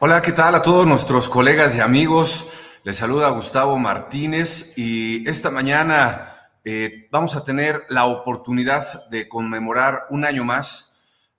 Hola, ¿qué tal a todos nuestros colegas y amigos? Les saluda Gustavo Martínez y esta mañana eh, vamos a tener la oportunidad de conmemorar un año más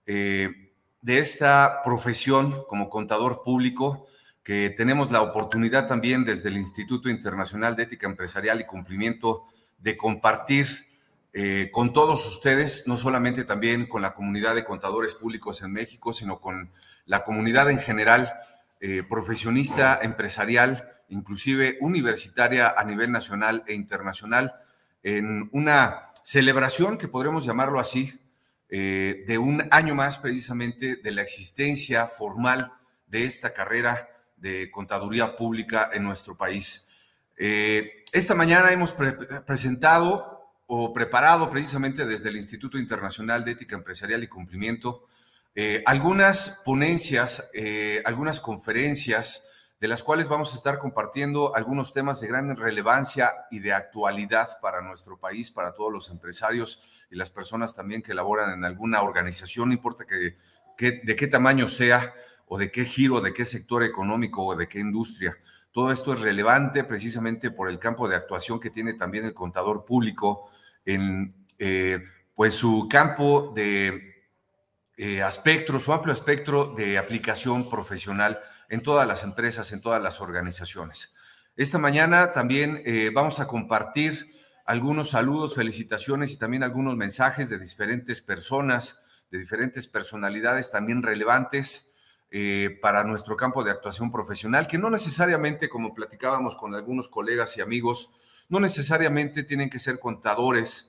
eh, de esta profesión como contador público, que tenemos la oportunidad también desde el Instituto Internacional de Ética Empresarial y Cumplimiento de compartir eh, con todos ustedes, no solamente también con la comunidad de contadores públicos en México, sino con la comunidad en general, eh, profesionista, empresarial, inclusive universitaria a nivel nacional e internacional, en una celebración que podremos llamarlo así, eh, de un año más precisamente de la existencia formal de esta carrera de contaduría pública en nuestro país. esta mañana hemos presentado o preparado precisamente desde el Instituto Internacional de Ética Empresarial y Cumplimiento eh, algunas ponencias, eh, algunas conferencias de las cuales vamos a estar compartiendo algunos temas de gran relevancia y de actualidad para nuestro país, para todos los empresarios y las personas también que laboran en alguna organización, no importa que, de qué tamaño sea o de qué giro, de qué sector económico o de qué industria. Todo esto es relevante precisamente por el campo de actuación que tiene también el contador público en eh, pues su campo de eh, espectro, su amplio espectro de aplicación profesional en todas las empresas, en todas las organizaciones. Esta mañana también eh, vamos a compartir algunos saludos, felicitaciones y también algunos mensajes de diferentes personas, de diferentes personalidades también relevantes para nuestro campo de actuación profesional, que no necesariamente, como platicábamos con algunos colegas y amigos, no necesariamente tienen que ser contadores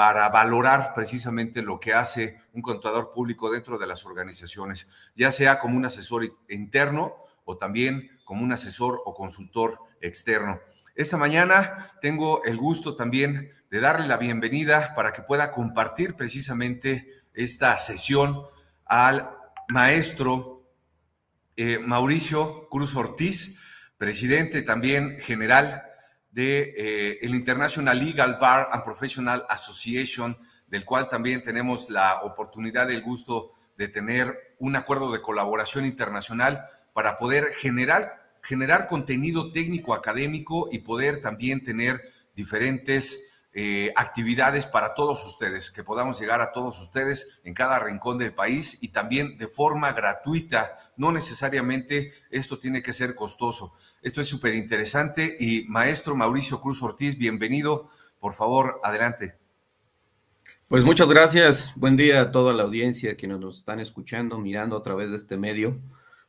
para valorar precisamente lo que hace un contador público dentro de las organizaciones, ya sea como un asesor interno o también como un asesor o consultor externo. Esta mañana tengo el gusto también de darle la bienvenida para que pueda compartir precisamente esta sesión al maestro eh, Mauricio Cruz Ortiz, presidente también general de eh, International Legal Bar and Professional Association, del cual también tenemos la oportunidad el gusto de tener un acuerdo de colaboración internacional para poder generar, generar contenido técnico académico y poder también tener diferentes eh, actividades para todos ustedes, que podamos llegar a todos ustedes en cada rincón del país y también de forma gratuita. No necesariamente esto tiene que ser costoso. Esto es súper interesante y maestro Mauricio Cruz Ortiz, bienvenido. Por favor, adelante. Pues muchas gracias. Buen día a toda la audiencia que nos están escuchando, mirando a través de este medio.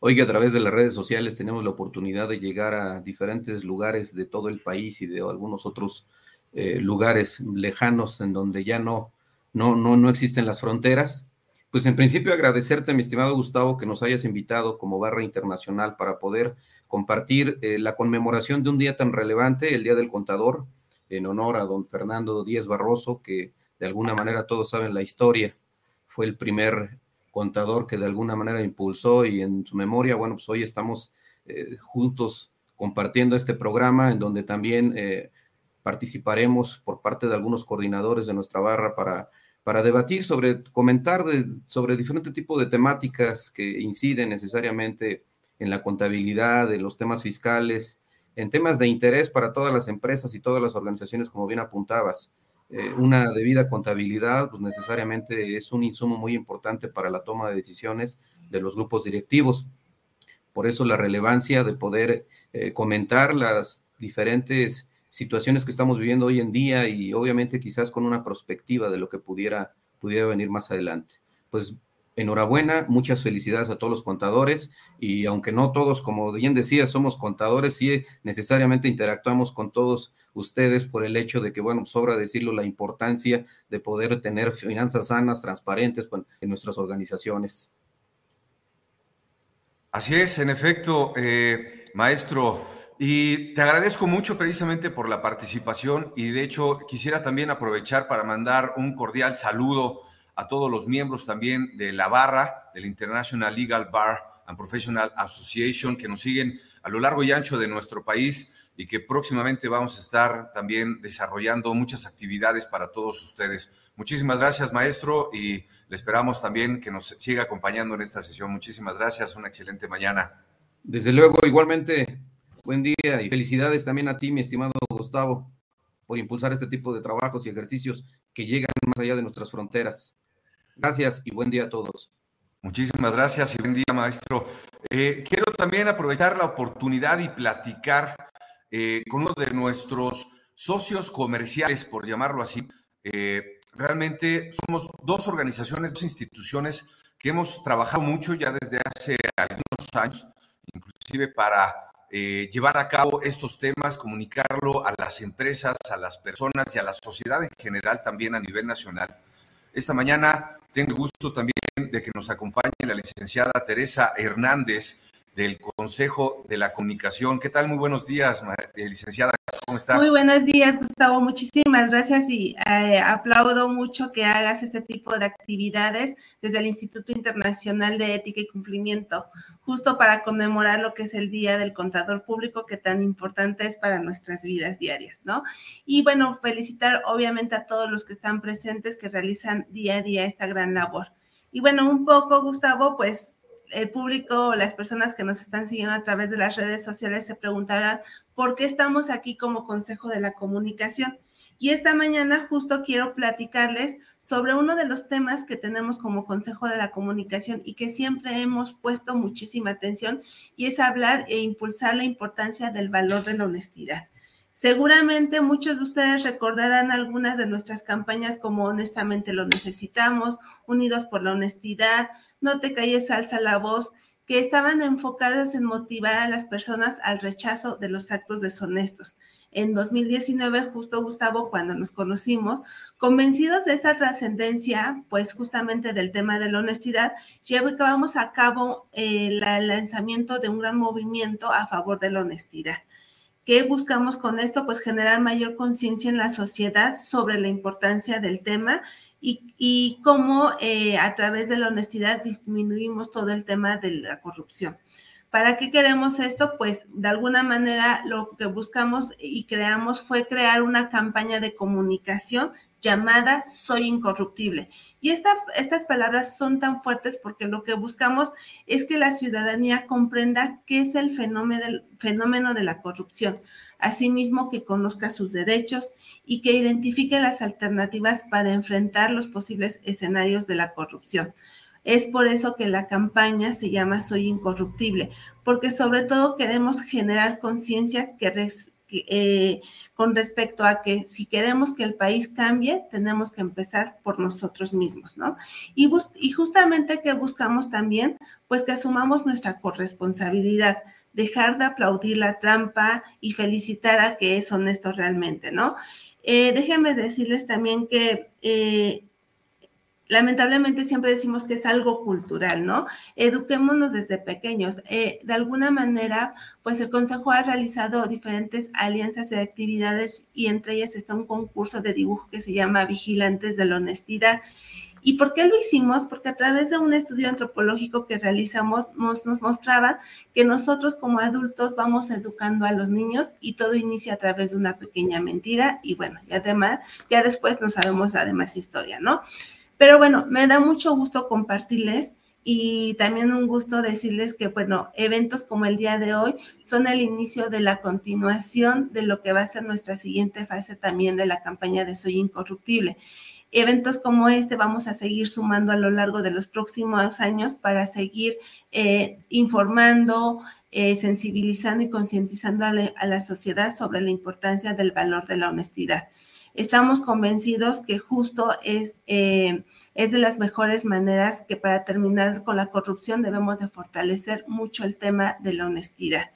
Hoy que a través de las redes sociales tenemos la oportunidad de llegar a diferentes lugares de todo el país y de algunos otros eh, lugares lejanos en donde ya no, no, no, no existen las fronteras. Pues en principio agradecerte, mi estimado Gustavo, que nos hayas invitado como barra internacional para poder compartir eh, la conmemoración de un día tan relevante, el Día del Contador, en honor a don Fernando Díez Barroso, que de alguna manera todos saben la historia, fue el primer contador que de alguna manera impulsó y en su memoria, bueno, pues hoy estamos eh, juntos compartiendo este programa en donde también eh, participaremos por parte de algunos coordinadores de nuestra barra para, para debatir sobre, comentar sobre diferentes tipos de temáticas que inciden necesariamente en la contabilidad, en los temas fiscales, en temas de interés para todas las empresas y todas las organizaciones, como bien apuntabas. Eh, una debida contabilidad, pues necesariamente es un insumo muy importante para la toma de decisiones de los grupos directivos. Por eso la relevancia de poder eh, comentar las diferentes situaciones que estamos viviendo hoy en día y obviamente quizás con una perspectiva de lo que pudiera, pudiera venir más adelante. Pues enhorabuena, muchas felicidades a todos los contadores y aunque no todos, como bien decía, somos contadores, sí necesariamente interactuamos con todos ustedes por el hecho de que, bueno, sobra decirlo, la importancia de poder tener finanzas sanas, transparentes en nuestras organizaciones. Así es, en efecto, eh, maestro, y te agradezco mucho precisamente por la participación y de hecho quisiera también aprovechar para mandar un cordial saludo a todos los miembros también de la barra, del International Legal Bar and Professional Association, que nos siguen a lo largo y ancho de nuestro país y que próximamente vamos a estar también desarrollando muchas actividades para todos ustedes. Muchísimas gracias, maestro, y le esperamos también que nos siga acompañando en esta sesión. Muchísimas gracias, una excelente mañana. Desde luego, igualmente, buen día y felicidades también a ti, mi estimado Gustavo, por impulsar este tipo de trabajos y ejercicios que llegan más allá de nuestras fronteras. Gracias y buen día a todos. Muchísimas gracias y buen día, maestro. Eh, quiero también aprovechar la oportunidad y platicar eh, con uno de nuestros socios comerciales, por llamarlo así. Eh, realmente somos dos organizaciones, dos instituciones que hemos trabajado mucho ya desde hace algunos años, inclusive para llevar a cabo estos temas, comunicarlo a las empresas, a las personas y a la sociedad en general también a nivel nacional. Esta mañana tengo el gusto también de que nos acompañe la licenciada Teresa Hernández del Consejo de la Comunicación. ¿Qué tal? Muy buenos días, eh, licenciada. ¿Cómo está? Muy buenos días, Gustavo. Muchísimas gracias y eh, aplaudo mucho que hagas este tipo de actividades desde el Instituto Internacional de Ética y Cumplimiento, justo para conmemorar lo que es el Día del Contador Público, que tan importante es para nuestras vidas diarias, ¿no? Y bueno, felicitar obviamente a todos los que están presentes, que realizan día a día esta gran labor. Y bueno, un poco, Gustavo, pues el público o las personas que nos están siguiendo a través de las redes sociales se preguntarán por qué estamos aquí como Consejo de la Comunicación. Y esta mañana justo quiero platicarles sobre uno de los temas que tenemos como Consejo de la Comunicación y que siempre hemos puesto muchísima atención y es hablar e impulsar la importancia del valor de la honestidad. Seguramente muchos de ustedes recordarán algunas de nuestras campañas como Honestamente lo necesitamos, Unidos por la honestidad, No te calles, alza la voz, que estaban enfocadas en motivar a las personas al rechazo de los actos deshonestos. En 2019, justo Gustavo, cuando nos conocimos, convencidos de esta trascendencia, pues justamente del tema de la honestidad, llevamos a cabo eh, el lanzamiento de un gran movimiento a favor de la honestidad. ¿Qué buscamos con esto? Pues generar mayor conciencia en la sociedad sobre la importancia del tema y, cómo eh, a través de la honestidad disminuimos todo el tema de la corrupción. ¿Para qué queremos esto? Pues de alguna manera lo que buscamos y creamos fue crear una campaña de comunicación llamada Soy Incorruptible. Y estas palabras son tan fuertes porque lo que buscamos es que la ciudadanía comprenda qué es el fenómeno, del, fenómeno de la corrupción, asimismo que conozca sus derechos y que identifique las alternativas para enfrentar los posibles escenarios de la corrupción. Es por eso que la campaña se llama Soy Incorruptible, porque sobre todo queremos generar conciencia que, eh, con respecto a que si queremos que el país cambie, tenemos que empezar por nosotros mismos, ¿no? Y, justamente que buscamos también, pues que asumamos nuestra corresponsabilidad, dejar de aplaudir la trampa y felicitar a que es honesto realmente, ¿no? Eh, déjenme decirles también que eh, lamentablemente siempre decimos que es algo cultural, ¿no? Eduquémonos desde pequeños. Eh, de alguna manera, pues el Consejo ha realizado diferentes alianzas y actividades y entre ellas está un concurso de dibujo que se llama Vigilantes de la Honestidad. ¿Y por qué lo hicimos? Porque a través de un estudio antropológico que realizamos nos, mostraba que nosotros como adultos vamos educando a los niños y todo inicia a través de una pequeña mentira y bueno, y además ya después no sabemos la demás historia, ¿no? Pero bueno, me da mucho gusto compartirles y también un gusto decirles que, bueno, eventos como el día de hoy son el inicio de la continuación de lo que va a ser nuestra siguiente fase también de la campaña de Soy Incorruptible. Eventos como este vamos a seguir sumando a lo largo de los próximos años para seguir eh, informando, eh, sensibilizando y concientizando a, a la sociedad sobre la importancia del valor de la honestidad. Estamos convencidos que justo es, eh, es de las mejores maneras que para terminar con la corrupción debemos de fortalecer mucho el tema de la honestidad.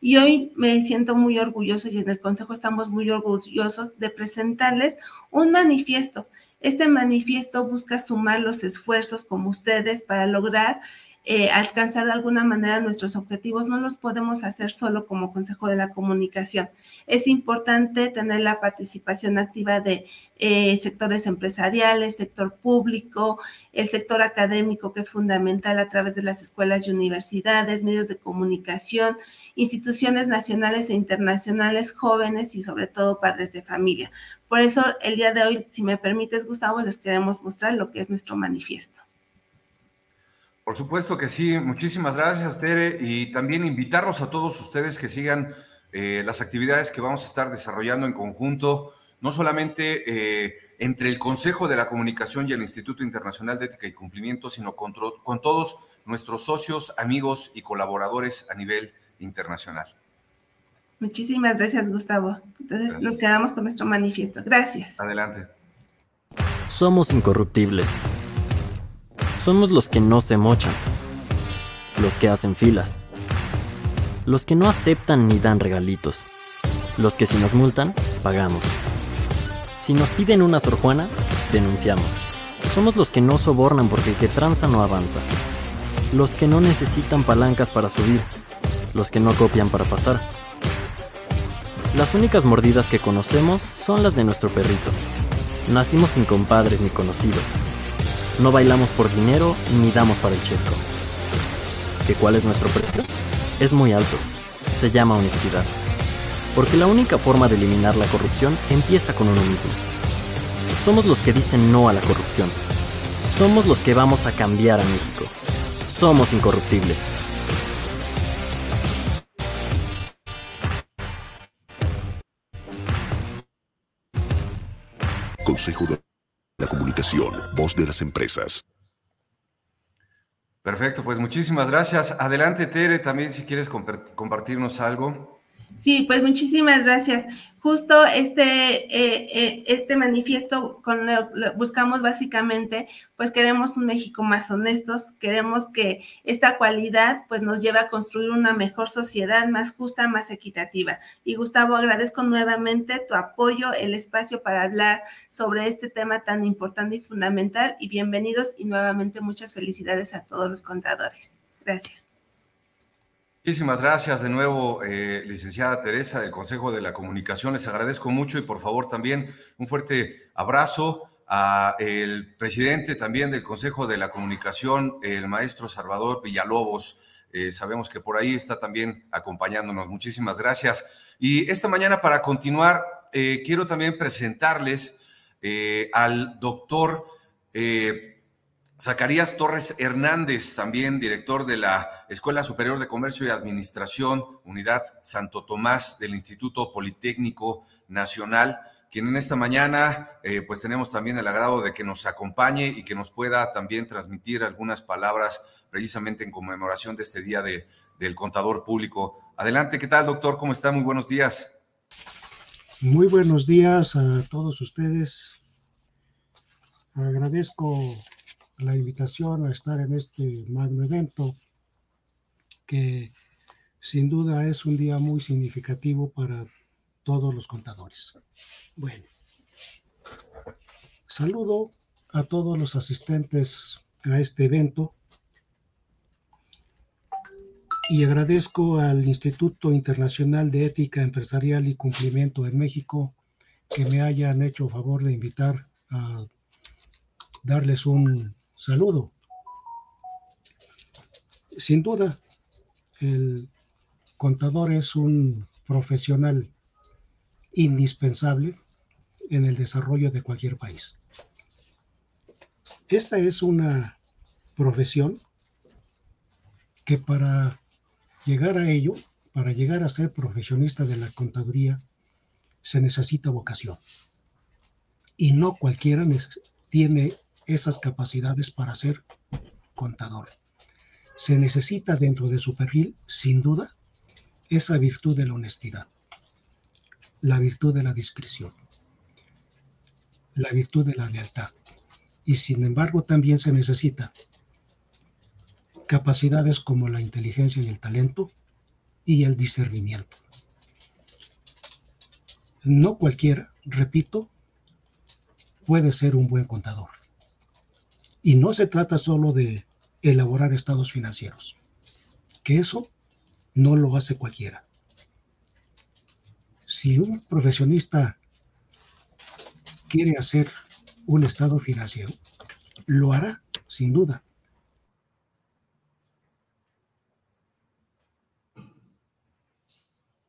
Y hoy me siento muy orgulloso y en el Consejo estamos muy orgullosos de presentarles un manifiesto. Este manifiesto busca sumar los esfuerzos como ustedes para lograr eh, alcanzar de alguna manera nuestros objetivos, no los podemos hacer solo como Consejo de la Comunicación. Es importante tener la participación activa de eh, sectores empresariales, sector público, el sector académico, que es fundamental a través de las escuelas y universidades, medios de comunicación, instituciones nacionales e internacionales, jóvenes y sobre todo padres de familia. Por eso, el día de hoy, si me permites, Gustavo, les queremos mostrar lo que es nuestro manifiesto. Por supuesto que sí. Muchísimas gracias, Tere. Y también invitarlos a todos ustedes que sigan eh, las actividades que vamos a estar desarrollando en conjunto, no solamente eh, entre el Consejo de la Comunicación y el Instituto Internacional de Ética y Cumplimiento, sino con, con todos nuestros socios, amigos y colaboradores a nivel internacional. Muchísimas gracias, Gustavo. Entonces nos quedamos con nuestro manifiesto. Gracias. Adelante. Somos incorruptibles. Somos los que no se mochan, los que hacen filas, los que no aceptan ni dan regalitos, los que si nos multan, pagamos. Si nos piden una sorjuana, denunciamos. Somos los que no sobornan porque el que tranza no avanza. Los que no necesitan palancas para subir. Los que no copian para pasar. Las únicas mordidas que conocemos son las de nuestro perrito. Nacimos sin compadres ni conocidos. No bailamos por dinero ni damos para el chesco. ¿Qué cuál es nuestro precio? Es muy alto. Se llama honestidad. Porque la única forma de eliminar la corrupción empieza con uno mismo. Somos los que dicen no a la corrupción. Somos los que vamos a cambiar a México. Somos incorruptibles. Consejo de la Comunicación, voz de las empresas. Perfecto, pues muchísimas gracias. Adelante, Tere, también si quieres compartirnos algo. Sí, pues muchísimas gracias. Justo este, eh, eh, este manifiesto buscamos básicamente, pues queremos un México más honestos, queremos que esta cualidad pues nos lleve a construir una mejor sociedad, más justa, más equitativa. Y Gustavo, agradezco nuevamente tu apoyo, el espacio para hablar sobre este tema tan importante y fundamental. Y bienvenidos y nuevamente muchas felicidades a todos los contadores. Gracias. Muchísimas gracias de nuevo, eh, licenciada Teresa del Consejo de la Comunicación. Les agradezco mucho y por favor también un fuerte abrazo a el presidente también del Consejo de la Comunicación, el maestro Salvador Villalobos. Eh, sabemos que por ahí está también acompañándonos. Muchísimas gracias. Y esta mañana para continuar, eh, quiero también presentarles al doctor Zacarías Torres Hernández, también director de la Escuela Superior de Comercio y Administración, Unidad Santo Tomás del Instituto Politécnico Nacional, quien en esta mañana eh, pues tenemos también el agrado de que nos acompañe y que nos pueda también transmitir algunas palabras precisamente en conmemoración de este Día de, del Contador Público. Adelante, ¿qué tal, doctor? ¿Cómo está? Muy buenos días. Muy buenos días a todos ustedes. Agradezco la invitación a estar en este magno evento que sin duda es un día muy significativo para todos los contadores. Bueno, saludo a todos los asistentes a este evento y agradezco al Instituto Internacional de Ética Empresarial y Cumplimiento en México que me hayan hecho favor de invitar a darles un saludo. Sin duda, el contador es un profesional indispensable en el desarrollo de cualquier país. Esta es una profesión que para llegar a ello, para llegar a ser profesionista de la contaduría, se necesita vocación. Y no cualquiera tiene esas capacidades para ser contador. Se necesita dentro de su perfil, sin duda, esa virtud de la honestidad, la virtud de la discreción, la virtud de la lealtad. Y sin embargo, también se necesita capacidades como la inteligencia y el talento y el discernimiento. No cualquiera, repito, puede ser un buen contador. Y no se trata solo de elaborar estados financieros, que eso no lo hace cualquiera. Si un profesionista quiere hacer un estado financiero, lo hará, sin duda.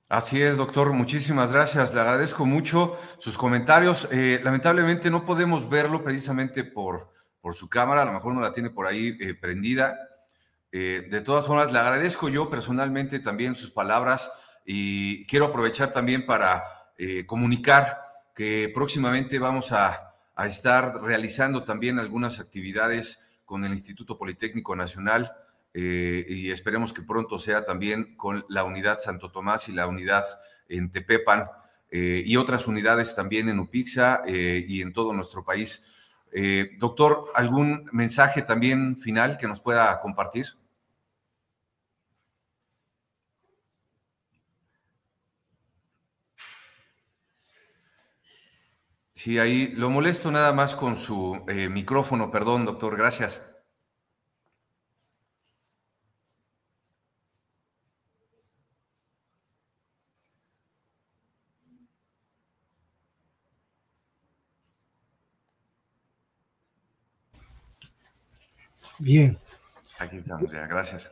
Así es, doctor. Muchísimas gracias. Le agradezco mucho sus comentarios. Eh, lamentablemente no podemos verlo precisamente por, por su cámara, a lo mejor no la tiene por ahí eh, prendida, Eh, de todas formas, le agradezco yo personalmente también sus palabras y quiero aprovechar también para eh, comunicar que próximamente vamos a, a, estar realizando también algunas actividades con el Instituto Politécnico Nacional y esperemos que pronto sea también con la unidad Santo Tomás y la unidad en Tepepan y otras unidades también en Upixa y en todo nuestro país. Doctor, ¿algún mensaje también final que nos pueda compartir? Sí, ahí lo molesto nada más con su eh, micrófono, perdón, doctor, gracias. Bien. Aquí estamos ya, gracias.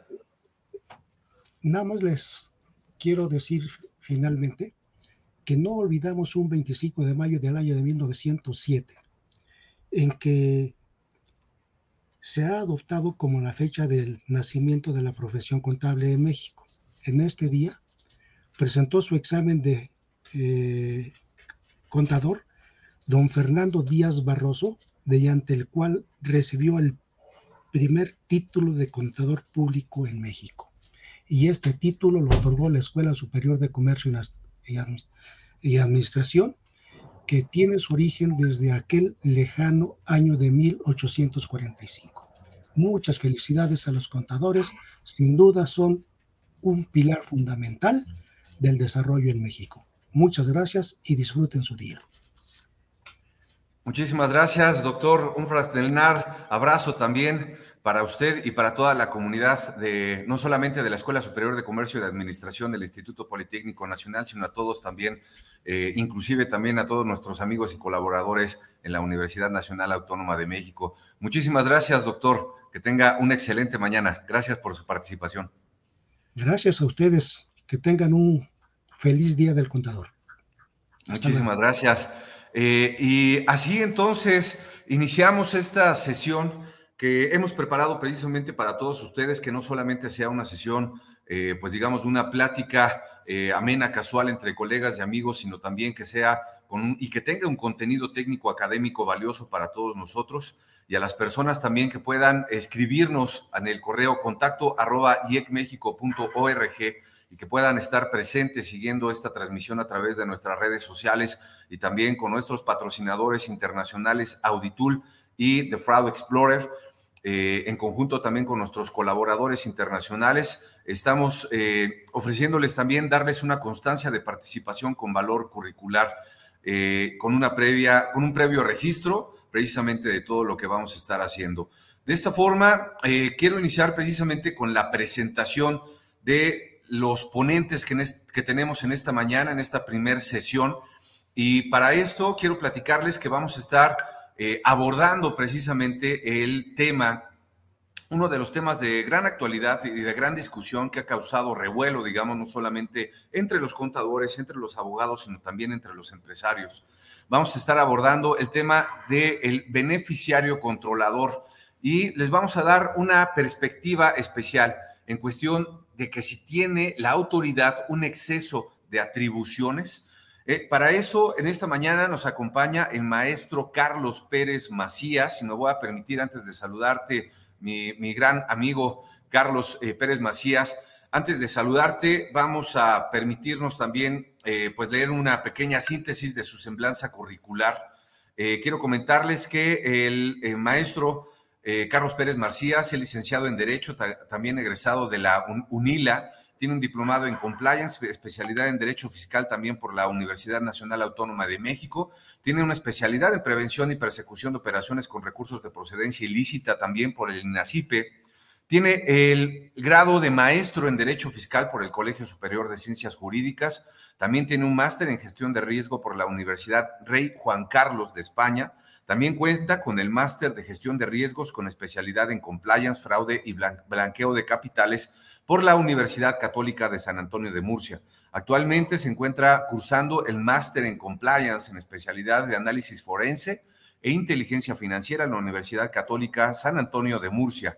Nada más les quiero decir finalmente que no olvidamos un 25 de mayo del año de 1907, en que se ha adoptado como la fecha del nacimiento de la profesión contable en México. En este día presentó su examen de eh, contador don Fernando Díaz Barroso, mediante el cual recibió el primer título de contador público en México. Y este título lo otorgó la Escuela Superior de Comercio y Administración, que tiene su origen desde aquel lejano año de 1845. Muchas felicidades a los contadores, sin duda son un pilar fundamental del desarrollo en México. Muchas gracias y disfruten su día. Muchísimas gracias, doctor. Un fraternal abrazo también para usted y para toda la comunidad de no solamente de la Escuela Superior de Comercio y de Administración del Instituto Politécnico Nacional, sino a todos también, eh, inclusive también a todos nuestros amigos y colaboradores en la Universidad Nacional Autónoma de México. Muchísimas gracias, doctor. Que tenga una excelente mañana. Gracias por su participación. Gracias a ustedes. Que tengan un feliz día del contador. Muchísimas gracias. Eh, y así entonces iniciamos esta sesión que hemos preparado precisamente para todos ustedes, que no solamente sea una sesión, eh, pues digamos, una plática eh, amena, casual entre colegas y amigos, sino también que sea con un, y que tenga un contenido técnico académico valioso para todos nosotros y a las personas también que puedan escribirnos en el correo contacto y que puedan estar presentes siguiendo esta transmisión a través de nuestras redes sociales y también con nuestros patrocinadores internacionales Auditul y The Fraud Explorer. Eh, en conjunto también con nuestros colaboradores internacionales. Estamos eh, ofreciéndoles también darles una constancia de participación con valor curricular, eh, con, una previa, con un previo registro precisamente de todo lo que vamos a estar haciendo. De esta forma, quiero iniciar precisamente con la presentación de los ponentes que, que tenemos en esta mañana, en esta primer sesión. Y para esto quiero platicarles que vamos a estar eh, abordando precisamente el tema, uno de los temas de gran actualidad y de gran discusión que ha causado revuelo, digamos, no solamente entre los contadores, entre los abogados, sino también entre los empresarios. Vamos a estar abordando el tema del beneficiario controlador y les vamos a dar una perspectiva especial en cuestión de que si tiene la autoridad un exceso de atribuciones, eh, para eso, en esta mañana nos acompaña el maestro Carlos Pérez Macías, y me voy a permitir antes de saludarte, mi, gran amigo Carlos eh, Pérez Macías. Antes de saludarte, vamos a permitirnos también eh, pues leer una pequeña síntesis de su semblanza curricular. quiero comentarles que el maestro Carlos Pérez Macías es licenciado en Derecho, también egresado de la UNILA, tiene un diplomado en compliance, especialidad en Derecho Fiscal también por la Universidad Nacional Autónoma de México. Tiene una especialidad en prevención y persecución de operaciones con recursos de procedencia ilícita también por el INACIPE. Tiene el grado de maestro en Derecho Fiscal por el Colegio Superior de Ciencias Jurídicas. También tiene un máster en gestión de riesgo por la Universidad Rey Juan Carlos de España. También cuenta con el máster de gestión de riesgos con especialidad en compliance, fraude y blanqueo de capitales por la Universidad Católica de San Antonio de Murcia. Actualmente se encuentra cursando el máster en compliance en especialidad de análisis forense e inteligencia financiera en la Universidad Católica San Antonio de Murcia.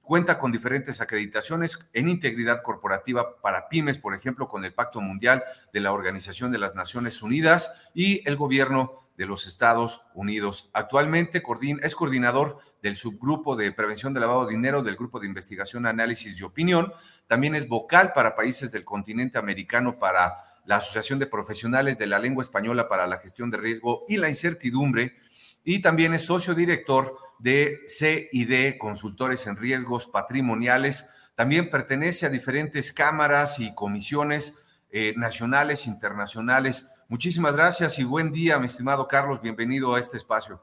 cuenta con diferentes acreditaciones en integridad corporativa para pymes, por ejemplo, con el Pacto Mundial de la Organización de las Naciones Unidas y el gobierno de los Estados Unidos. Actualmente es coordinador del subgrupo de prevención de lavado de dinero del Grupo de Investigación, Análisis y Opinión. También es vocal para países del continente americano para la Asociación de Profesionales de la Lengua Española para la Gestión de Riesgo y la Incertidumbre. Y también es socio director de CID, Consultores en Riesgos Patrimoniales. También pertenece a diferentes cámaras y comisiones eh, nacionales, internacionales Muchísimas gracias y buen día, mi estimado Carlos. Bienvenido a este espacio.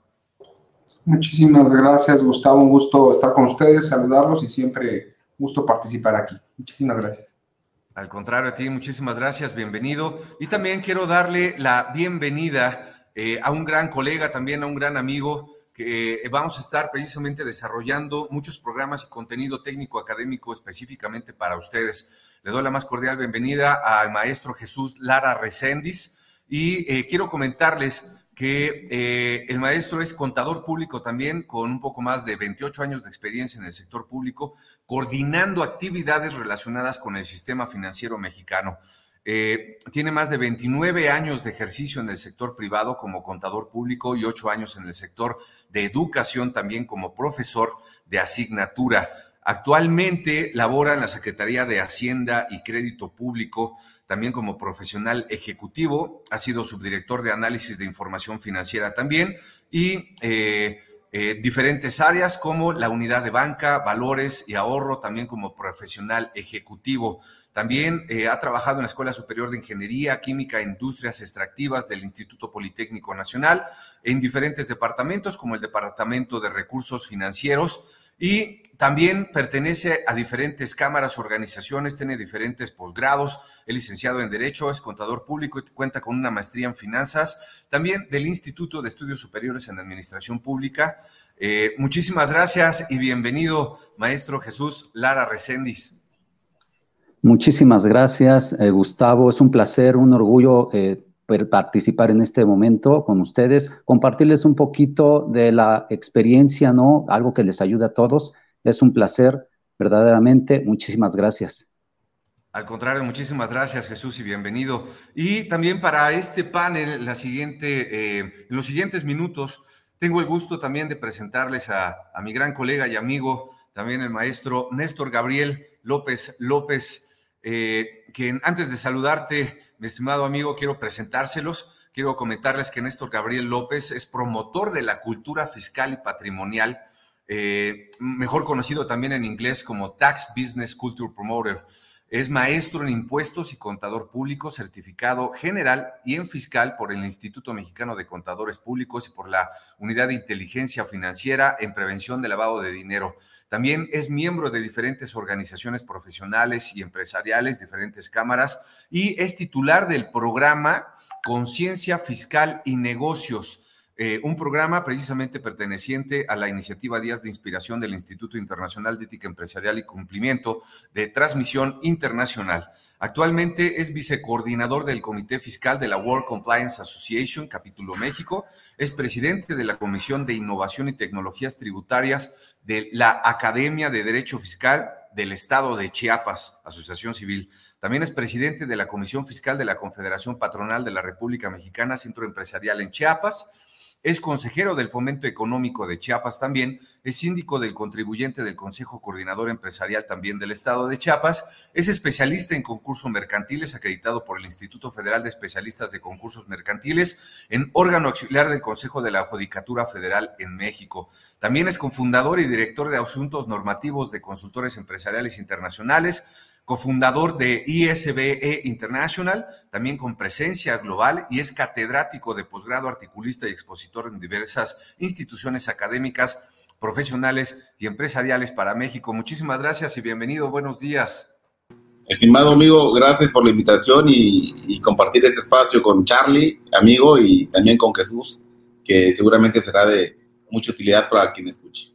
Muchísimas gracias, Gustavo. Un gusto estar con ustedes, saludarlos y siempre gusto participar aquí. Muchísimas gracias. Al contrario, a ti, muchísimas gracias, bienvenido. Y también quiero darle la bienvenida eh, a un gran colega, también a un gran amigo, que eh, vamos a estar precisamente desarrollando muchos programas y contenido técnico académico específicamente para ustedes. Le doy la más cordial bienvenida al maestro Jesús Lara Recendis. Y eh, quiero comentarles que eh, el maestro es contador público también, con un poco más de 28 años de experiencia en el sector público, coordinando actividades relacionadas con el sistema financiero mexicano. Eh, tiene más de 29 años de ejercicio en el sector privado como contador público y 8 años en el sector de educación también como profesor de asignatura. Actualmente labora en la Secretaría de Hacienda y Crédito Público también como profesional ejecutivo, ha sido subdirector de análisis de información financiera también y eh, eh, diferentes áreas como la unidad de banca, valores y ahorro, también como profesional ejecutivo. También eh, ha trabajado en la Escuela Superior de Ingeniería, Química e Industrias Extractivas del Instituto Politécnico Nacional, en diferentes departamentos como el Departamento de Recursos Financieros, y también pertenece a diferentes cámaras, organizaciones, tiene diferentes posgrados, es licenciado en Derecho, es contador público y cuenta con una maestría en finanzas, también del Instituto de Estudios Superiores en Administración Pública. Eh, muchísimas gracias y bienvenido, maestro Jesús Lara Recendis. Muchísimas gracias, eh, Gustavo. Es un placer, un orgullo eh, participar en este momento con ustedes, compartirles un poquito de la experiencia, ¿no? Algo que les ayude a todos. Es un placer, verdaderamente. Muchísimas gracias. Al contrario, muchísimas gracias Jesús y bienvenido. Y también para este panel, la siguiente, eh, en los siguientes minutos, tengo el gusto también de presentarles a, a mi gran colega y amigo, también el maestro Néstor Gabriel López López, eh, quien antes de saludarte, mi estimado amigo, quiero presentárselos. Quiero comentarles que Néstor Gabriel López es promotor de la cultura fiscal y patrimonial, eh, mejor conocido también en inglés como Tax Business Culture Promoter. Es maestro en impuestos y contador público, certificado general y en fiscal por el Instituto Mexicano de Contadores Públicos y por la Unidad de Inteligencia Financiera en Prevención de Lavado de Dinero. También es miembro de diferentes organizaciones profesionales y empresariales, diferentes cámaras, y es titular del programa Conciencia Fiscal y Negocios, eh, un programa precisamente perteneciente a la iniciativa Días de Inspiración del Instituto Internacional de Ética Empresarial y Cumplimiento de Transmisión Internacional. Actualmente es vicecoordinador del Comité Fiscal de la World Compliance Association, capítulo México. Es presidente de la Comisión de Innovación y Tecnologías Tributarias de la Academia de Derecho Fiscal del Estado de Chiapas, Asociación Civil. También es presidente de la Comisión Fiscal de la Confederación Patronal de la República Mexicana, Centro Empresarial en Chiapas es consejero del Fomento Económico de Chiapas también, es síndico del contribuyente del Consejo Coordinador Empresarial también del Estado de Chiapas, es especialista en concursos mercantiles acreditado por el Instituto Federal de Especialistas de Concursos Mercantiles en órgano auxiliar del Consejo de la Judicatura Federal en México. También es cofundador y director de asuntos normativos de consultores empresariales internacionales, cofundador de ISBE International, también con presencia global y es catedrático de posgrado, articulista y expositor en diversas instituciones académicas, profesionales y empresariales para México. Muchísimas gracias y bienvenido. Buenos días. Estimado amigo, gracias por la invitación y, compartir este espacio con Charlie, amigo, y también con Jesús, que seguramente será de mucha utilidad para quien escuche.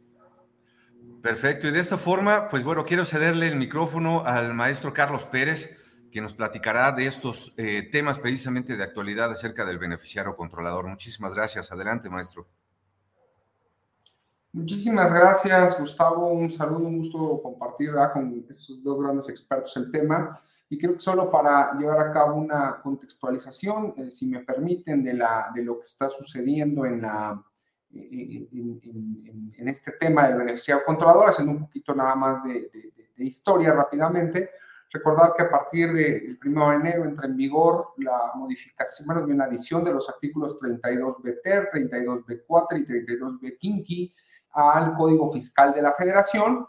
Perfecto, y de esta forma, pues bueno, quiero cederle el micrófono al maestro Carlos Pérez, que nos platicará de estos eh, temas precisamente de actualidad acerca del beneficiario controlador. Muchísimas gracias. Adelante, maestro. Muchísimas gracias, Gustavo. Un saludo, un gusto compartir con estos dos grandes expertos el tema. Y creo que solo para llevar a cabo una contextualización, eh, si me permiten, de, la, de lo que está sucediendo en, la, en, este tema del beneficiario controlador, haciendo un poquito nada más de, de historia rápidamente. Recordar que a partir del 1 de enero entra en vigor la modificación, bueno, de una adición de los artículos 32B TER, 32B4 y 32B Kinky al Código Fiscal de la Federación,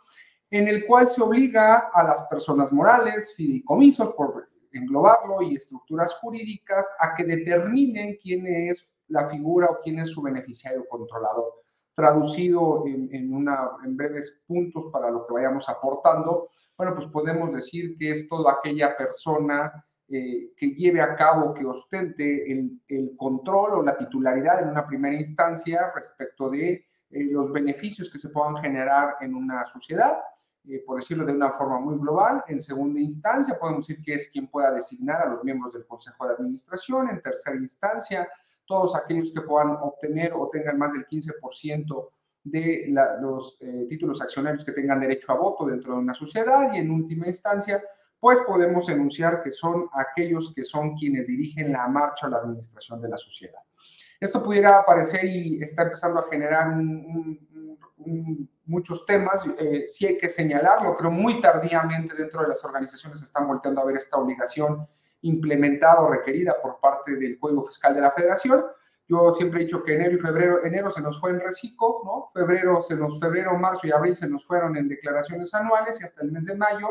en el cual se obliga a las personas morales, fideicomisos, por englobarlo, y estructuras jurídicas a que determinen quién es la figura o quién es su beneficiario controlador. Traducido en, una, en breves puntos para lo que vayamos aportando, bueno, pues podemos decir que es toda aquella persona eh, que lleve a cabo, que ostente el, el, control o la titularidad en una primera instancia respecto de eh, los beneficios que se puedan generar en una sociedad, eh, por decirlo de una forma muy global. En segunda instancia, podemos decir que es quien pueda designar a los miembros del Consejo de Administración. En tercera instancia, todos aquellos que puedan obtener o tengan más del 15% de los eh, títulos accionarios que tengan derecho a voto dentro de una sociedad y en última instancia, pues podemos enunciar que son aquellos que son quienes dirigen la marcha o la administración de la sociedad. Esto pudiera aparecer y está empezando a generar muchos temas, eh, sí hay que señalarlo, pero muy tardíamente dentro de las organizaciones están volteando a ver esta obligación implementada o requerida por parte del Código Fiscal de la Federación, yo siempre he dicho que enero y febrero, enero se nos fue en reciclo, ¿no? Febrero se nos, febrero, marzo y abril se nos fueron en declaraciones anuales y hasta el mes de mayo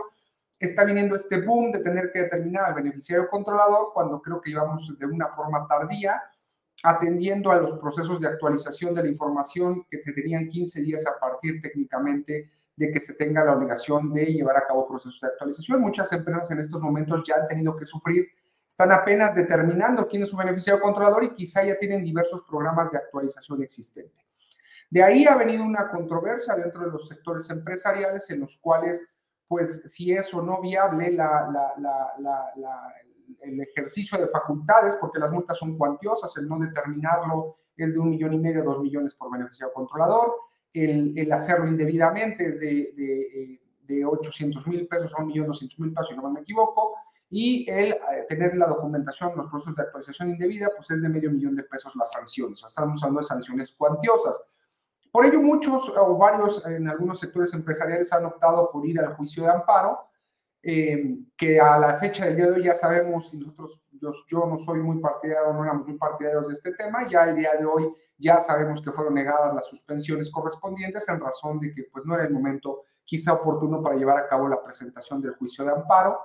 está viniendo este boom de tener que determinar al beneficiario controlador cuando creo que íbamos de una forma tardía atendiendo a los procesos de actualización de la información que se tenían 15 días a partir técnicamente de que se tenga la obligación de llevar a cabo procesos de actualización. Muchas empresas en estos momentos ya han tenido que sufrir están apenas determinando quién es su beneficiario controlador y quizá ya tienen diversos programas de actualización existente. De ahí ha venido una controversia dentro de los sectores empresariales en los cuales, pues, si es o no viable el ejercicio de facultades, porque las multas son cuantiosas, el no determinarlo es de un millón y medio, dos millones por beneficiario controlador, el, hacerlo indebidamente es de, de, 800 mil pesos a un millón doscientos mil pesos, si no me equivoco, y el eh, tener la documentación, los procesos de actualización indebida, pues es de medio millón de pesos las sanciones. O sea, estamos hablando de sanciones cuantiosas. Por ello, muchos o varios en algunos sectores empresariales han optado por ir al juicio de amparo, eh, que a la fecha del día de hoy ya sabemos, y nosotros, yo, no soy muy partidario, no éramos muy partidarios de este tema, ya el día de hoy ya sabemos que fueron negadas las suspensiones correspondientes en razón de que pues no era el momento quizá oportuno para llevar a cabo la presentación del juicio de amparo.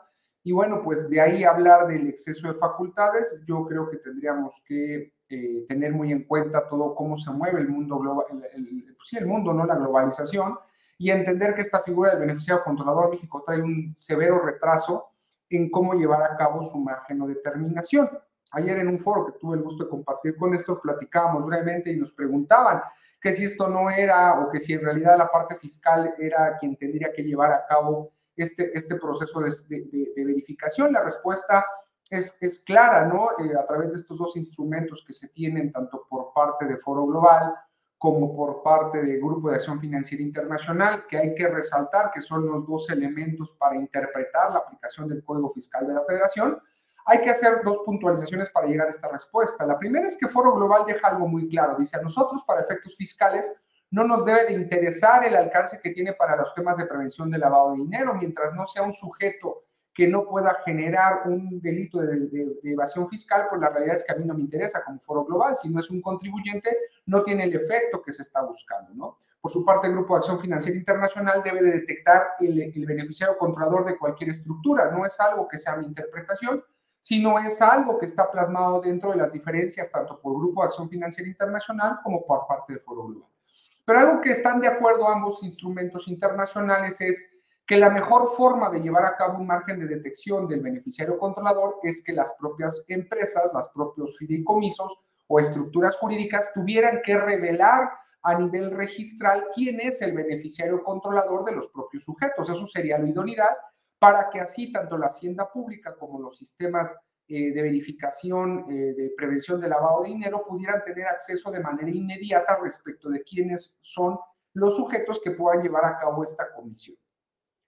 Y bueno, pues de ahí hablar del exceso de facultades, yo creo que tendríamos que eh, tener muy en cuenta todo cómo se mueve el mundo global, pues sí, el mundo, ¿no? La globalización y entender que esta figura del beneficiario controlador México trae un severo retraso en cómo llevar a cabo su margen o determinación. Ayer en un foro que tuve el gusto de compartir con esto, platicábamos brevemente y nos preguntaban que si esto no era o que si en realidad la parte fiscal era quien tendría que llevar a cabo este, este proceso de, verificación? La respuesta es, es clara, ¿no? Eh, a través de estos dos instrumentos que se tienen tanto por parte de Foro Global como por parte del Grupo de Acción Financiera Internacional, que hay que resaltar que son los dos elementos para interpretar la aplicación del Código Fiscal de la Federación, hay que hacer dos puntualizaciones para llegar a esta respuesta. La primera es que Foro Global deja algo muy claro. Dice, a nosotros para efectos fiscales no nos debe de interesar el alcance que tiene para los temas de prevención de lavado de dinero, mientras no sea un sujeto que no pueda generar un delito de, evasión fiscal, pues la realidad es que a mí no me interesa como foro global, si no es un contribuyente, no tiene el efecto que se está buscando, ¿no? Por su parte, el Grupo de Acción Financiera Internacional debe de detectar el, el beneficiario controlador de cualquier estructura, no es algo que sea mi interpretación, sino es algo que está plasmado dentro de las diferencias tanto por Grupo de Acción Financiera Internacional como por parte de Foro Global. Pero algo que están de acuerdo ambos instrumentos internacionales es que la mejor forma de llevar a cabo un margen de detección del beneficiario controlador es que las propias empresas, los propios fideicomisos o estructuras jurídicas tuvieran que revelar a nivel registral quién es el beneficiario controlador de los propios sujetos. Eso sería la idoneidad para que así tanto la hacienda pública como los sistemas eh, de verificación eh, de prevención de lavado de dinero pudieran tener acceso de manera inmediata respecto de quiénes son los sujetos que puedan llevar a cabo esta comisión.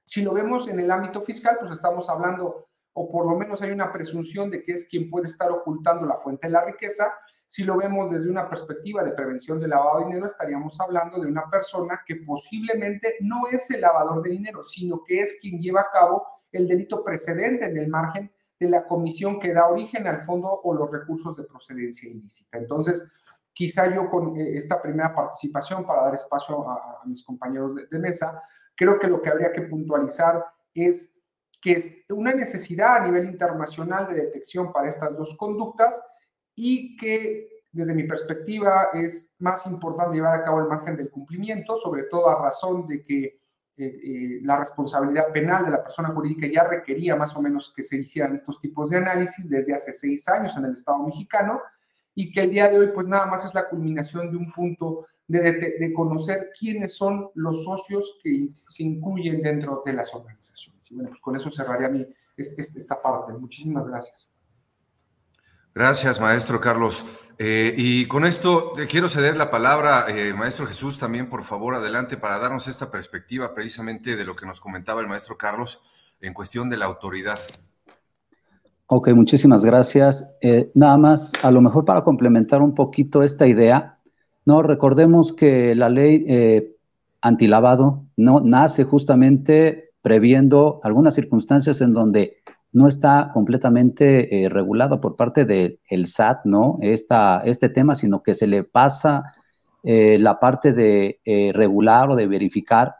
Si lo vemos en el ámbito fiscal, pues estamos hablando, o por lo menos hay una presunción de que es quien puede estar ocultando la fuente de la riqueza. Si lo vemos desde una perspectiva de prevención de lavado de dinero, estaríamos hablando de una persona que posiblemente no es el lavador de dinero, sino que es quien lleva a cabo el delito precedente en el margen de la comisión que da origen al fondo o los recursos de procedencia ilícita. Entonces, quizá yo con eh, esta primera participación, para dar espacio a, mis compañeros de, mesa, creo que lo que habría que puntualizar es que es una necesidad a nivel internacional de detección para estas dos conductas y que desde mi perspectiva es más importante llevar a cabo el margen del cumplimiento, sobre todo a razón de que eh, la responsabilidad penal de la persona jurídica ya requería más o menos que se hicieran estos tipos de análisis desde hace seis años en el Estado mexicano y que el día de hoy pues nada más es la culminación de un punto de, de, conocer quiénes son los socios que se incluyen dentro de las organizaciones. Y bueno, pues con eso cerraría mi, esta parte. Muchísimas gracias. Gracias, maestro Carlos. Eh, y con esto quiero ceder la palabra, eh, maestro Jesús, también por favor adelante para darnos esta perspectiva precisamente de lo que nos comentaba el maestro Carlos en cuestión de la autoridad. Ok, muchísimas gracias. Eh, nada más, a lo mejor para complementar un poquito esta idea, no recordemos que la ley antilavado no nace justamente previendo algunas circunstancias en donde no está completamente eh, regulado por parte del SAT, ¿no? Esta, este tema, sino que se le pasa eh, la parte de eh, regular o de verificar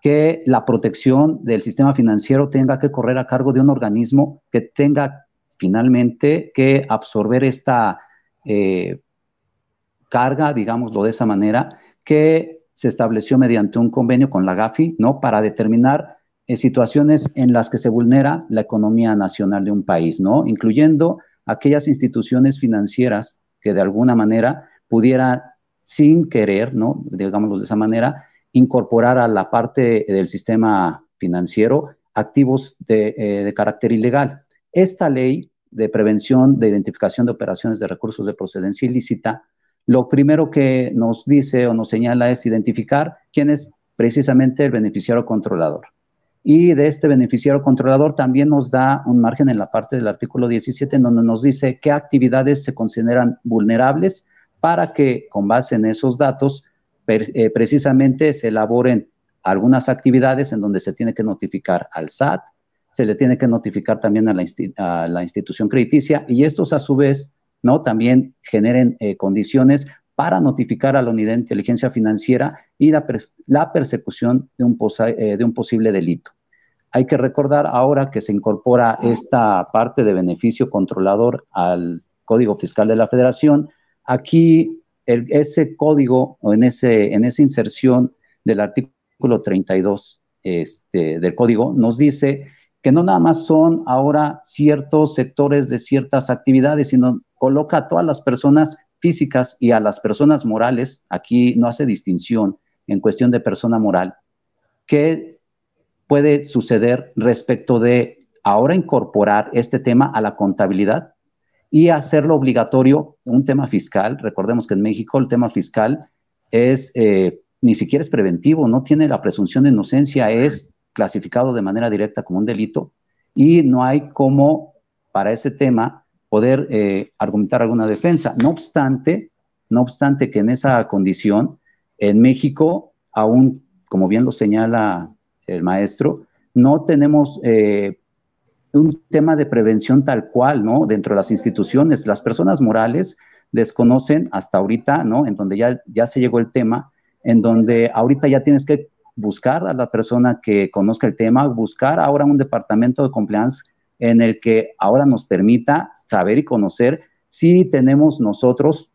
que la protección del sistema financiero tenga que correr a cargo de un organismo que tenga finalmente que absorber esta carga, digámoslo de esa manera, que se estableció mediante un convenio con la GAFI, ¿no? Para determinar situaciones en las que se vulnera la economía nacional de un país, ¿no? Incluyendo aquellas instituciones financieras que de alguna manera pudieran, sin querer, ¿no? Digámoslo de esa manera, incorporar a la parte del sistema financiero activos de, eh, de carácter ilegal. Esta ley de prevención de identificación de operaciones de recursos de procedencia ilícita, lo primero que nos dice o nos señala es identificar quién es precisamente el beneficiario controlador. Y de este beneficiario controlador también nos da un margen en la parte del artículo 17 en donde nos dice qué actividades se consideran vulnerables para que con base en esos datos eh, precisamente se elaboren algunas actividades en donde se tiene que notificar al SAT, se le tiene que notificar también a la, institución crediticia y estos a su vez ¿no? también generen eh, condiciones para notificar a la unidad de inteligencia financiera y la, persecución de un, eh, de un posible delito. Hay que recordar ahora que se incorpora esta parte de beneficio controlador al Código Fiscal de la Federación. Aquí ese código o en, ese, en esa inserción del artículo 32 este, del código nos dice que no nada más son ahora ciertos sectores de ciertas actividades, sino coloca a todas las personas físicas y a las personas morales, aquí no hace distinción en cuestión de persona moral, ¿qué puede suceder respecto de ahora incorporar este tema a la contabilidad y hacerlo obligatorio, un tema fiscal. Recordemos que en México el tema fiscal es, eh, ni siquiera es preventivo, no tiene la presunción de inocencia, es clasificado de manera directa como un delito y no hay como para ese tema poder eh, argumentar alguna defensa. No obstante, no obstante que en esa condición, en México, aún, como bien lo señala el maestro, no tenemos eh, un tema de prevención tal cual, ¿no? Dentro de las instituciones, las personas morales desconocen hasta ahorita, ¿no? En donde ya, ya se llegó el tema, en donde ahorita ya tienes que buscar a la persona que conozca el tema, buscar ahora un departamento de compliance en el que ahora nos permita saber y conocer si tenemos nosotros,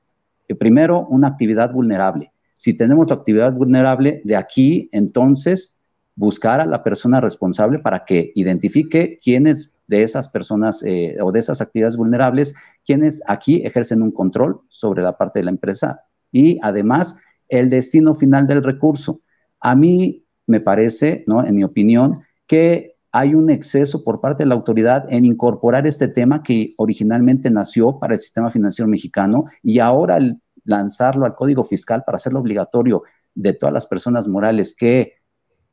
eh, primero, una actividad vulnerable. Si tenemos la actividad vulnerable, de aquí entonces buscar a la persona responsable para que identifique quiénes de esas personas eh, o de esas actividades vulnerables, quienes aquí ejercen un control sobre la parte de la empresa y además el destino final del recurso. A mí me parece, ¿no? en mi opinión, que hay un exceso por parte de la autoridad en incorporar este tema que originalmente nació para el sistema financiero mexicano y ahora lanzarlo al código fiscal para hacerlo obligatorio de todas las personas morales que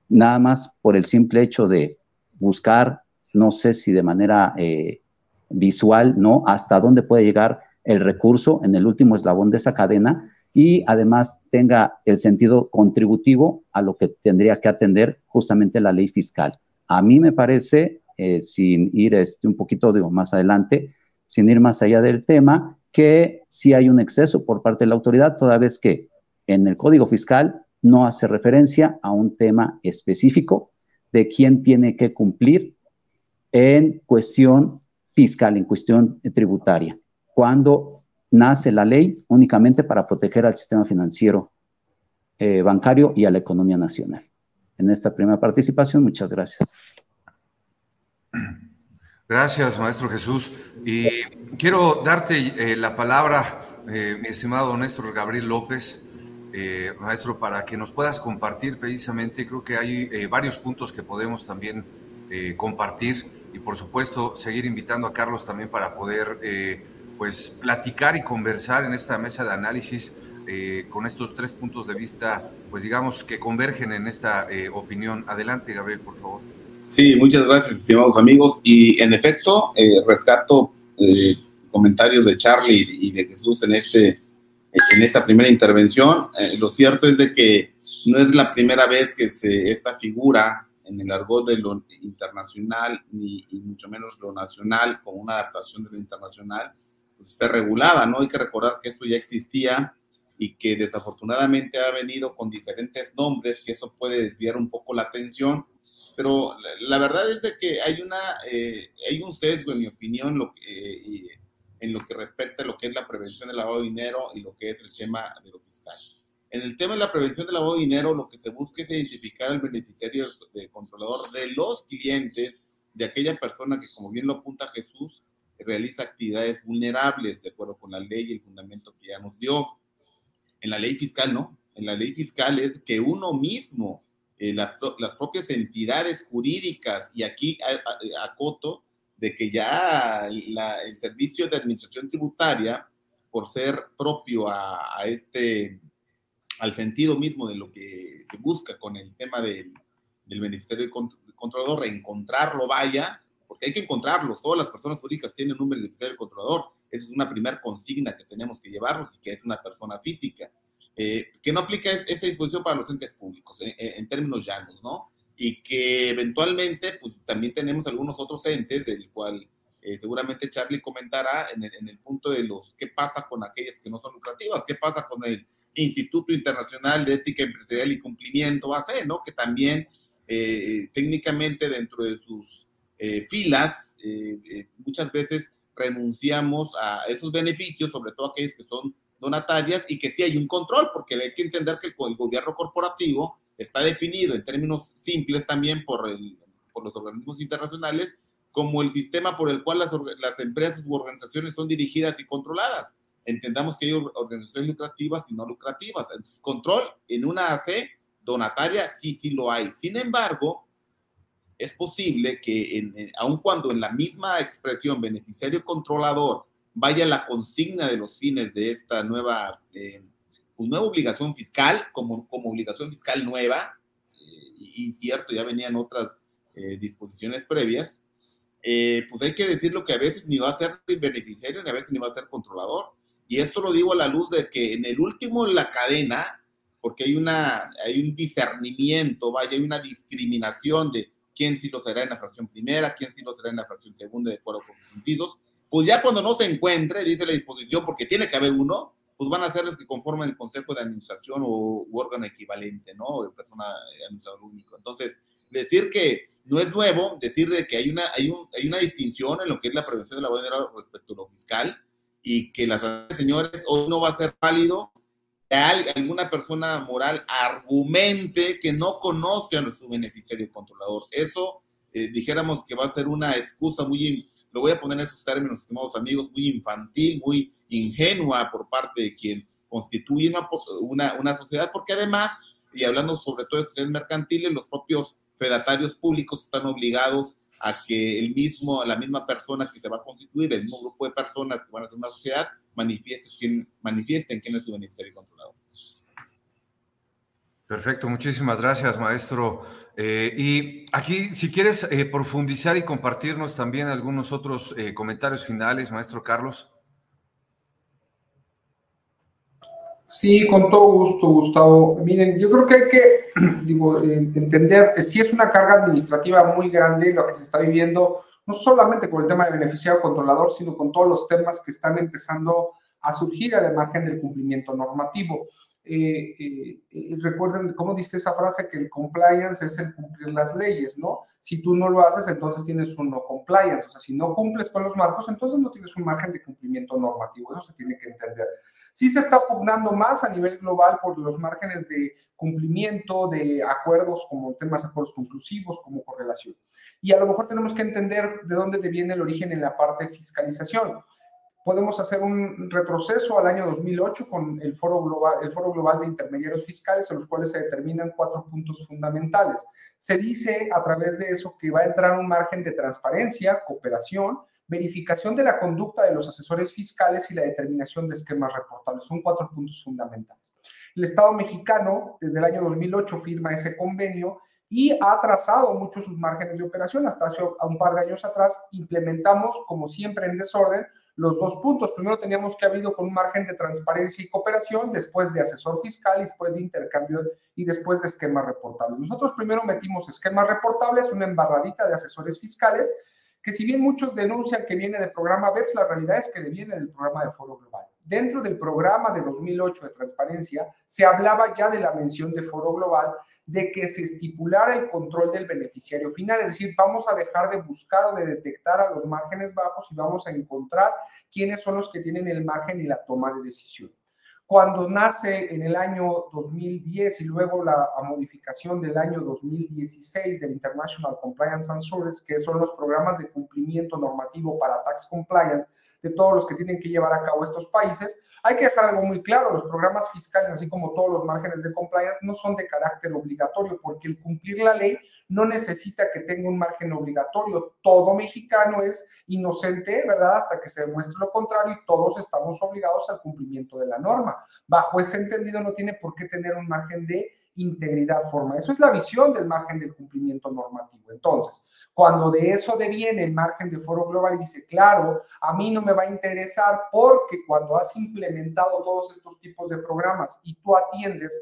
nada más por el simple hecho de buscar, no sé si de manera eh, visual, ¿no? Hasta dónde puede llegar el recurso en el último eslabón de esa cadena y además tenga el sentido contributivo a lo que tendría que atender justamente la ley fiscal. A mí me parece, eh, sin ir este, un poquito digo, más adelante, sin ir más allá del tema, que sí hay un exceso por parte de la autoridad, toda vez que en el Código Fiscal no hace referencia a un tema específico de quién tiene que cumplir en cuestión fiscal, en cuestión tributaria, cuando nace la ley únicamente para proteger al sistema financiero eh, bancario y a la economía nacional. En esta primera participación, muchas gracias. Gracias, maestro Jesús. Y quiero darte eh, la palabra, eh, mi estimado Néstor Gabriel López, eh, maestro, para que nos puedas compartir precisamente, creo que hay varios puntos que podemos también compartir y por supuesto seguir invitando a Carlos también para poder pues platicar y conversar en esta mesa de análisis con estos tres puntos de vista, pues digamos que convergen en esta opinión. Adelante, Gabriel, por favor. Sí, muchas gracias, estimados amigos. Y en efecto, rescato comentarios de Charlie y de Jesús en este en esta primera intervención. Eh, lo cierto es de que no es la primera vez que se, esta figura en el argot de lo internacional, ni y mucho menos lo nacional, con una adaptación de lo internacional, pues esté regulada, ¿no? Hay que recordar que esto ya existía y que desafortunadamente ha venido con diferentes nombres, que eso puede desviar un poco la atención, pero la, verdad es de que hay, una, eh, hay un sesgo, en mi opinión, lo que, en lo que respecta a lo que es la prevención del lavado de dinero y lo que es el tema de lo fiscal. En el tema de la prevención del lavado de dinero, lo que se busca es identificar al beneficiario de controlador de los clientes de aquella persona que, como bien lo apunta Jesús, realiza actividades vulnerables de acuerdo con la ley y el fundamento que ya nos dio. En la ley fiscal, ¿no? En la ley fiscal es que uno mismo, eh, las propias entidades jurídicas, y aquí acoto, de que ya el servicio de administración tributaria, por ser propio a, este, al sentido mismo de lo que se busca con el tema del, del beneficiario controlador, reencontrarlo vaya, porque hay que encontrarlos, todas las personas jurídicas tienen un beneficiario controlador, esa es una primera consigna que tenemos que llevarnos y que es una persona física, eh, que no aplica esa disposición para los entes públicos, eh, eh, en términos llanos, ¿no? y que eventualmente, pues también tenemos algunos otros entes, del cual eh, seguramente Charlie comentará en el, punto de los qué pasa con aquellas que no son lucrativas, qué pasa con el Instituto Internacional de Ética Empresarial y Cumplimiento, base, ¿no? Que también eh, técnicamente dentro de sus eh, filas muchas veces renunciamos a esos beneficios, sobre todo aquellas que son donatarias y que sí hay un control, porque hay que entender que el gobierno corporativo está definido en términos simples también por, el, por los organismos internacionales como el sistema por el cual las, las empresas u organizaciones son dirigidas y controladas. Entendamos que hay organizaciones lucrativas y no lucrativas. Entonces, control en una AC donataria sí, sí lo hay. Sin embargo, es posible que, en, aun cuando en la misma expresión beneficiario controlador vaya la consigna de los fines de esta nueva eh, pues, nueva obligación fiscal, como, como obligación fiscal nueva, eh, y cierto, ya venían otras eh, disposiciones previas, eh, pues hay que decirlo que a veces ni va a ser beneficiario ni a veces ni va a ser controlador. Y esto lo digo a la luz de que en el último de la cadena, porque hay, una, hay un discernimiento, vaya, hay una discriminación de quién sí lo será en la fracción primera, quién sí lo será en la fracción segunda, de acuerdo con los incisos, pues ya cuando no se encuentre, dice la disposición, porque tiene que haber uno, pues van a ser los que conforman el consejo de administración o órgano equivalente, ¿no? Persona eh, administrador único. Entonces, decir que no es nuevo, decir que hay una, hay, un, hay una distinción en lo que es la prevención de la dinero respecto a lo fiscal y que las señores hoy no va a ser válido alguna persona moral argumente que no conoce a su beneficiario controlador. Eso eh, dijéramos que va a ser una excusa muy lo voy a poner en esos términos, estimados amigos, muy infantil, muy ingenua por parte de quien constituye una, una, sociedad, porque además, y hablando sobre todo de sociedades mercantiles, los propios fedatarios públicos están obligados a que el mismo, la misma persona que se va a constituir, el mismo grupo de personas que van a ser una sociedad, manifiesten quién, manifiesten quién es su beneficiario controlador. Perfecto, muchísimas gracias, maestro. Eh, y aquí, si quieres eh, profundizar y compartirnos también algunos otros eh, comentarios finales, maestro Carlos. Sí, con todo gusto, Gustavo. Miren, yo creo que hay que digo, entender que sí es una carga administrativa muy grande lo que se está viviendo, no solamente con el tema de beneficiario controlador, sino con todos los temas que están empezando a surgir a la margen del cumplimiento normativo. Eh, eh, eh, recuerden cómo dice esa frase que el compliance es el cumplir las leyes, ¿no? Si tú no lo haces, entonces tienes un no compliance, o sea, si no cumples con los marcos, entonces no tienes un margen de cumplimiento normativo, eso se tiene que entender. Sí se está pugnando más a nivel global por los márgenes de cumplimiento de acuerdos como temas de acuerdos conclusivos, como correlación. Y a lo mejor tenemos que entender de dónde viene el origen en la parte fiscalización podemos hacer un retroceso al año 2008 con el Foro Global, el Foro Global de Intermediarios Fiscales, en los cuales se determinan cuatro puntos fundamentales. Se dice a través de eso que va a entrar un margen de transparencia, cooperación, verificación de la conducta de los asesores fiscales y la determinación de esquemas reportables. Son cuatro puntos fundamentales. El Estado mexicano, desde el año 2008, firma ese convenio y ha trazado mucho sus márgenes de operación. Hasta hace un par de años atrás implementamos, como siempre en desorden, los dos puntos. Primero teníamos que habido con un margen de transparencia y cooperación, después de asesor fiscal, después de intercambio y después de esquemas reportables. Nosotros primero metimos esquemas reportables, una embarradita de asesores fiscales, que si bien muchos denuncian que viene del programa BEPS, la realidad es que viene del programa de Foro Global. Dentro del programa de 2008 de transparencia, se hablaba ya de la mención de Foro Global de que se estipulara el control del beneficiario final, es decir, vamos a dejar de buscar o de detectar a los márgenes bajos y vamos a encontrar quiénes son los que tienen el margen y la toma de decisión. Cuando nace en el año 2010 y luego la modificación del año 2016 del International Compliance and Service, que son los programas de cumplimiento normativo para tax compliance, de todos los que tienen que llevar a cabo estos países. Hay que dejar algo muy claro, los programas fiscales, así como todos los márgenes de compliance, no son de carácter obligatorio, porque el cumplir la ley no necesita que tenga un margen obligatorio. Todo mexicano es inocente, ¿verdad? Hasta que se demuestre lo contrario y todos estamos obligados al cumplimiento de la norma. Bajo ese entendido no tiene por qué tener un margen de integridad forma. Eso es la visión del margen del cumplimiento normativo. Entonces, cuando de eso deviene el margen de foro global y dice, claro, a mí no me va a interesar porque cuando has implementado todos estos tipos de programas y tú atiendes,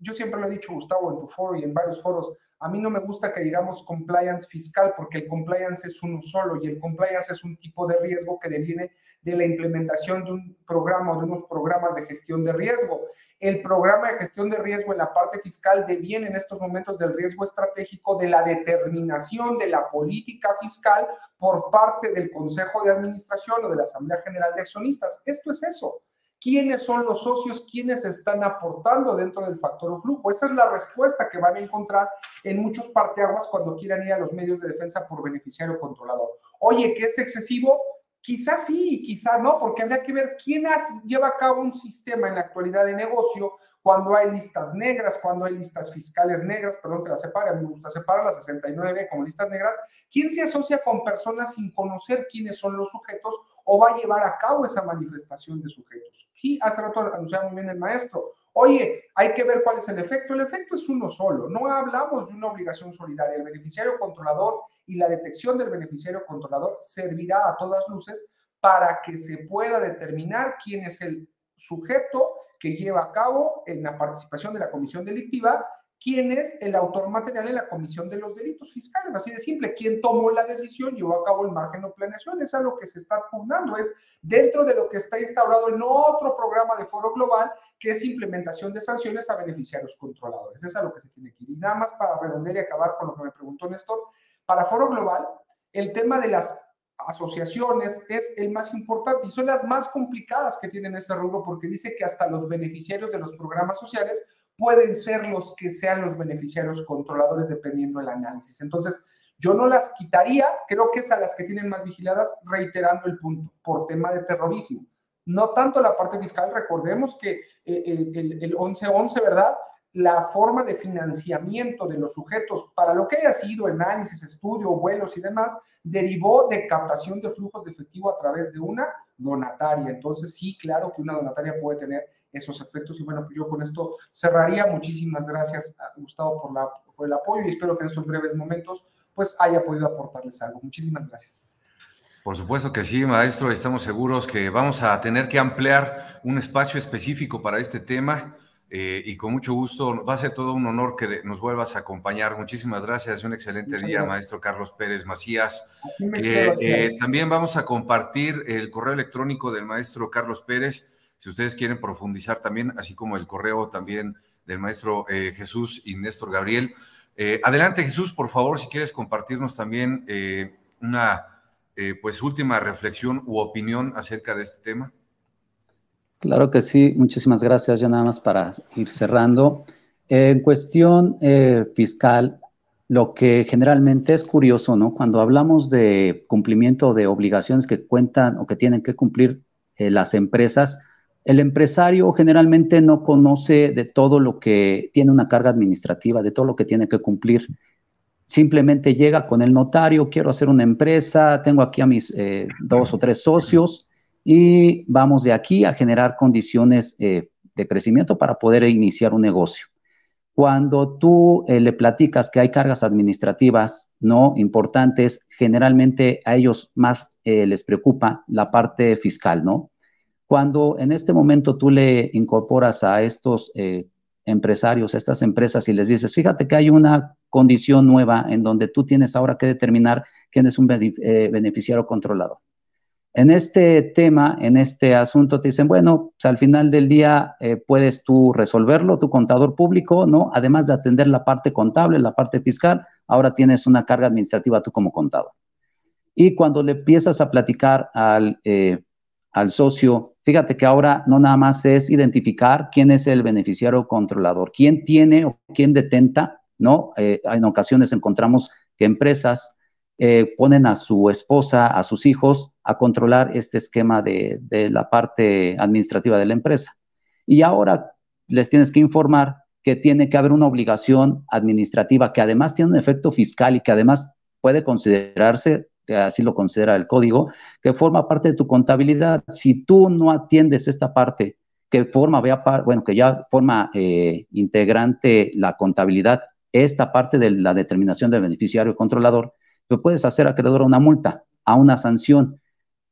yo siempre lo he dicho, Gustavo, en tu foro y en varios foros, a mí no me gusta que digamos compliance fiscal porque el compliance es uno solo y el compliance es un tipo de riesgo que deviene de la implementación de un programa o de unos programas de gestión de riesgo. El programa de gestión de riesgo en la parte fiscal deviene en estos momentos del riesgo estratégico de la determinación de la política fiscal por parte del Consejo de Administración o de la Asamblea General de Accionistas. Esto es eso. ¿Quiénes son los socios? ¿Quiénes están aportando dentro del factor flujo? Esa es la respuesta que van a encontrar en muchos parteaguas cuando quieran ir a los medios de defensa por beneficiario controlador. Oye, ¿qué es excesivo? Quizás sí, quizás no, porque habría que ver quién lleva a cabo un sistema en la actualidad de negocio cuando hay listas negras, cuando hay listas fiscales negras, perdón que las separe, a mí me gusta separar las 69 como listas negras, ¿quién se asocia con personas sin conocer quiénes son los sujetos o va a llevar a cabo esa manifestación de sujetos? Sí, hace rato anunciaba muy bien el maestro, Oye, hay que ver cuál es el efecto. El efecto es uno solo. No hablamos de una obligación solidaria. El beneficiario controlador y la detección del beneficiario controlador servirá a todas luces para que se pueda determinar quién es el sujeto que lleva a cabo en la participación de la comisión delictiva quién es el autor material en la comisión de los delitos fiscales. Así de simple, quién tomó la decisión, llevó a cabo el margen de planeación. Es a lo que se está pugnando, es dentro de lo que está instaurado en otro programa de foro global, que es implementación de sanciones a beneficiarios controladores. Es a lo que se tiene que ir. Y nada más para redondear y acabar con lo que me preguntó Néstor, para foro global, el tema de las asociaciones es el más importante y son las más complicadas que tienen ese rubro porque dice que hasta los beneficiarios de los programas sociales pueden ser los que sean los beneficiarios controladores dependiendo del análisis. Entonces, yo no las quitaría, creo que es a las que tienen más vigiladas, reiterando el punto, por tema de terrorismo. No tanto la parte fiscal, recordemos que eh, el, el, el 1111, ¿verdad? La forma de financiamiento de los sujetos para lo que haya sido análisis, estudio, vuelos y demás, derivó de captación de flujos de efectivo a través de una donataria. Entonces, sí, claro que una donataria puede tener esos efectos. Y bueno, pues yo con esto cerraría. Muchísimas gracias, a Gustavo, por, la, por el apoyo y espero que en estos breves momentos pues haya podido aportarles algo. Muchísimas gracias. Por supuesto que sí, maestro. Estamos seguros que vamos a tener que ampliar un espacio específico para este tema. Eh, y con mucho gusto, va a ser todo un honor que nos vuelvas a acompañar. Muchísimas gracias, un excelente día, maestro Carlos Pérez Macías. Eh, también vamos a compartir el correo electrónico del maestro Carlos Pérez, si ustedes quieren profundizar también, así como el correo también del maestro eh, Jesús y Néstor Gabriel. adelante, Jesús, por favor, si quieres compartirnos también una pues última reflexión u opinión acerca de este tema. Claro que sí, muchísimas gracias. Ya nada más para ir cerrando. En cuestión eh, fiscal, lo que generalmente es curioso, ¿no? Cuando hablamos de cumplimiento de obligaciones que cuentan o que tienen que cumplir eh, las empresas, el empresario generalmente no conoce de todo lo que tiene una carga administrativa, de todo lo que tiene que cumplir. Simplemente llega con el notario, quiero hacer una empresa, tengo aquí a mis eh, dos o tres socios y vamos de aquí a generar condiciones eh, de crecimiento para poder iniciar un negocio. Cuando tú eh, le platicas que hay cargas administrativas no importantes, generalmente a ellos más les preocupa la parte fiscal, ¿no? Cuando en este momento tú le incorporas a estos empresarios, a estas empresas y les dices, fíjate que hay una condición nueva en donde tú tienes ahora que determinar quién es un beneficiario controlador en este tema, en este asunto, te dicen, bueno, pues, al final del día eh, puedes tú resolverlo, tu contador público, ¿no? Además de atender la parte contable, la parte fiscal, ahora tienes una carga administrativa tú como contador. Y cuando le empiezas a platicar al, eh, al socio, fíjate que ahora no nada más es identificar quién es el beneficiario controlador, quién tiene o quién detenta, ¿no? Eh, en ocasiones encontramos que empresas eh, ponen a su esposa, a sus hijos, a controlar este esquema de, la parte administrativa de la empresa. Y ahora les tienes que informar que tiene que haber una obligación administrativa que además tiene un efecto fiscal y que además puede considerarse, que así lo considera el código, que forma parte de tu contabilidad. Si tú no atiendes esta parte que forma, bueno, que ya forma eh, integrante la contabilidad, esta parte de la determinación del beneficiario controlador, puedes hacer acreedor a una multa, a una sanción.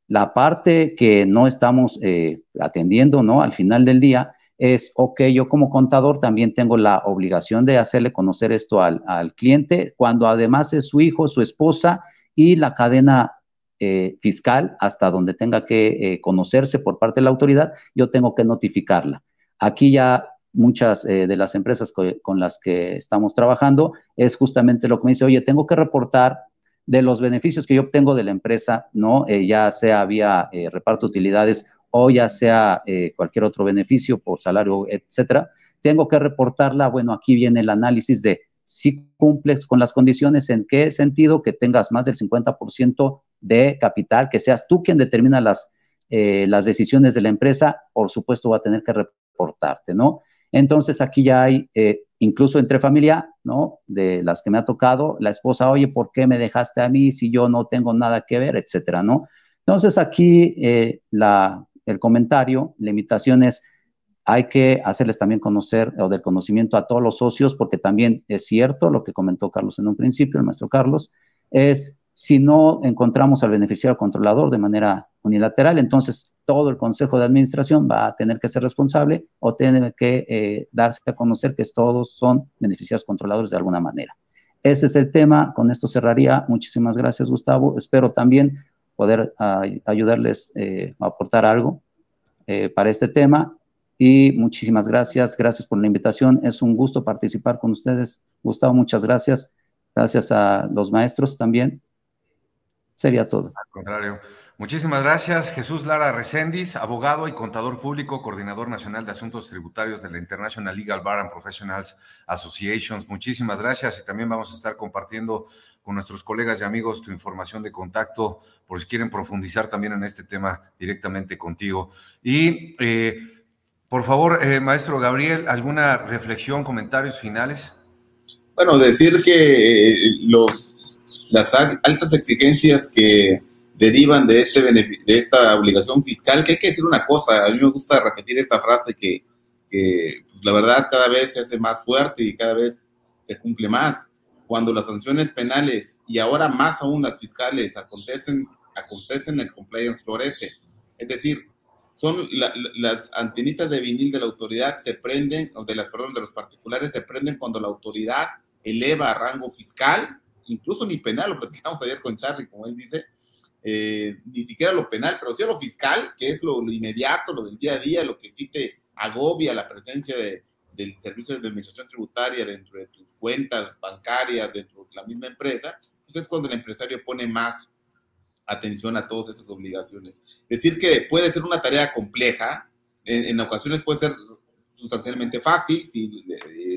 La parte que no estamos eh, atendiendo, ¿no? Al final del día es, ok, yo como contador también tengo la obligación de hacerle conocer esto al, cliente, cuando además es su hijo, su esposa y la cadena eh, fiscal hasta donde tenga que eh, conocerse por parte de la autoridad, yo tengo que notificarla. Aquí ya muchas de las empresas con las que estamos trabajando es justamente lo que me dice, oye, tengo que reportar de los beneficios que yo obtengo de la empresa, ¿no? Eh, ya sea vía eh, reparto de utilidades o ya sea eh, cualquier otro beneficio por salario, etcétera, tengo que reportarla. Bueno, aquí viene el análisis de si cumples con las condiciones, en qué sentido que tengas más del 50% de capital, que seas tú quien determina las, las decisiones de la empresa, por supuesto va a tener que reportarte, ¿no? Entonces aquí ya hay incluso entre familia, ¿no? De las que me ha tocado, la esposa, oye, ¿por qué me dejaste a mí si yo no tengo nada que ver, etcétera, ¿no? Entonces aquí eh, la, el comentario, la invitación es, hay que hacerles también conocer o del conocimiento a todos los socios, porque también es cierto lo que comentó Carlos en un principio, el maestro Carlos, es si no encontramos al beneficiario controlador de manera unilateral, entonces todo el Consejo de Administración va a tener que ser responsable o tiene que eh, darse a conocer que todos son beneficiarios controladores de alguna manera. Ese es el tema, con esto cerraría. Muchísimas gracias, Gustavo. Espero también poder ayudarles eh, a aportar algo eh, para este tema. Y muchísimas gracias, gracias por la invitación. Es un gusto participar con ustedes. Gustavo, muchas gracias. Gracias a los maestros también. Sería todo. Al contrario. Muchísimas gracias, Jesús Lara Recendis, abogado y contador público, coordinador nacional de asuntos tributarios de la International Legal Bar and Professionals Associations. Muchísimas gracias y también vamos a estar compartiendo con nuestros colegas y amigos tu información de contacto por si quieren profundizar también en este tema directamente contigo. Y eh, por favor, eh, maestro Gabriel, ¿alguna reflexión, comentarios finales? Bueno, decir que eh, los, las altas exigencias que derivan de, este de esta obligación fiscal, que hay que decir una cosa, a mí me gusta repetir esta frase que que pues, la verdad cada vez se hace más fuerte y cada vez se cumple más. Cuando las sanciones penales y ahora más aún las fiscales acontecen, acontecen el compliance florece. Es decir, son las antenitas de vinil de la autoridad se prenden, o de las, perdón, de los particulares se prenden cuando la autoridad eleva a rango fiscal, incluso ni penal, lo platicamos ayer con Charlie, como él dice, eh, ni siquiera lo penal, pero sí lo fiscal, que es lo, inmediato, lo del día a día, lo que sí te agobia la presencia de, del servicio de administración tributaria dentro de tus cuentas bancarias, dentro de la misma empresa, pues es cuando el empresario pone más atención a todas esas obligaciones. Decir que puede ser una tarea compleja, en, ocasiones puede ser sustancialmente fácil si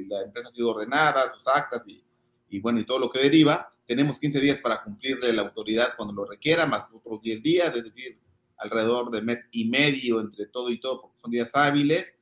la empresa ha sido ordenada, sus actas y, y, bueno, y todo lo que deriva. Tenemos 15 días para cumplirle la autoridad cuando lo requiera, más otros 10 días, es decir, alrededor de mes y medio entre todo y todo, porque son días hábiles.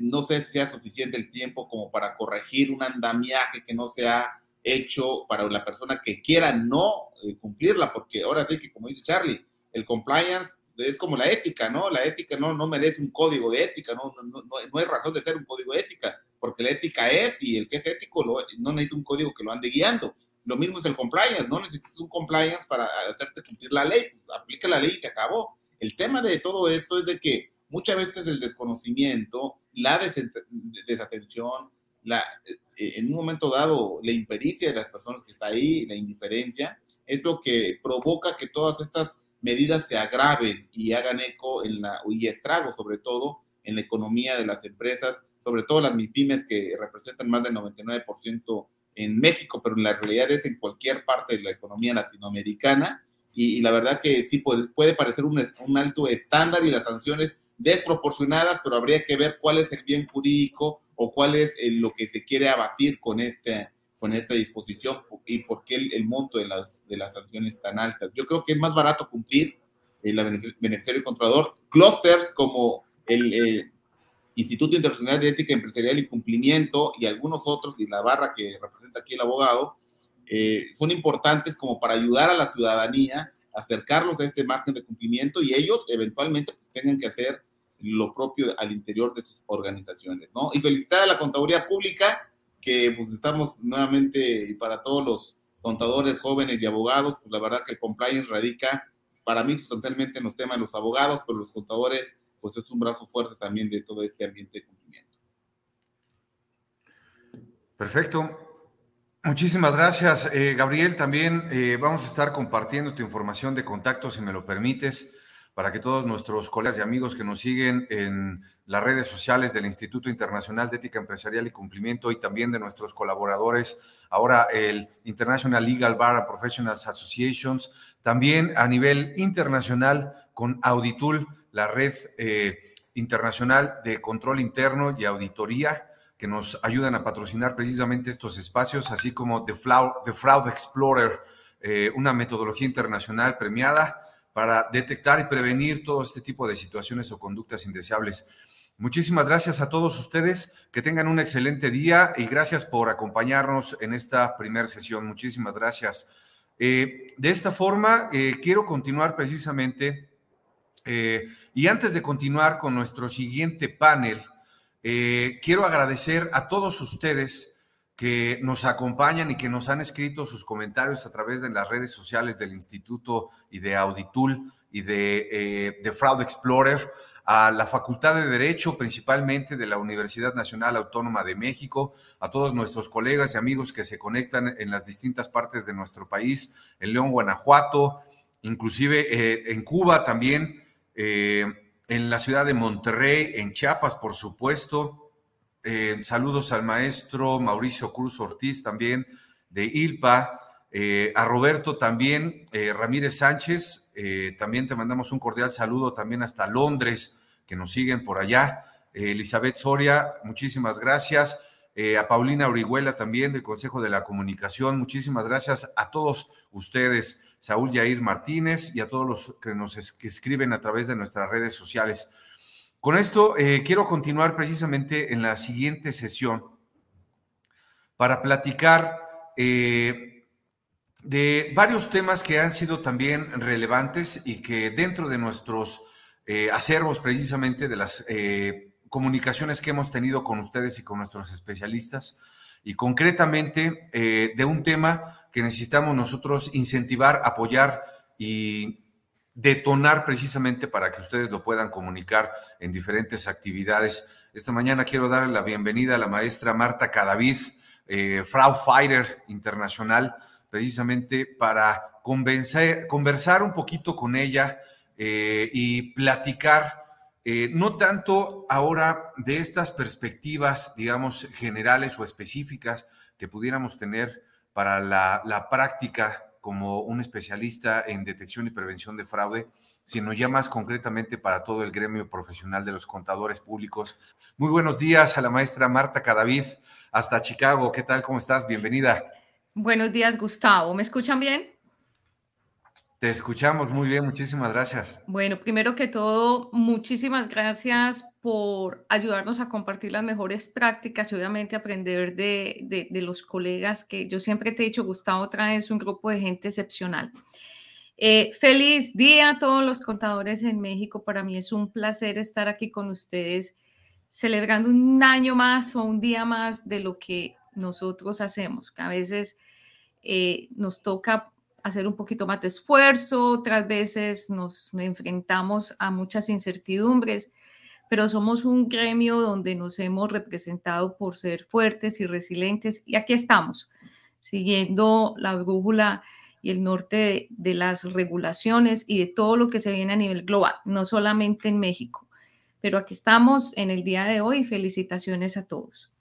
No sé si sea suficiente el tiempo como para corregir un andamiaje que no se ha hecho para la persona que quiera no eh, cumplirla, porque ahora sí que, como dice Charlie, el compliance es como la ética, ¿no? La ética no, no merece un código de ética, ¿no? No, no, no hay razón de ser un código de ética, porque la ética es, y el que es ético no necesita un código que lo ande guiando. Lo mismo es el compliance, no necesitas un compliance para hacerte cumplir la ley, pues, aplica la ley y se acabó. El tema de todo esto es de que muchas veces el desconocimiento, la desatención, la, en un momento dado, la impericia de las personas que está ahí, la indiferencia, es lo que provoca que todas estas medidas se agraven y hagan eco en la, y estrago sobre todo en la economía de las empresas, sobre todo las MIPIMES que representan más del 99% en México, pero en la realidad es en cualquier parte de la economía latinoamericana. Y, la verdad que sí puede, puede parecer un, un alto estándar y las sanciones desproporcionadas, pero habría que ver cuál es el bien jurídico o cuál es lo que se quiere abatir con, este, con esta disposición y por qué el, monto de las, de las sanciones tan altas. Yo creo que es más barato cumplir el beneficiario y controlador. Clusters como el eh, Instituto Internacional de Ética Empresarial y Cumplimiento y algunos otros, y la barra que representa aquí el abogado, eh, son importantes como para ayudar a la ciudadanía, acercarlos a este margen de cumplimiento y ellos eventualmente pues, tengan que hacer lo propio al interior de sus organizaciones, ¿no? Y felicitar a la contaduría pública, que pues estamos nuevamente, y para todos los contadores jóvenes y abogados, pues la verdad que el compliance radica para mí sustancialmente en los temas de los abogados, pero los contadores, pues es un brazo fuerte también de todo este ambiente de cumplimiento. Perfecto. Muchísimas gracias, eh, Gabriel. También eh, vamos a estar compartiendo tu información de contacto, si me lo permites para que todos nuestros colegas y amigos que nos siguen en las redes sociales del Instituto Internacional de Ética Empresarial y Cumplimiento y también de nuestros colaboradores, ahora el International Legal Bar and Professionals Associations, también a nivel internacional con Auditul, la red eh, internacional de control interno y auditoría que nos ayudan a patrocinar precisamente estos espacios, así como The Fraud, Explorer, eh, una metodología internacional premiada para detectar y prevenir todo este tipo de situaciones o conductas indeseables. Muchísimas gracias a todos ustedes, que tengan un excelente día y gracias por acompañarnos en esta primera sesión. Muchísimas gracias. Eh, de esta forma, eh, quiero continuar precisamente, eh, y antes de continuar con nuestro siguiente panel, quiero agradecer a todos ustedes que nos acompañan y que nos han escrito sus comentarios a través de las redes sociales del Instituto y de Auditul y de, eh, de Fraud Explorer, a la Facultad de Derecho, principalmente de la Universidad Nacional Autónoma de México, a todos nuestros colegas y amigos que se conectan en las distintas partes de nuestro país, en León, Guanajuato, inclusive eh, en Cuba también, eh, en la ciudad de Monterrey, en Chiapas, por supuesto, eh, saludos al maestro Mauricio Cruz Ortiz también de ILPA. Eh, a Roberto también, eh, Ramírez Sánchez, también te mandamos un cordial saludo también hasta Londres, que nos siguen por allá. Elizabeth Soria, muchísimas gracias. a Paulina Orihuela también del Consejo de la Comunicación, muchísimas gracias a todos ustedes, Saúl Yair Martínez y a todos los que nos escriben a través de nuestras redes sociales. Con esto eh, quiero continuar precisamente en la siguiente sesión para platicar eh, de varios temas que han sido también relevantes y que dentro de nuestros eh, acervos precisamente de las comunicaciones que hemos tenido con ustedes y con nuestros especialistas y concretamente de un tema que necesitamos nosotros incentivar, apoyar y detonar precisamente para que ustedes lo puedan comunicar en diferentes actividades. Esta mañana quiero darle la bienvenida a la maestra Marta Cadavid, eh, Frau Fighter Internacional, precisamente para conversar un poquito con ella eh, y platicar, eh, no tanto ahora de estas perspectivas, digamos, generales o específicas que pudiéramos tener para la, la práctica como un especialista en detección y prevención de fraude, sino ya más concretamente para todo el gremio profesional de los contadores públicos. Muy buenos días a la maestra Marta Cadavid, hasta Chicago. ¿Qué tal? ¿Cómo estás? Bienvenida. Buenos días, Gustavo. ¿Me escuchan bien? Te escuchamos muy bien, muchísimas gracias. Bueno, primero que todo, muchísimas gracias por ayudarnos a compartir las mejores prácticas y obviamente aprender de, los colegas que yo siempre te he dicho, Gustavo traes un grupo de gente excepcional. Eh, feliz día a todos los contadores en México. Para mí es un placer estar aquí con ustedes celebrando un año más o un día más de lo que nosotros hacemos, que a veces eh, nos toca hacer un poquito más de esfuerzo, otras veces nos enfrentamos a muchas incertidumbres, pero somos un gremio donde nos hemos representado por ser fuertes y resilientes y aquí estamos, siguiendo la brújula y el norte de, las regulaciones y de todo lo que se viene a nivel global, no solamente en México. Pero aquí estamos en el día de hoy. Felicitaciones a todos.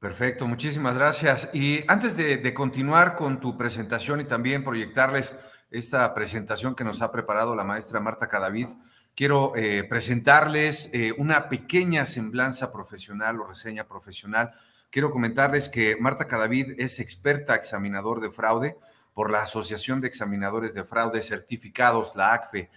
Perfecto, muchísimas gracias. Y antes de, continuar con tu presentación y también proyectarles esta presentación que nos ha preparado la maestra Marta Cadavid, quiero eh, presentarles eh, una pequeña semblanza profesional o reseña profesional. Quiero comentarles que Marta Cadavid es experta examinador de fraude por la Asociación de Examinadores de Fraude Certificados, la ACFE,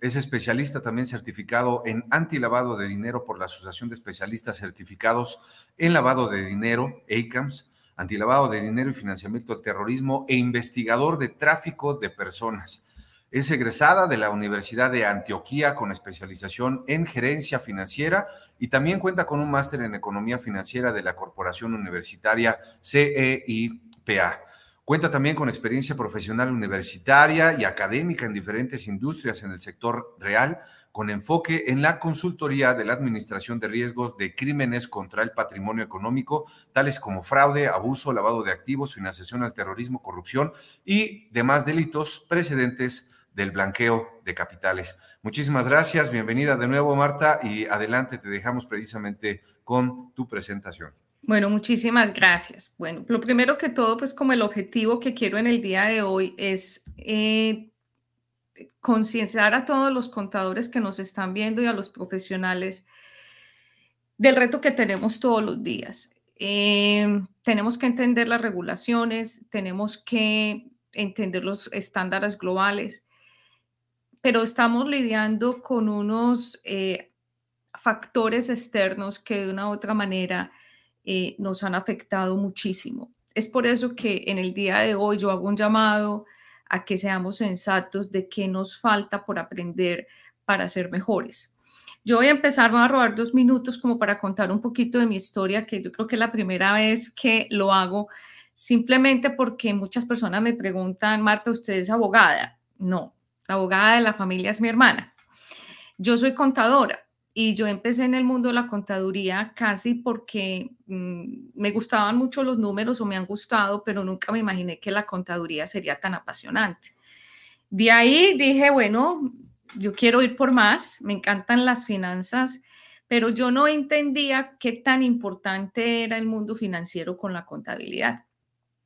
es especialista también certificado en antilavado de dinero por la Asociación de Especialistas Certificados en Lavado de Dinero, ACAMS, antilavado de dinero y financiamiento del terrorismo e investigador de tráfico de personas. Es egresada de la Universidad de Antioquía con especialización en gerencia financiera y también cuenta con un máster en economía financiera de la Corporación Universitaria CEIPA. Cuenta también con experiencia profesional universitaria y académica en diferentes industrias en el sector real, con enfoque en la consultoría de la administración de riesgos de crímenes contra el patrimonio económico, tales como fraude, abuso, lavado de activos, financiación al terrorismo, corrupción y demás delitos precedentes del blanqueo de capitales. Muchísimas gracias, bienvenida de nuevo Marta y adelante te dejamos precisamente con tu presentación. Bueno, muchísimas gracias. Bueno, lo primero que todo, pues como el objetivo que quiero en el día de hoy es eh, concienciar a todos los contadores que nos están viendo y a los profesionales del reto que tenemos todos los días. Eh, tenemos que entender las regulaciones, tenemos que entender los estándares globales, pero estamos lidiando con unos eh, factores externos que de una u otra manera eh, nos han afectado muchísimo. Es por eso que en el día de hoy yo hago un llamado a que seamos sensatos de qué nos falta por aprender para ser mejores. Yo voy a empezar, voy a robar dos minutos como para contar un poquito de mi historia, que yo creo que es la primera vez que lo hago, simplemente porque muchas personas me preguntan, Marta, ¿usted es abogada? No, la abogada de la familia es mi hermana. Yo soy contadora y yo empecé en el mundo de la contaduría casi porque mm, me gustaban mucho los números o me han gustado, pero nunca me imaginé que la contaduría sería tan apasionante. De ahí dije, bueno, yo quiero ir por más, me encantan las finanzas, pero yo no entendía qué tan importante era el mundo financiero con la contabilidad.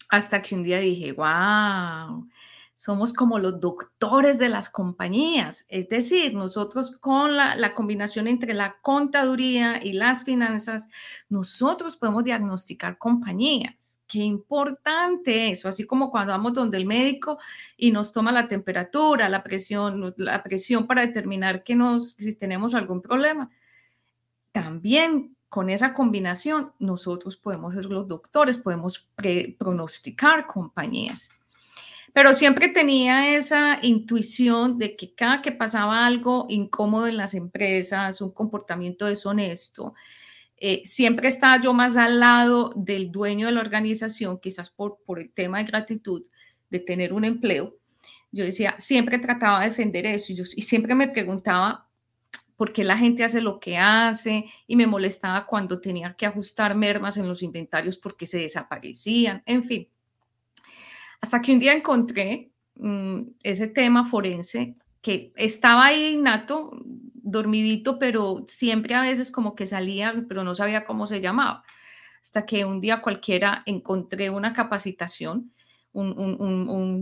Hasta que un día dije, wow, somos como los doctores de las compañías, es decir, nosotros con la, combinación entre la contaduría y las finanzas, nosotros podemos diagnosticar compañías. Qué importante eso, así como cuando vamos donde el médico y nos toma la temperatura, la presión, la presión para determinar que nos, si tenemos algún problema. También con esa combinación, nosotros podemos ser los doctores, podemos pronosticar compañías. Pero siempre tenía esa intuición de que cada que pasaba algo incómodo en las empresas, un comportamiento deshonesto, eh, siempre estaba yo más al lado del dueño de la organización, quizás por, por el tema de gratitud, de tener un empleo. Yo decía, siempre trataba de defender eso y, y siempre me preguntaba por qué la gente hace lo que hace y me molestaba cuando tenía que ajustar mermas en los inventarios porque se desaparecían, en fin. Hasta que un día encontré mm, ese tema forense que estaba ahí innato, dormidito, pero siempre a veces como que salía, pero no sabía cómo se llamaba. Hasta que un día cualquiera encontré una capacitación, un,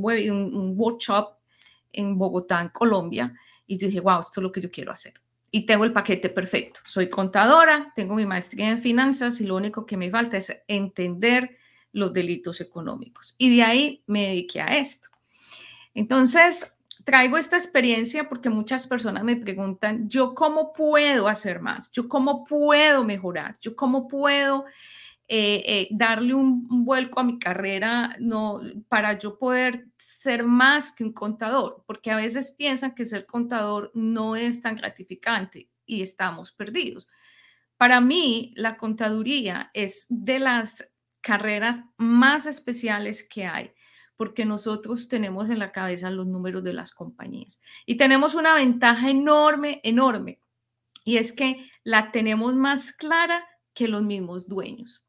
workshop en Bogotá, en Colombia, y dije, wow, esto es lo que yo quiero hacer. Y tengo el paquete perfecto. Soy contadora, tengo mi maestría en finanzas y lo único que me falta es entender los delitos económicos. Y de ahí me dediqué a esto. Entonces, traigo esta experiencia porque muchas personas me preguntan, ¿yo cómo puedo hacer más? ¿Yo cómo puedo mejorar? ¿Yo cómo puedo eh, eh, darle un, un, vuelco a mi carrera no, para yo poder ser más que un contador? Porque a veces piensan que ser contador no es tan gratificante y estamos perdidos. Para mí, la contaduría es de las carreras más especiales que hay, porque nosotros tenemos en la cabeza los números de las compañías. Y tenemos una ventaja enorme, enorme, y es que la tenemos más clara que los mismos dueños,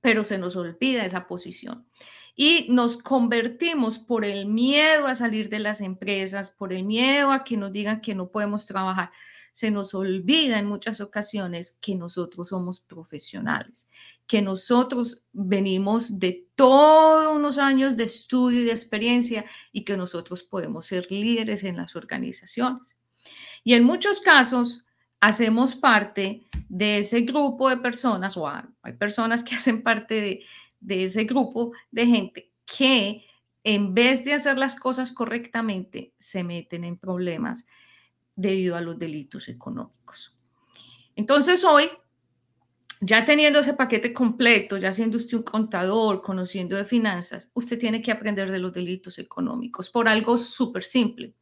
pero se nos olvida esa posición. Y nos convertimos por el miedo a salir de las empresas, por el miedo a que nos digan que no podemos trabajar se nos olvida en muchas ocasiones que nosotros somos profesionales, que nosotros venimos de todos unos años de estudio y de experiencia y que nosotros podemos ser líderes en las organizaciones. Y en muchos casos hacemos parte de ese grupo de personas o hay personas que hacen parte de, de ese grupo de gente que en vez de hacer las cosas correctamente se meten en problemas debido a los delitos económicos. Entonces hoy, ya teniendo ese paquete completo, ya siendo usted un contador, conociendo de finanzas, usted tiene que aprender de los delitos económicos por algo súper simple.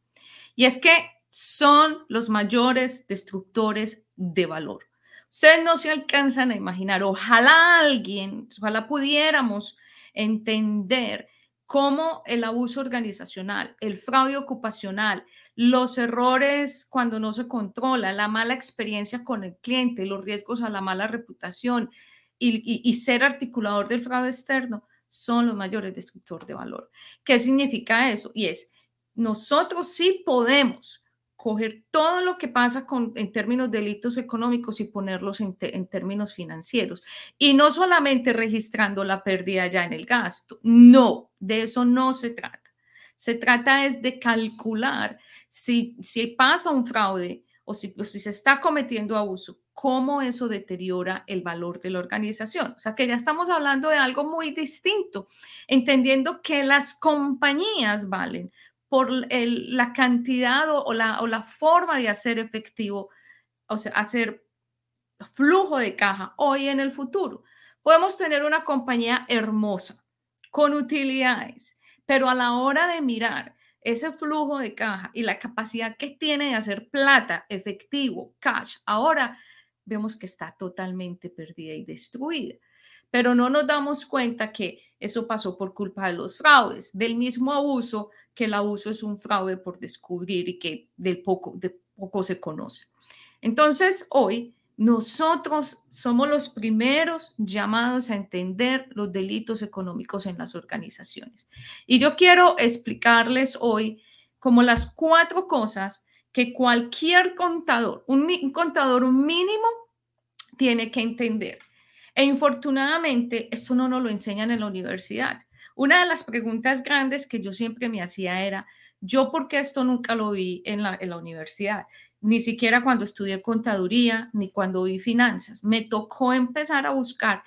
Y es que son los mayores destructores de valor. Ustedes no se alcanzan a imaginar, ojalá alguien, ojalá pudiéramos entender cómo el abuso organizacional, el fraude ocupacional, los errores cuando no se controla, la mala experiencia con el cliente, los riesgos a la mala reputación y, ser articulador del fraude externo son los mayores destructores de valor. ¿Qué significa eso? Y es, nosotros sí podemos coger todo lo que pasa con, en términos de delitos económicos y ponerlos en, en, términos financieros. Y no solamente registrando la pérdida ya en el gasto, no, de eso no se trata. Se trata es de calcular si, si pasa un fraude o si, si se está cometiendo abuso, cómo eso deteriora el valor de la organización. O sea que ya estamos hablando de algo muy distinto, entendiendo que las compañías valen por la cantidad o, la, o la forma de hacer efectivo, o sea, hacer flujo de caja hoy en el futuro. Podemos tener una compañía hermosa, con utilidades, pero a la hora de mirar ese flujo de caja y la capacidad que tiene de hacer plata, efectivo, cash, ahora vemos que está totalmente perdida y destruida. Pero no nos damos cuenta que eso pasó por culpa de los fraudes, del mismo abuso, que el abuso es un fraude por descubrir y que del poco, de poco se conoce. Entonces, hoy nosotros somos los primeros llamados a entender los delitos económicos en las organizaciones. Y yo quiero explicarles hoy como las cuatro cosas que cualquier contador, un, contador mínimo, tiene que entender. E infortunadamente, esto no nos lo enseñan en la universidad. Una de las preguntas grandes que yo siempre me hacía era, ¿yo por qué esto nunca lo vi en la universidad? Ni siquiera cuando estudié contaduría, ni cuando vi finanzas. Me tocó empezar a buscar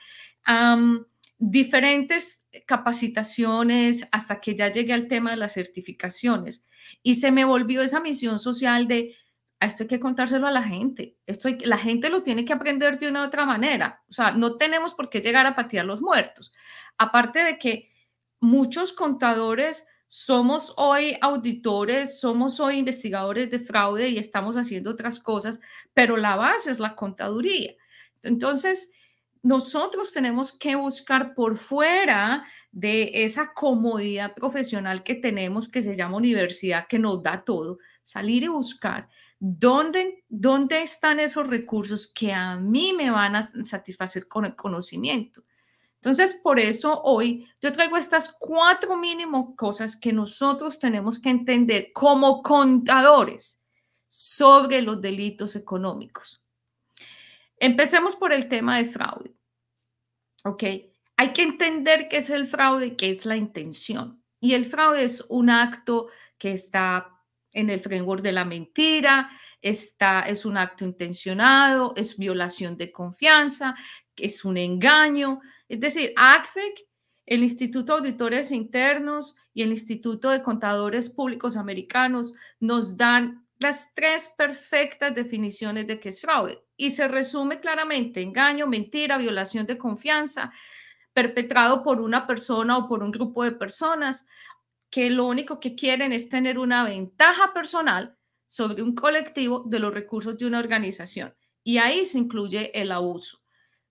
diferentes capacitaciones hasta que ya llegué al tema de las certificaciones y se me volvió esa misión social de esto hay que contárselo a la gente, esto la gente lo tiene que aprender de una u otra manera, o sea, no tenemos por qué llegar a patear los muertos. Aparte de que muchos contadores somos hoy auditores, somos hoy investigadores de fraude y estamos haciendo otras cosas, pero la base es la contaduría. Entonces, nosotros tenemos que buscar por fuera de esa comodidad profesional que tenemos, que se llama universidad, que nos da todo, salir y buscar dónde, dónde están esos recursos que a mí me van a satisfacer con el conocimiento. Entonces, por eso hoy yo traigo estas cuatro mínimo cosas que nosotros tenemos que entender como contadores sobre los delitos económicos. Empecemos por el tema de fraude. ¿Ok? Hay que entender qué es el fraude, qué es la intención. Y el fraude es un acto que está en el framework de la mentira, está, es un acto intencionado, es violación de confianza, es un engaño. Es decir, ACFEC, el Instituto de Auditores Internos y el Instituto de Contadores Públicos Americanos nos dan las tres perfectas definiciones de qué es fraude y se resume claramente engaño, mentira, violación de confianza perpetrado por una persona o por un grupo de personas que lo único que quieren es tener una ventaja personal sobre un colectivo de los recursos de una organización. Y ahí se incluye el abuso,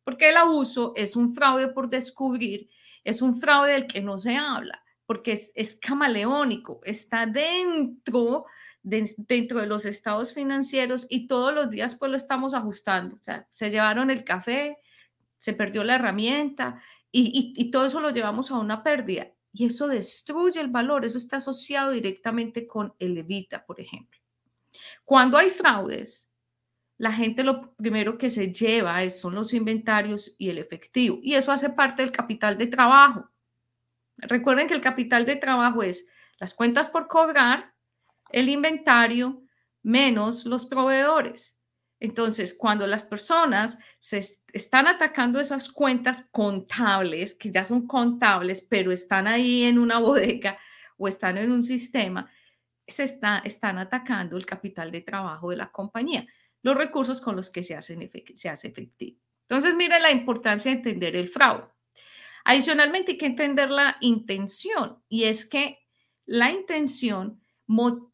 porque el abuso es un fraude por descubrir, es un fraude del que no se habla, porque es, es camaleónico, está dentro dentro de los estados financieros y todos los días pues lo estamos ajustando. O sea, se llevaron el café, se perdió la herramienta y, y, todo eso lo llevamos a una pérdida y eso destruye el valor, eso está asociado directamente con el evita, por ejemplo. Cuando hay fraudes, la gente lo primero que se lleva es, son los inventarios y el efectivo y eso hace parte del capital de trabajo. Recuerden que el capital de trabajo es las cuentas por cobrar el inventario menos los proveedores. Entonces, cuando las personas se están atacando esas cuentas contables, que ya son contables, pero están ahí en una bodega o están en un sistema, se está, están atacando el capital de trabajo de la compañía, los recursos con los que se, hacen se hace efectivo. Entonces, mire la importancia de entender el fraude. Adicionalmente, hay que entender la intención, y es que la intención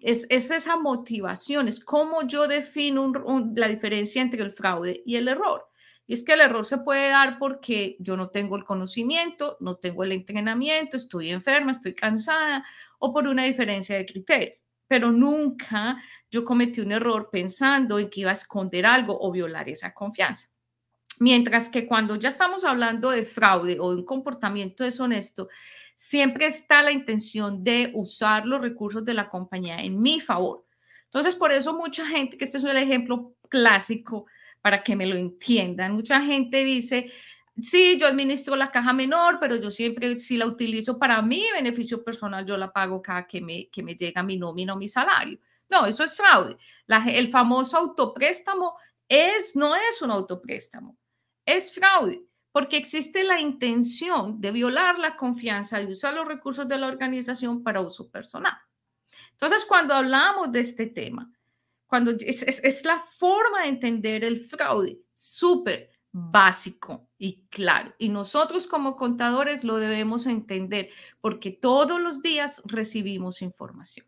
es, esa motivación, es cómo yo defino la diferencia entre el fraude y el error. Y es que el error se puede dar porque yo no tengo el conocimiento, no tengo el entrenamiento, estoy enferma, estoy cansada o por una diferencia de criterio. Pero nunca yo cometí un error pensando en que iba a esconder algo o violar esa confianza. Mientras que cuando ya estamos hablando de fraude o de un comportamiento deshonesto, siempre está la intención de usar los recursos de la compañía en mi favor. Entonces, por eso mucha gente, que este es el ejemplo clásico para que me lo entiendan, mucha gente dice, sí, yo administro la caja menor, pero yo siempre, si la utilizo para mi beneficio personal, yo la pago cada que me, que me llega mi nómina o mi salario. No, eso es fraude. el famoso autopréstamo es, no es un autopréstamo, es fraude porque existe la intención de violar la confianza, de usar los recursos de la organización para uso personal. Entonces, cuando hablamos de este tema, cuando es, es la forma de entender el fraude, súper básico y claro. Y nosotros como contadores lo debemos entender porque todos los días recibimos información.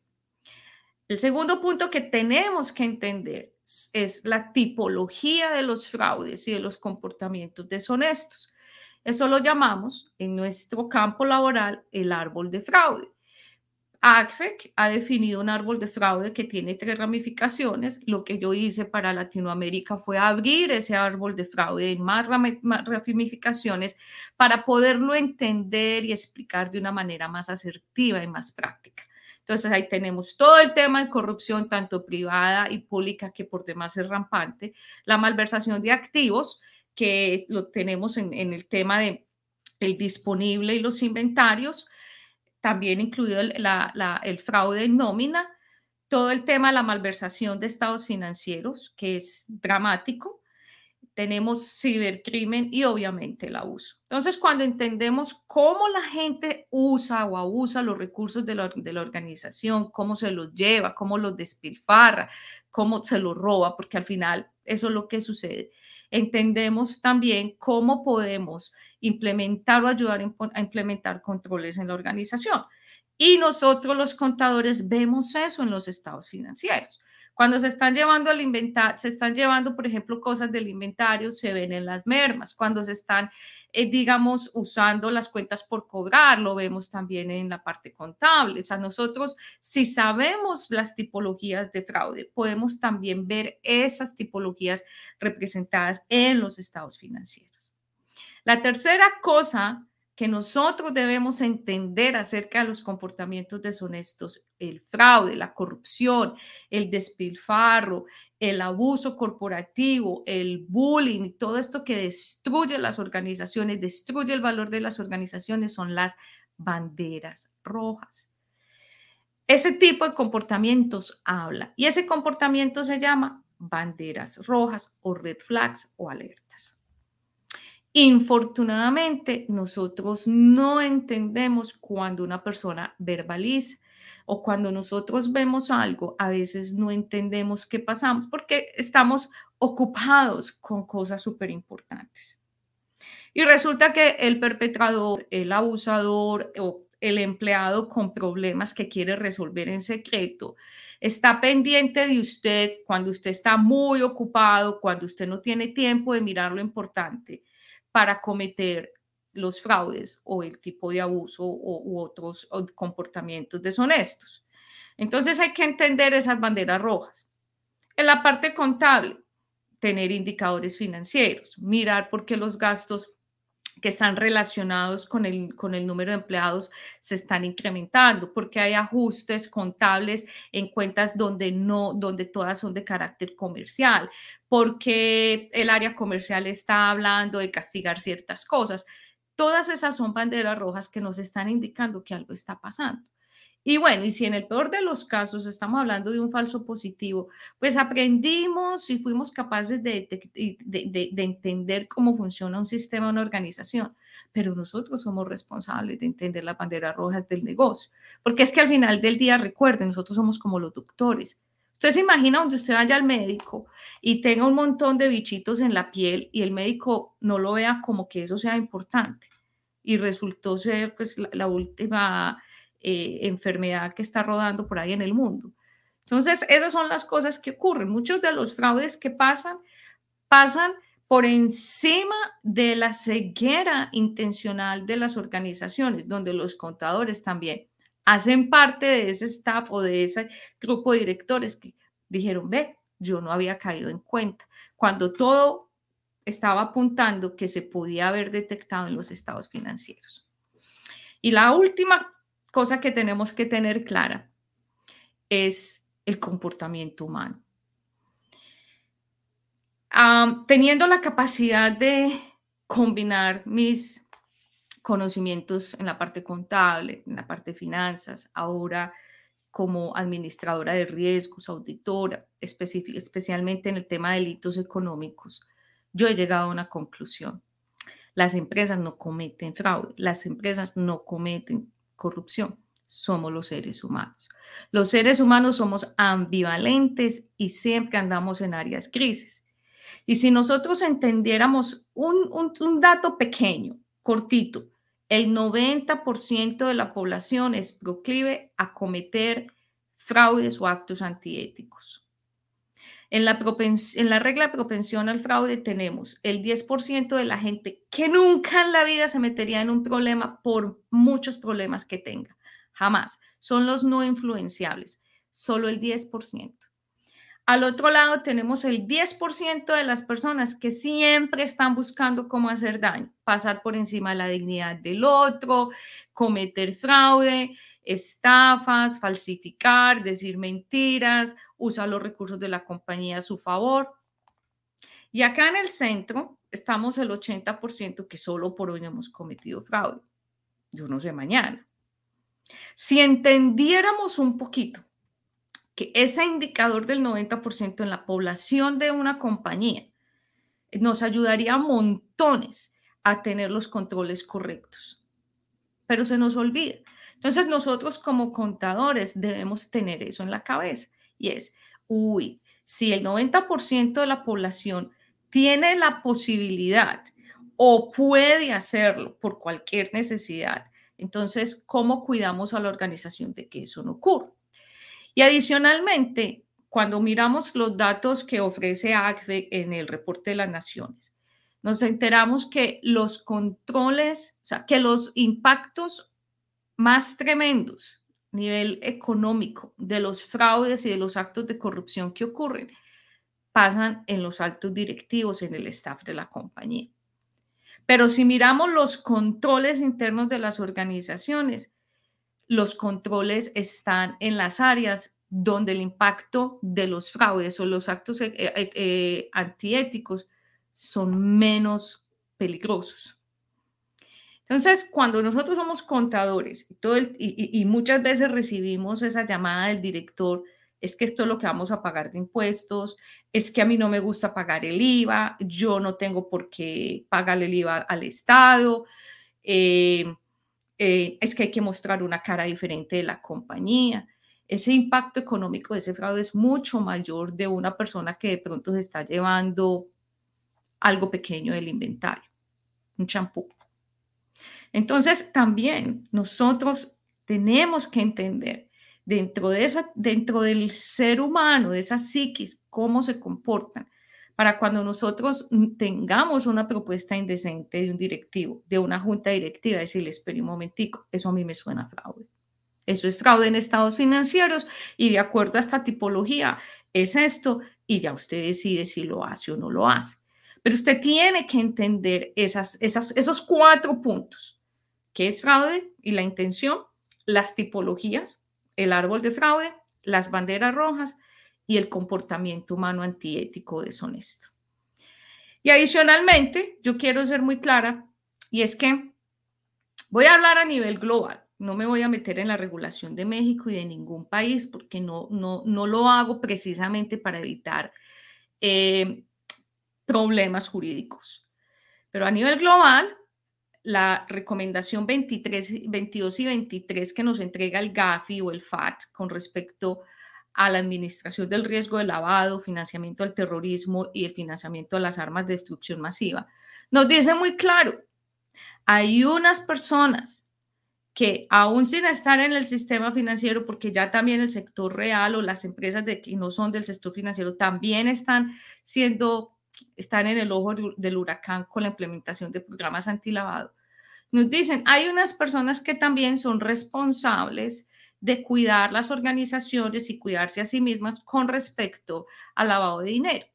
El segundo punto que tenemos que entender es la tipología de los fraudes y de los comportamientos deshonestos. Eso lo llamamos en nuestro campo laboral el árbol de fraude. ACFEC ha definido un árbol de fraude que tiene tres ramificaciones. Lo que yo hice para Latinoamérica fue abrir ese árbol de fraude en más ramificaciones para poderlo entender y explicar de una manera más asertiva y más práctica. Entonces ahí tenemos todo el tema de corrupción, tanto privada y pública, que por demás es rampante, la malversación de activos, que lo tenemos en, el tema de el disponible y los inventarios, también incluido el, fraude en nómina, todo el tema de la malversación de estados financieros, que es dramático, tenemos cibercrimen y obviamente el abuso. Entonces, cuando entendemos cómo la gente usa o abusa los recursos de la, de la, organización, cómo se los lleva, cómo los despilfarra, cómo se los roba, porque al final eso es lo que sucede, entendemos también cómo podemos implementar o ayudar a implementar controles en la organización. Y nosotros los contadores vemos eso en los estados financieros. Cuando se están llevando al se están llevando, por ejemplo, cosas del inventario, se ven en las mermas. Cuando se están, eh, digamos, usando las cuentas por cobrar, lo vemos también en la parte contable. O sea, nosotros, si sabemos las tipologías de fraude, podemos también ver esas tipologías representadas en los estados financieros. La tercera cosa que nosotros debemos entender acerca de los comportamientos deshonestos, el fraude, la corrupción, el despilfarro, el abuso corporativo, el bullying, todo esto que destruye las organizaciones, destruye el valor de las organizaciones, son las banderas rojas. Ese tipo de comportamientos habla y ese comportamiento se llama banderas rojas o red flags o alertas. Infortunadamente, nosotros no entendemos cuando una persona verbaliza o cuando nosotros vemos algo, a veces no entendemos qué pasamos porque estamos ocupados con cosas súper importantes. Y resulta que el perpetrador, el abusador o el empleado con problemas que quiere resolver en secreto, está pendiente de usted cuando usted está muy ocupado, cuando usted no tiene tiempo de mirar lo importante para cometer los fraudes o el tipo de abuso u otros comportamientos deshonestos. Entonces hay que entender esas banderas rojas. En la parte contable, tener indicadores financieros, mirar por qué los gastos que están relacionados con el, con el número de empleados se están incrementando, porque hay ajustes contables en cuentas donde no, donde todas son de carácter comercial, porque el área comercial está hablando de castigar ciertas cosas. Todas esas son banderas rojas que nos están indicando que algo está pasando. Y bueno, y si en el peor de los casos estamos hablando de un falso positivo, pues aprendimos y fuimos capaces de, de, entender cómo funciona un sistema, una organización, pero nosotros somos responsables de entender las banderas rojas del negocio, porque es que al final del día, recuerden, nosotros somos como los doctores. Usted se imagina donde usted vaya al médico y tenga un montón de bichitos en la piel y el médico no lo vea como que eso sea importante y resultó ser pues la última eh, enfermedad que está rodando por ahí en el mundo. Entonces, esas son las cosas que ocurren. Muchos de los fraudes que pasan, pasan por encima de la ceguera intencional de las organizaciones, donde los contadores también hacen parte de ese staff o de ese grupo de directores que dijeron, ve, yo no había caído en cuenta, cuando todo estaba apuntando que se podía haber detectado en los estados financieros. Y la última cosa que tenemos que tener clara es el comportamiento humano. teniendo la capacidad de combinar mis conocimientos en la parte contable, en la parte de finanzas, ahora como administradora de riesgos, auditora, especialmente en el tema de delitos económicos, yo he llegado a una conclusión. Las empresas no cometen fraude, las empresas no cometen corrupción. Somos los seres humanos. Los seres humanos somos ambivalentes y siempre andamos en áreas crisis. Y si nosotros entendiéramos un, dato pequeño, cortito, el 90% de la población es proclive a cometer fraudes o actos antiéticos. En la, regla de propensión al fraude tenemos el 10% de la gente que nunca en la vida se metería en un problema por muchos problemas que tenga. Jamás. Son los no influenciables. Solo el 10%. Al otro lado tenemos el 10% de las personas que siempre están buscando cómo hacer daño, pasar por encima de la dignidad del otro, cometer fraude, estafas, falsificar, decir mentiras, usar los recursos de la compañía a su favor. Y acá en el centro estamos el 80% que solo por hoy hemos cometido fraude. Yo no sé mañana. Si entendiéramos un poquito que ese indicador del 90% en la población de una compañía nos ayudaría a montones a tener los controles correctos. Pero se nos olvida. Entonces nosotros como contadores debemos tener eso en la cabeza y es, uy, si el 90% de la población tiene la posibilidad o puede hacerlo por cualquier necesidad Entonces, ¿cómo cuidamos a la organización de que eso no ocurra? Y adicionalmente, cuando miramos los datos que ofrece ACFE en el reporte de las naciones, nos enteramos que los controles, o sea, que los impactos más tremendos nivel económico de los fraudes y de los actos de corrupción que ocurren pasan en los altos directivos, en el staff de la compañía. Pero si miramos los controles internos de las organizaciones, los controles están en las áreas donde el impacto de los fraudes o los actos eh, eh, eh, antiéticos son menos peligrosos. Entonces, cuando nosotros somos contadores y, muchas veces recibimos esa llamada del director, es que esto es lo que vamos a pagar de impuestos, es que a mí no me gusta pagar el IVA, yo no tengo por qué pagarle el IVA al Estado, eh, eh, es que hay que mostrar una cara diferente de la compañía. Ese impacto económico de ese fraude es mucho mayor de una persona que de pronto se está llevando algo pequeño del inventario, un champú. Entonces, también nosotros tenemos que entender dentro, de esa, dentro del ser humano, de esa psiquis, cómo se comportan, para cuando nosotros tengamos una propuesta indecente de un directivo, de una junta directiva, decirle, espere un momentico, eso a mí me suena fraude. Eso es fraude en estados financieros y de acuerdo a esta tipología es esto y ya usted decide si lo hace o no lo hace. Pero usted tiene que entender esas, esos cuatro puntos, que es fraude y la intención, las tipologías, el árbol de fraude, las banderas rojas y el comportamiento humano antiético deshonesto. Y adicionalmente, yo quiero ser muy clara, y es que voy a hablar a nivel global. No me voy a meter en la regulación de México y de ningún país porque no, no, no lo hago precisamente para evitar eh, problemas jurídicos. Pero a nivel global, la recomendación 23, 22 y 23 que nos entrega el GAFI o el FAT con respecto a la administración del riesgo de lavado, financiamiento al terrorismo y el financiamiento de las armas de destrucción masiva, nos dice muy claro, hay unas personas que aún sin estar en el sistema financiero, porque ya también el sector real o las empresas de que no son del sector financiero también están siendo están en el ojo del huracán con la implementación de programas antilavado. Nos dicen, hay unas personas que también son responsables de cuidar las organizaciones y cuidarse a sí mismas con respecto al lavado de dinero.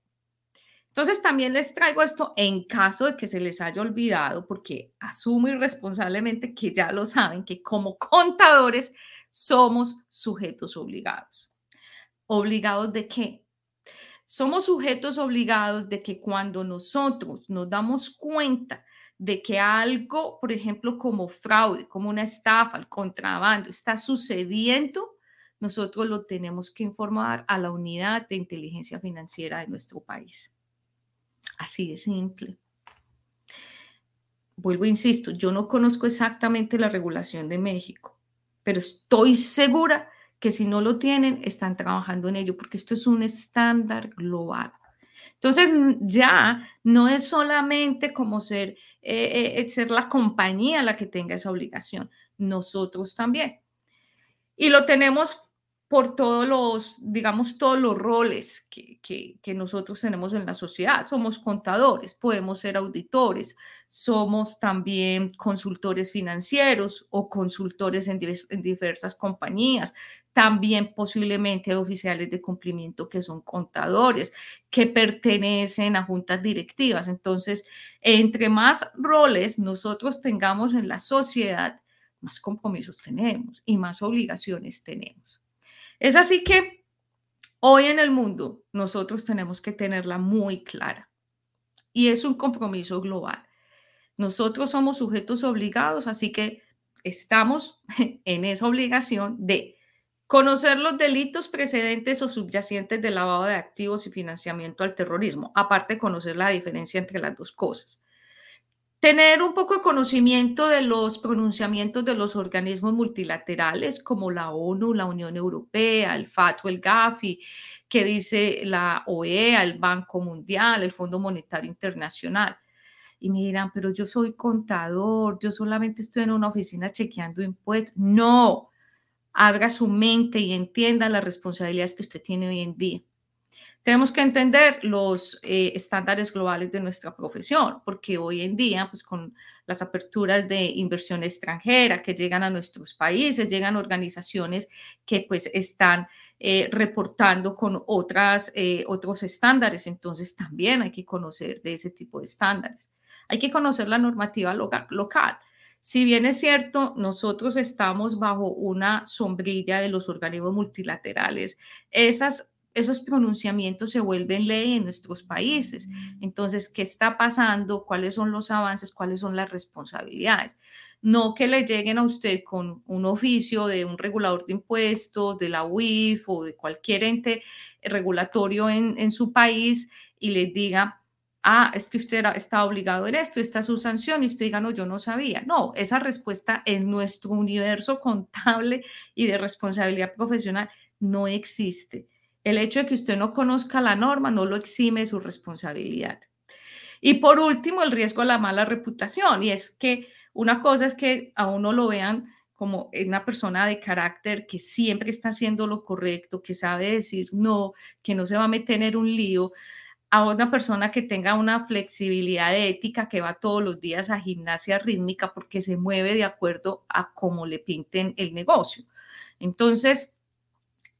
Entonces también les traigo esto en caso de que se les haya olvidado, porque asumo irresponsablemente que ya lo saben, que como contadores somos sujetos obligados. ¿Obligados de qué? Somos sujetos obligados de que cuando nosotros nos damos cuenta de que algo, por ejemplo, como fraude, como una estafa, el contrabando, está sucediendo, nosotros lo tenemos que informar a la unidad de inteligencia financiera de nuestro país. Así de simple. Vuelvo, insisto, yo no conozco exactamente la regulación de México, pero estoy segura que si no lo tienen, están trabajando en ello, porque esto es un estándar global. Entonces, ya no es solamente como ser, eh, eh, ser la compañía la que tenga esa obligación, nosotros también. Y lo tenemos por todos los, digamos, todos los roles que, que, nosotros tenemos en la sociedad. Somos contadores, podemos ser auditores, somos también consultores financieros o consultores en, en diversas compañías, también posiblemente oficiales de cumplimiento que son contadores, que pertenecen a juntas directivas. Entonces, entre más roles nosotros tengamos en la sociedad, más compromisos tenemos y más obligaciones tenemos. Es así que hoy en el mundo nosotros tenemos que tenerla muy clara y es un compromiso global. Nosotros somos sujetos obligados, así que estamos en esa obligación de conocer los delitos precedentes o subyacentes de lavado de activos y financiamiento al terrorismo, aparte de conocer la diferencia entre las dos cosas tener un poco de conocimiento de los pronunciamientos de los organismos multilaterales como la ONU, la Unión Europea, el FAT o el GAFI, que dice la OEA, el Banco Mundial, el Fondo Monetario Internacional. y me dirán, pero yo soy contador, yo solamente estoy en una oficina chequeando impuestos. No, abra su mente y entienda las responsabilidades que usted tiene hoy en día. Tenemos que entender los eh, estándares globales de nuestra profesión, porque hoy en día, pues con las aperturas de inversión extranjera que llegan a nuestros países, llegan organizaciones que pues están eh, reportando con otras, eh, otros estándares, entonces también hay que conocer de ese tipo de estándares. Hay que conocer la normativa local. Si bien es cierto, nosotros estamos bajo una sombrilla de los organismos multilaterales, esas esos pronunciamientos se vuelven ley en nuestros países. Entonces, ¿qué está pasando? ¿Cuáles son los avances? ¿Cuáles son las responsabilidades? No que le lleguen a usted con un oficio de un regulador de impuestos, de la UIF o de cualquier ente regulatorio en, su país y le diga, ah, es que usted está obligado en esto, esta es su sanción, y usted diga, no, yo no sabía. No, esa respuesta en nuestro universo contable y de responsabilidad profesional no existe. El hecho de que usted no conozca la norma no lo exime de su responsabilidad. Y por último, el riesgo a la mala reputación. Y es que una cosa es que a uno lo vean como una persona de carácter que siempre está haciendo lo correcto, que sabe decir no, que no se va a meter en un lío, a una persona que tenga una flexibilidad ética, que va todos los días a gimnasia rítmica porque se mueve de acuerdo a cómo le pinten el negocio. Entonces,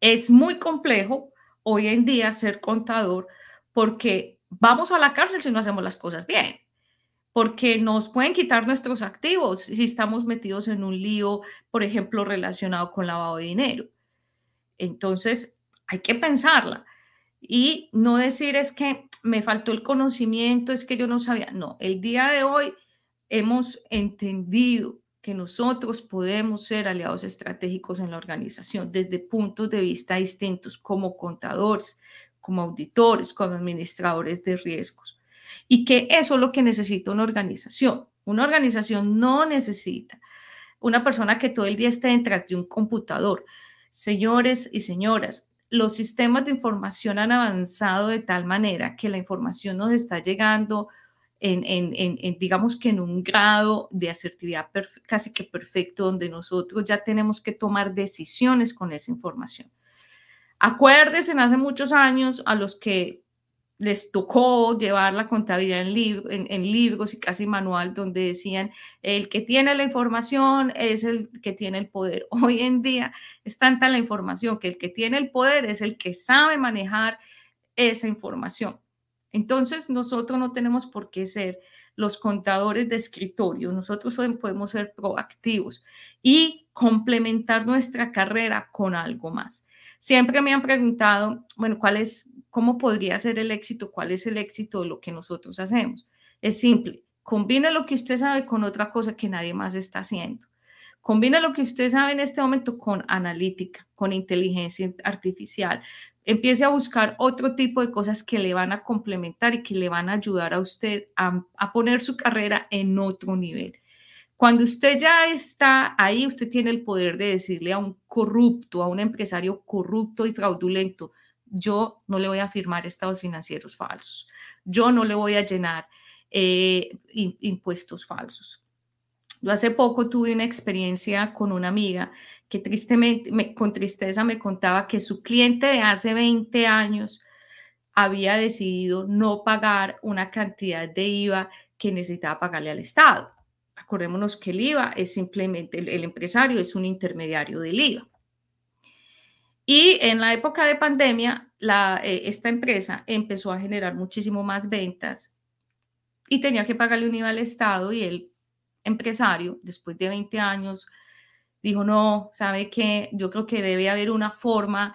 es muy complejo hoy en día ser contador porque vamos a la cárcel si no hacemos las cosas bien, porque nos pueden quitar nuestros activos si estamos metidos en un lío, por ejemplo, relacionado con lavado de dinero. Entonces, hay que pensarla y no decir es que me faltó el conocimiento, es que yo no sabía. No, el día de hoy hemos entendido que nosotros podemos ser aliados estratégicos en la organización desde puntos de vista distintos, como contadores, como auditores, como administradores de riesgos. Y que eso es lo que necesita una organización. Una organización no necesita una persona que todo el día esté detrás de un computador. Señores y señoras, los sistemas de información han avanzado de tal manera que la información nos está llegando en, digamos que en un grado de asertividad casi que perfecto, donde nosotros ya tenemos que tomar decisiones con esa información. Acuérdense, hace muchos años a los que les tocó llevar la contabilidad en, en, libros y casi manual donde decían, el que tiene la información es el que tiene el poder. Hoy en día es tanta la información que el que tiene el poder es el que sabe manejar esa información. Entonces, nosotros no tenemos por qué ser los contadores de escritorio, nosotros podemos ser proactivos y complementar nuestra carrera con algo más. Siempre me han preguntado, bueno, ¿cuál es, cómo podría ser el éxito? ¿Cuál es el éxito de lo que nosotros hacemos? Es simple, combine lo que usted sabe con otra cosa que nadie más está haciendo. Combina lo que usted sabe en este momento con analítica, con inteligencia artificial, empiece a buscar otro tipo de cosas que le van a complementar y que le van a ayudar a usted a, poner su carrera en otro nivel. Cuando usted ya está ahí, usted tiene el poder de decirle a un corrupto, a un empresario corrupto y fraudulento, yo no le voy a firmar estados financieros falsos, yo no le voy a llenar eh, impuestos falsos. Yo hace poco tuve una experiencia con una amiga que tristemente, con tristeza me contaba que su cliente de hace 20 años había decidido no pagar una cantidad de IVA que necesitaba pagarle al Estado. Acordémonos que el IVA es simplemente, el, empresario es un intermediario del IVA. Y en la época de pandemia, eh, esta empresa empezó a generar muchísimo más ventas y tenía que pagarle un IVA al Estado y él empresario, después de 20 años, dijo, no, ¿sabe qué? Yo creo que debe haber una forma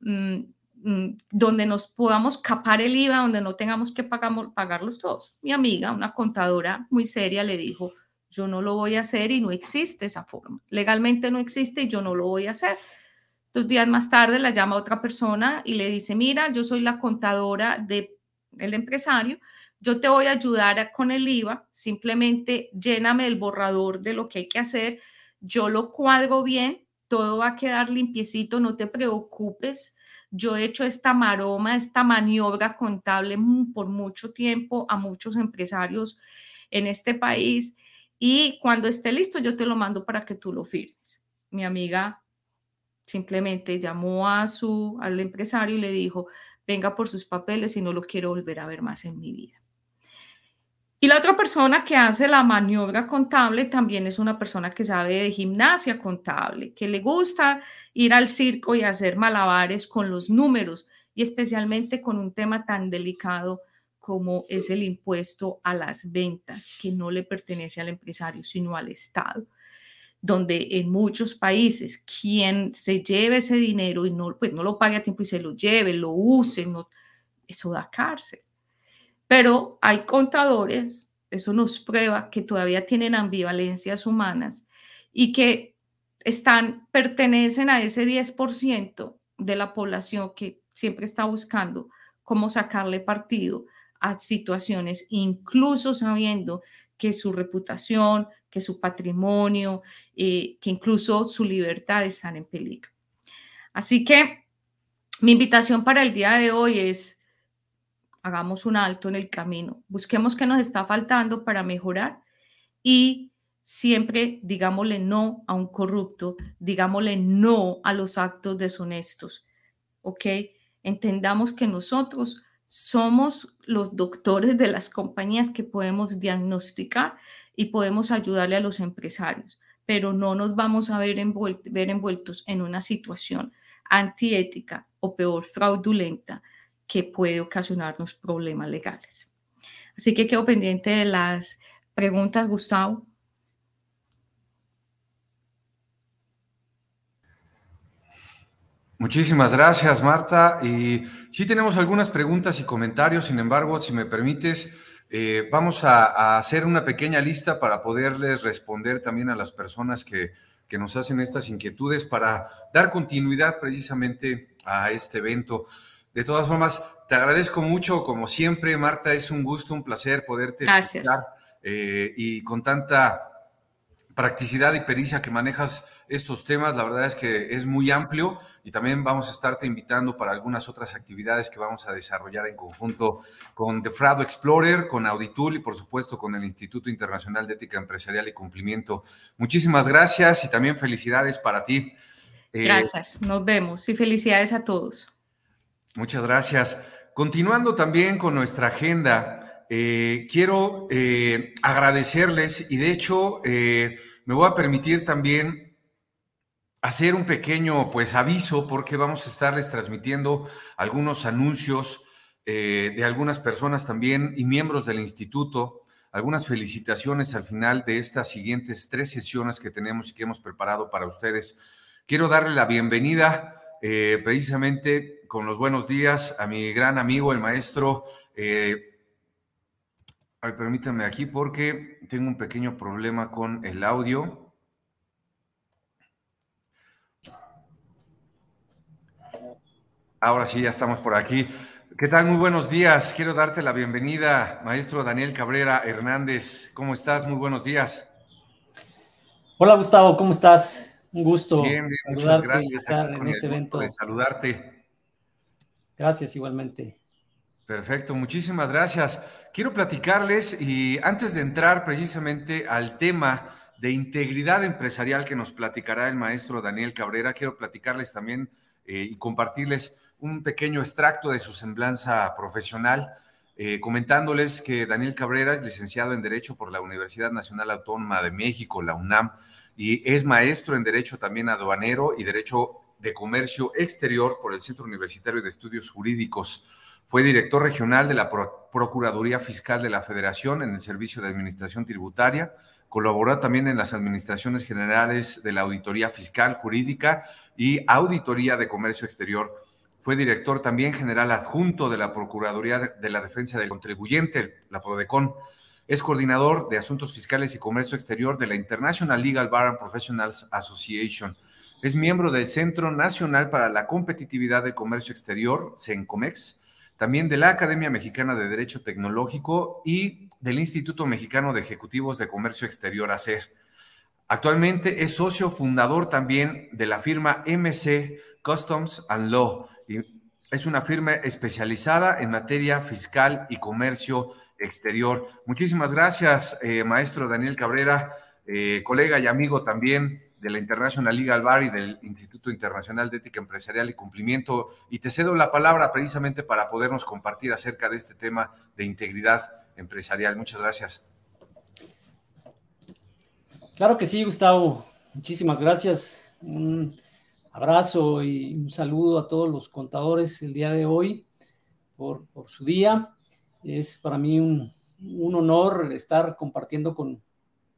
mm, mm, donde nos podamos capar el IVA, donde no tengamos que pagamos, pagarlos todos. Mi amiga, una contadora muy seria, le dijo, yo no lo voy a hacer y no existe esa forma. Legalmente no existe y yo no lo voy a hacer. Dos días más tarde la llama otra persona y le dice, mira, yo soy la contadora del empresario, yo te voy a ayudar con el IVA, simplemente lléname el borrador de lo que hay que hacer, yo lo cuadro bien, todo va a quedar limpiecito, no te preocupes. Yo he hecho esta maroma, esta maniobra contable por mucho tiempo a muchos empresarios en este país y cuando esté listo yo te lo mando para que tú lo firmes. Mi amiga simplemente llamó a su al empresario y le dijo, venga por sus papeles y no lo quiero volver a ver más en mi vida. Y la otra persona que hace la maniobra contable también es una persona que sabe de gimnasia contable, que le gusta ir al circo y hacer malabares con los números y especialmente con un tema tan delicado como es el impuesto a las ventas, que no le pertenece al empresario, sino al Estado, donde en muchos países quien se lleve ese dinero y no, pues no lo pague a tiempo y se lo lleve, lo use, eso da cárcel. Pero hay contadores, eso nos prueba que todavía tienen ambivalencias humanas y que están, pertenecen a ese 10% de la población que siempre está buscando cómo sacarle partido a situaciones, incluso sabiendo que su reputación, que su patrimonio, eh, que incluso su libertad están en peligro. Así que mi invitación para el día de hoy es hagamos un alto en el camino, busquemos qué nos está faltando para mejorar y siempre digámosle no a un corrupto, digámosle no a los actos deshonestos, ¿ok? Entendamos que nosotros somos los doctores de las compañías que podemos diagnosticar y podemos ayudarle a los empresarios, pero no nos vamos a ver, ver envueltos en una situación antiética o peor, fraudulenta, que puede ocasionarnos problemas legales. Así que quedo pendiente de las preguntas, Gustavo. Muchísimas gracias, Marta. Y sí tenemos algunas preguntas y comentarios, sin embargo, si me permites, eh, vamos a, hacer una pequeña lista para poderles responder también a las personas que, que nos hacen estas inquietudes para dar continuidad precisamente a este evento. De todas formas, te agradezco mucho, como siempre, Marta, es un gusto, un placer poderte escuchar eh, y con tanta practicidad y pericia que manejas estos temas, la verdad es que es muy amplio y también vamos a estarte invitando para algunas otras actividades que vamos a desarrollar en conjunto con The Frado Explorer, con Auditul y por supuesto con el Instituto Internacional de Ética Empresarial y Cumplimiento. Muchísimas gracias y también felicidades para ti. Eh, gracias, nos vemos y felicidades a todos. Muchas gracias. Continuando también con nuestra agenda, eh, quiero eh, agradecerles y de hecho eh, me voy a permitir también hacer un pequeño pues aviso porque vamos a estarles transmitiendo algunos anuncios de algunas personas también y miembros del instituto, algunas felicitaciones al final de estas siguientes tres sesiones que tenemos y que hemos preparado para ustedes. Quiero darle la bienvenida precisamente con los buenos días a mi gran amigo, el maestro. Eh, permítanme aquí porque tengo un pequeño problema con el audio. Ahora sí, ya estamos por aquí. ¿Qué tal? Muy buenos días. Quiero darte la bienvenida, maestro Daniel Cabrera Hernández. ¿Cómo estás? Muy buenos días. Hola Gustavo, ¿cómo estás? Un gusto. Bien, bien muchas gracias. Estar en este evento. De saludarte. Gracias igualmente. Perfecto, muchísimas gracias. Quiero platicarles y antes de entrar precisamente al tema de integridad empresarial que nos platicará el maestro Daniel Cabrera, quiero platicarles también eh, y compartirles un pequeño extracto de su semblanza profesional, eh, comentándoles que Daniel Cabrera es licenciado en Derecho por la Universidad Nacional Autónoma de México, la UNAM, y es maestro en Derecho también aduanero y Derecho de Comercio Exterior por el Centro Universitario de Estudios Jurídicos. Fue director regional de la Procuraduría Fiscal de la Federación en el Servicio de Administración Tributaria. Colaboró también en las administraciones generales de la Auditoría Fiscal Jurídica y Auditoría de Comercio Exterior. Fue director también general adjunto de la Procuraduría de la Defensa del Contribuyente, la PRODECON. Es coordinador de Asuntos Fiscales y Comercio Exterior de la International Legal Bar and Professionals Association es miembro del Centro Nacional para la Competitividad del Comercio Exterior, CENCOMEX, también de la Academia Mexicana de Derecho Tecnológico y del Instituto Mexicano de Ejecutivos de Comercio Exterior, ACER. Actualmente es socio fundador también de la firma MC Customs and Law. Y es una firma especializada en materia fiscal y comercio exterior. Muchísimas gracias, eh, maestro Daniel Cabrera, eh, colega y amigo también de la International Legal Bar y del Instituto Internacional de Ética Empresarial y Cumplimiento. Y te cedo la palabra precisamente para podernos compartir acerca de este tema de integridad empresarial. Muchas gracias. Claro que sí, Gustavo. Muchísimas gracias. Un abrazo y un saludo a todos los contadores el día de hoy por, su día. Es para mí un, honor estar compartiendo con,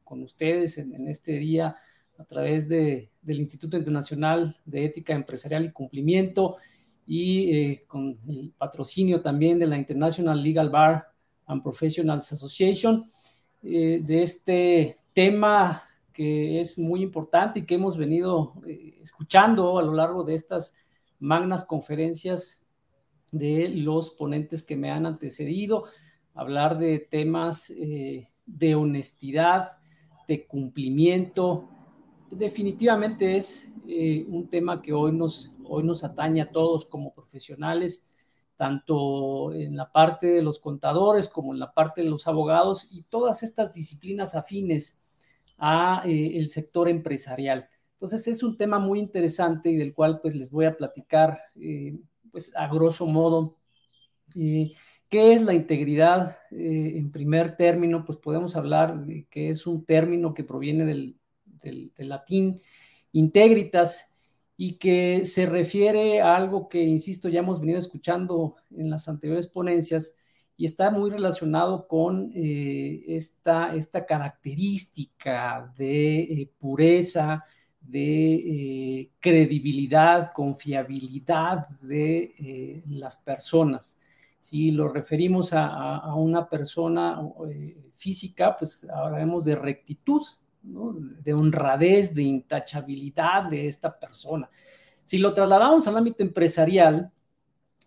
ustedes en, este día a través del Instituto Internacional de Ética Empresarial y Cumplimiento y eh, con el patrocinio también de la International Legal Bar and Professionals Association eh, de este tema que es muy importante y que hemos venido eh, escuchando a lo largo de estas magnas conferencias de los ponentes que me han antecedido, hablar de temas eh, de honestidad, de cumplimiento. Definitivamente es eh, un tema que hoy nos, hoy nos atañe a todos como profesionales, tanto en la parte de los contadores como en la parte de los abogados y todas estas disciplinas afines a eh, el sector empresarial. Entonces es un tema muy interesante y del cual pues les voy a platicar eh, pues a grosso modo qué es la integridad en primer término pues podemos hablar que es un término que proviene del, del latín integritas y que se refiere a algo que insisto ya hemos venido escuchando en las anteriores ponencias y está muy relacionado con eh, esta, esta, característica de eh, pureza, de eh, credibilidad, confiabilidad de las personas. Si lo referimos a, una persona física, pues hablaremos de rectitud, de honradez, de intachabilidad de esta persona. Si lo trasladamos al ámbito empresarial,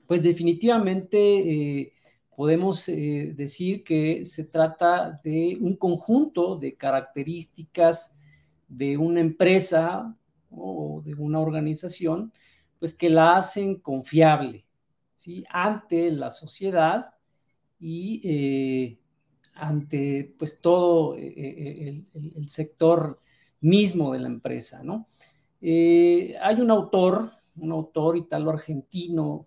pues definitivamente podemos eh, decir que se trata de un conjunto de características de una empresa o de una organización, pues que la hacen confiable. Ante la sociedad y eh, ante, pues, todo eh, el, sector mismo de la empresa, ¿no? hay un autor, un autor italo-argentino,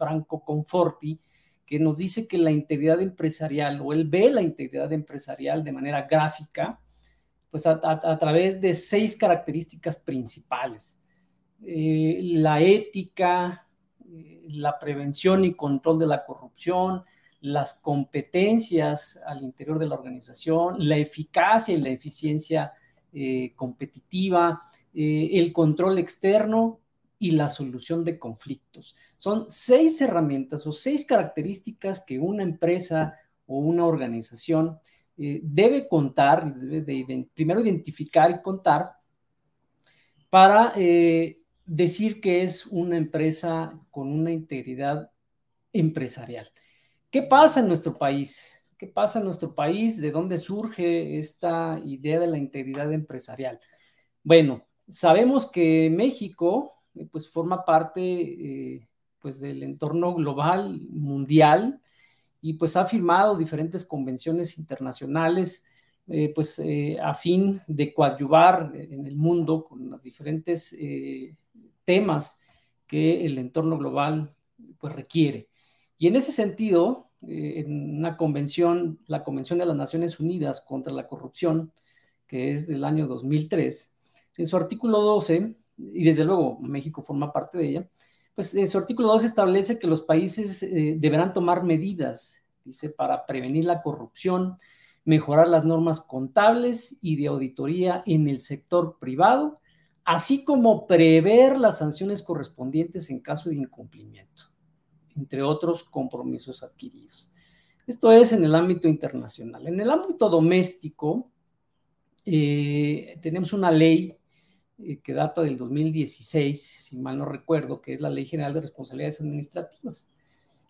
Franco Conforti, que nos dice que la integridad empresarial, o él ve la integridad empresarial de manera gráfica, pues a, través de seis características principales. Eh, la ética, eh, la prevención y control de la corrupción, las competencias al interior de la organización, la eficacia y la eficiencia eh, competitiva, el control externo y la solución de conflictos. Son seis herramientas o seis características que una empresa o una organización eh, debe contar, debe de, primero identificar y contar para eh, decir que es una empresa con una integridad empresarial. ¿Qué pasa en nuestro país? ¿Qué pasa en nuestro país? ¿De dónde surge esta idea de la integridad empresarial? Bueno, sabemos que México eh, pues forma parte eh, pues del entorno global, mundial, y pues ha firmado diferentes convenciones internacionales eh, pues a fin de coadyuvar en el mundo con los diferentes temas que el entorno global pues requiere. Y en ese sentido, en una convención, la Convención de las Naciones Unidas contra la Corrupción, que es del año 2003, en su artículo 12 y desde luego México forma parte de ella, pues en su artículo 2 establece que los países eh, deberán tomar medidas, dice, para prevenir la corrupción, mejorar las normas contables y de auditoría en el sector privado, así como prever las sanciones correspondientes en caso de incumplimiento, entre otros compromisos adquiridos. Esto es en el ámbito internacional. En el ámbito doméstico, eh, tenemos una ley eh, que data del 2016, si mal no recuerdo, que es la Ley General de Responsabilidades Administrativas,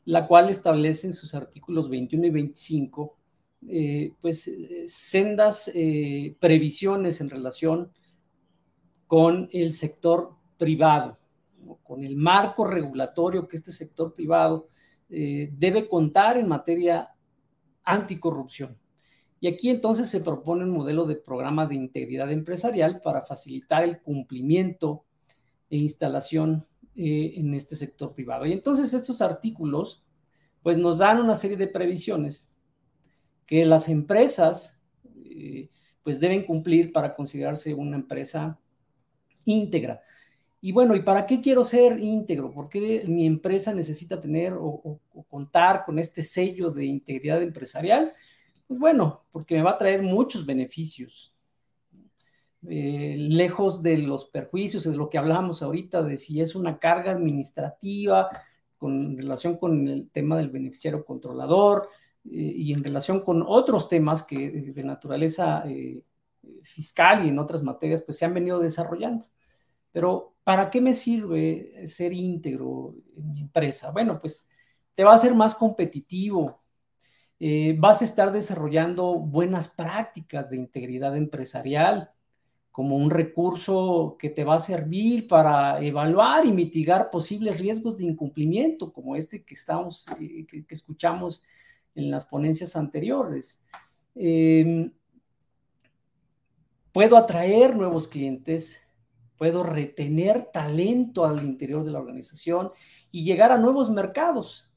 la cual establece en sus artículos 21 y 25, eh, pues, sendas previsiones en relación con el sector privado, con el marco regulatorio que este sector privado debe contar en materia anticorrupción. Y aquí entonces se propone un modelo de programa de integridad empresarial para facilitar el cumplimiento e instalación eh, en este sector privado. Y entonces estos artículos pues nos dan una serie de previsiones que las empresas eh, pues deben cumplir para considerarse una empresa íntegra. Y bueno, ¿y para qué quiero ser íntegro? ¿Por qué mi empresa necesita tener o, contar con este sello de integridad empresarial? Pues bueno, porque me va a traer muchos beneficios. Eh, lejos de los perjuicios, de lo que hablamos ahorita, de si es una carga administrativa con relación con el tema del beneficiario controlador eh, y en relación con otros temas que de naturaleza eh, fiscal y en otras materias, pues se han venido desarrollando. Pero, ¿para qué me sirve ser íntegro en mi empresa? Bueno, pues te va a hacer más competitivo, eh, vas a estar desarrollando buenas prácticas de integridad empresarial como un recurso que te va a servir para evaluar y mitigar posibles riesgos de incumplimiento, como este que estamos, eh, que, escuchamos en las ponencias anteriores. Em, puedo atraer nuevos clientes, puedo retener talento al interior de la organización y llegar a nuevos mercados.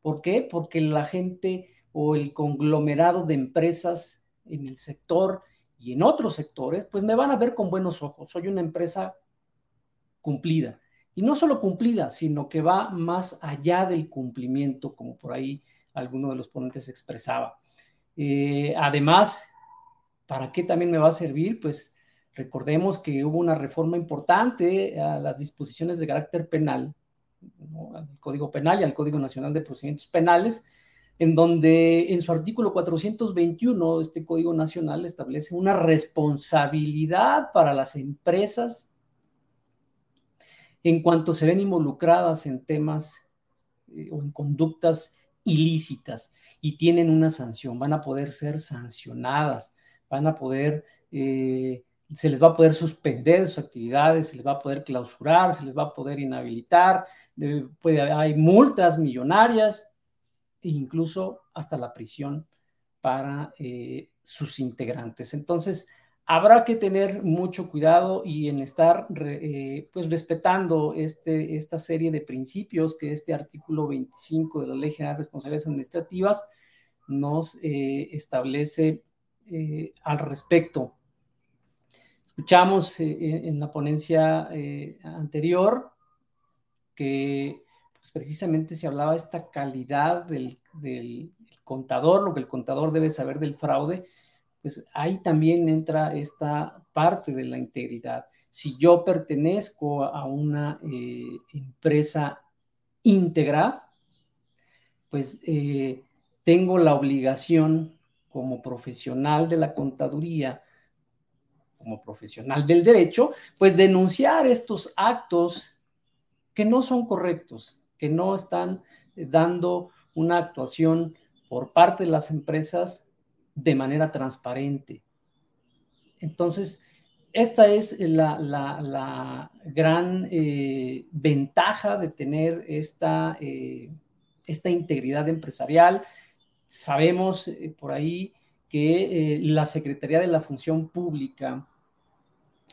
¿Por qué? Porque la gente o el conglomerado de empresas en el sector y en otros sectores, pues me van a ver con buenos ojos. Soy una empresa cumplida. Y no solo cumplida, sino que va más allá del cumplimiento, como por ahí alguno de los ponentes expresaba. Eh, además, ¿para qué también me va a servir? Pues Recordemos que hubo una reforma importante a las disposiciones de carácter penal, al Código Penal y al Código Nacional de Procedimientos Penales, en donde en su artículo 421 este Código Nacional establece una responsabilidad para las empresas en cuanto se ven involucradas en temas eh, o en conductas ilícitas y tienen una sanción, van a poder ser sancionadas, van a poder eh, se les va a poder suspender sus actividades, se les va a poder clausurar, se les va a poder inhabilitar, puede, hay multas millonarias e incluso hasta la prisión para eh, sus integrantes. Entonces, habrá que tener mucho cuidado y en estar eh, pues respetando este, esta serie de principios que este artículo 25 de la Ley General de Responsabilidades Administrativas nos eh, establece al respecto. Escuchamos eh, en la ponencia eh, anterior que pues, precisamente se hablaba de esta calidad del, contador, lo que el contador debe saber del fraude, pues ahí también entra esta parte de la integridad. Si yo pertenezco a una eh, empresa íntegra, pues tengo la obligación como profesional de la contaduría como profesional del derecho, pues denunciar estos actos que no son correctos, que no están eh, dando una actuación por parte de las empresas de manera transparente. Entonces, esta es la, gran eh, ventaja de tener esta, eh, esta integridad empresarial. Sabemos por ahí que la Secretaría de la Función Pública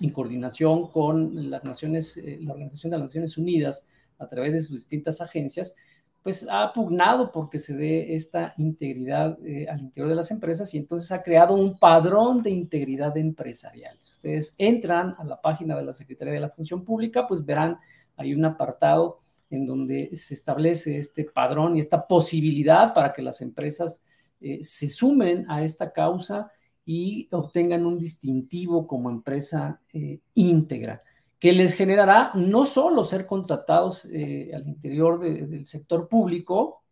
en coordinación con las Naciones, eh, la Organización de las Naciones Unidas, a través de sus distintas agencias, pues ha pugnado porque se dé esta integridad eh, al interior de las empresas y entonces ha creado un padrón de integridad empresarial. Si ustedes entran a la página de la Secretaría de la Función Pública, pues verán hay un apartado en donde se establece este padrón y esta posibilidad para que las empresas eh, se sumen a esta causa y obtengan un distintivo como empresa eh, íntegra, que les generará no solo ser contratados eh, al interior del sector público,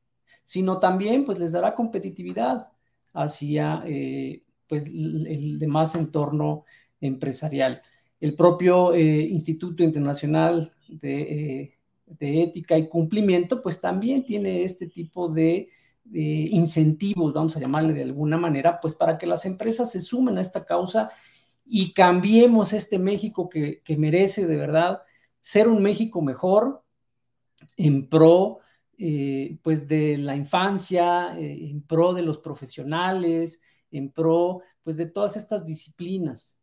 sino también pues les dará competitividad hacia eh, pues el demás entorno empresarial. El propio Instituto Internacional de, de Ética y Cumplimiento pues también tiene este tipo de incentivos, vamos a llamarle de alguna manera, pues para que las empresas se sumen a esta causa y cambiemos este México que, que merece de verdad ser un México mejor en pro eh, pues de la infancia, eh, en pro de los profesionales, en pro pues de todas estas disciplinas.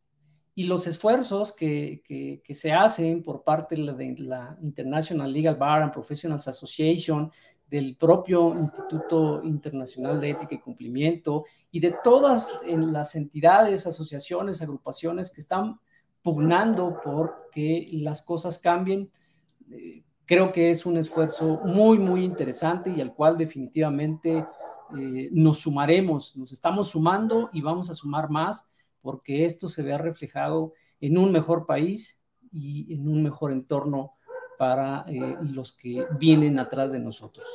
Y los esfuerzos que, que, se hacen por parte de la International Legal Bar and Professionals Association, del propio Instituto Internacional de Ética y Cumplimiento y de todas las entidades, asociaciones, agrupaciones que están pugnando por que las cosas cambien. Eh, creo que es un esfuerzo muy, muy interesante y al cual definitivamente eh, nos sumaremos, nos estamos sumando y vamos a sumar más porque esto se vea reflejado en un mejor país y en un mejor entorno para eh, los que vienen atrás de nosotros.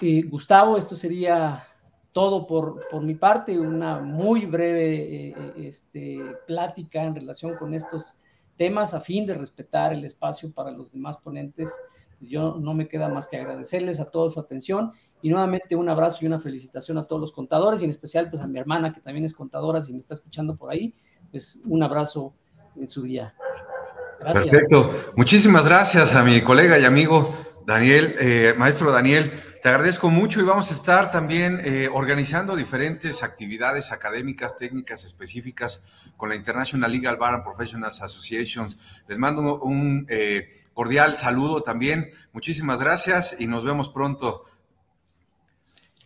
Eh, Gustavo, esto sería todo por, por, mi parte, una muy breve eh, este, plática en relación con estos temas a fin de respetar el espacio para los demás ponentes. Yo no me queda más que agradecerles a todos su atención y nuevamente un abrazo y una felicitación a todos los contadores y en especial pues a mi hermana que también es contadora si me está escuchando por ahí, pues un abrazo en su día. Perfecto. Muchísimas gracias a mi colega y amigo Daniel, eh, maestro Daniel. Te agradezco mucho y vamos a estar también eh, organizando diferentes actividades académicas, técnicas específicas con la International Legal Bar and Professionals Associations. Les mando un eh, cordial saludo también. Muchísimas gracias y nos vemos pronto.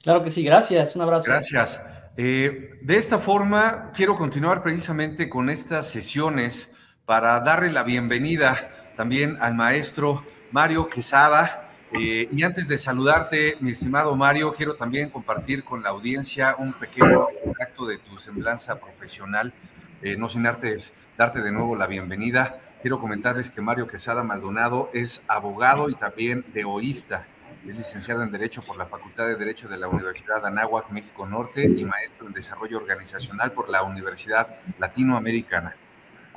Claro que sí, gracias. Un abrazo. Gracias. de esta forma, quiero continuar precisamente con estas sesiones para darle la bienvenida también al maestro Mario Quesada. Eh, y antes de saludarte, mi estimado Mario, quiero también compartir con la audiencia un pequeño acto de tu semblanza profesional. Eh, no sin darte, darte de nuevo la bienvenida. Quiero comentarles que Mario Quesada Maldonado es abogado y también deoísta. Es licenciado en Derecho por la Facultad de Derecho de la Universidad de Anáhuac, México Norte, y maestro en Desarrollo Organizacional por la Universidad Latinoamericana.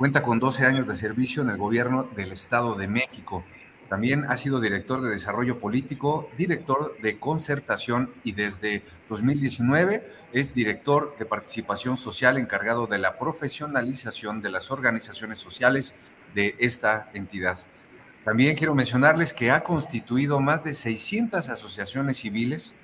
Cuenta con 12 años de servicio en el gobierno del Estado de México. También ha sido director de Desarrollo Político, director de Concertación y desde 2019 es director de Participación Social encargado de la profesionalización de las organizaciones sociales de esta entidad. También quiero mencionarles que ha constituido más de 600 asociaciones civiles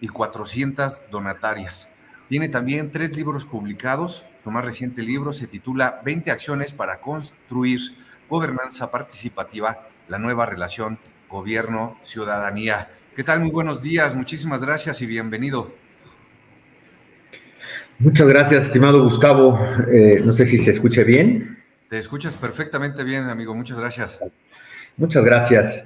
y 400 donatarias tiene también tres libros publicados. Su más reciente libro se titula 20 acciones para construir gobernanza participativa, la nueva relación gobierno-ciudadanía. ¿Qué tal? Muy buenos días, muchísimas gracias y bienvenido. Muchas gracias, estimado Gustavo. Eh, no sé si se escuche bien. Te escuchas perfectamente bien, amigo. Muchas gracias. Muchas gracias.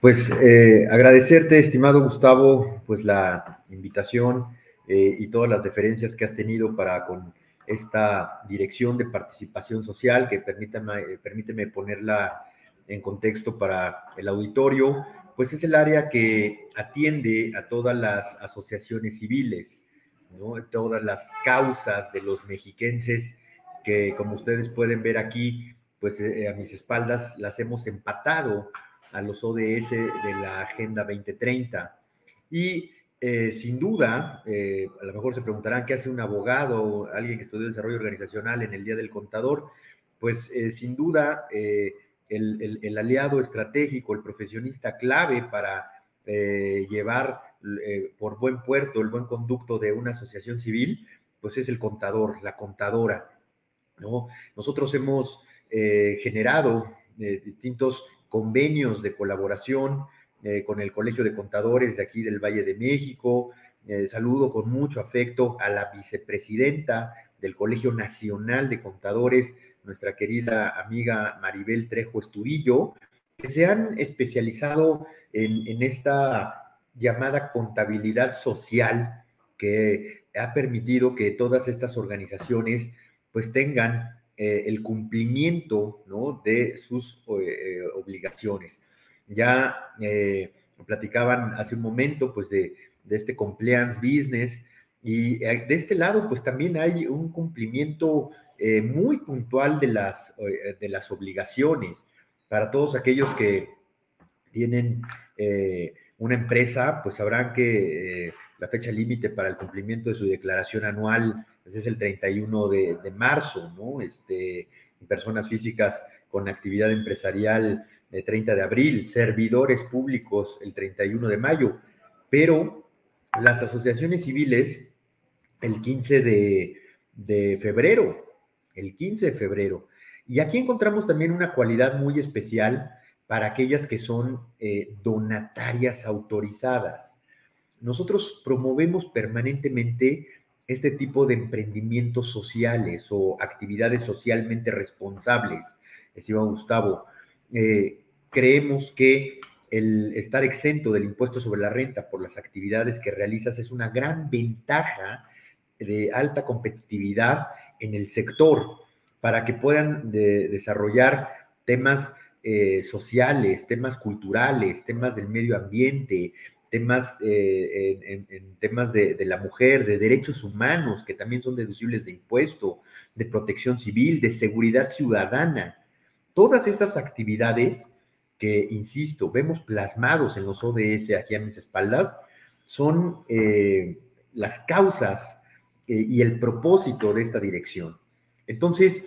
Pues eh, agradecerte, estimado Gustavo, pues la invitación eh, y todas las deferencias que has tenido para con esta dirección de participación social, que permítame, eh, permíteme ponerla en contexto para el auditorio, pues es el área que atiende a todas las asociaciones civiles, ¿no? todas las causas de los mexiquenses que, como ustedes pueden ver aquí, pues eh, a mis espaldas las hemos empatado a los ODS de la Agenda 2030. Y eh, sin duda, eh, a lo mejor se preguntarán qué hace un abogado alguien que estudió desarrollo organizacional en el Día del Contador. Pues eh, sin duda, el, aliado estratégico, el profesionista clave para llevar por buen puerto el buen conducto de una asociación civil, pues es el contador, la contadora. ¿no? Nosotros hemos generado distintos convenios de colaboración, eh, con el Colegio de Contadores de aquí del Valle de México. Eh, saludo con mucho afecto a la vicepresidenta del Colegio Nacional de Contadores, nuestra querida amiga Maribel Trejo Estudillo, que se han especializado en, esta llamada contabilidad social que ha permitido que todas estas organizaciones pues tengan eh, el cumplimiento ¿no? de sus obligaciones. Ya eh, platicaban hace un momento, pues, de, este compliance business. Y eh, de este lado, pues también hay un cumplimiento eh, muy puntual de las, de las obligaciones para todos aquellos que tienen una empresa, pues sabrán que la fecha límite para el cumplimiento de su declaración anual pues, es el 31 de, de marzo, ¿no? Este, personas físicas con actividad empresarial el 30 de abril, servidores públicos el 31 de mayo, pero las asociaciones civiles el 15 de, febrero, el 15 de febrero. Y aquí encontramos también una cualidad muy especial para aquellas que son eh, donatarias autorizadas. Nosotros promovemos permanentemente este tipo de emprendimientos sociales o actividades socialmente responsables, estimado Gustavo. Eh, creemos que el estar exento del impuesto sobre la renta por las actividades que realizas es una gran ventaja de alta competitividad en el sector para que puedan desarrollar temas eh, sociales, temas culturales, temas del medio ambiente, temas, eh, temas de, la mujer, de derechos humanos, que también son deducibles de impuesto, de protección civil, de seguridad ciudadana. Todas esas actividades que, insisto, vemos plasmados en los ODS aquí a mis espaldas, son eh, las causas eh, y el propósito de esta dirección. Entonces,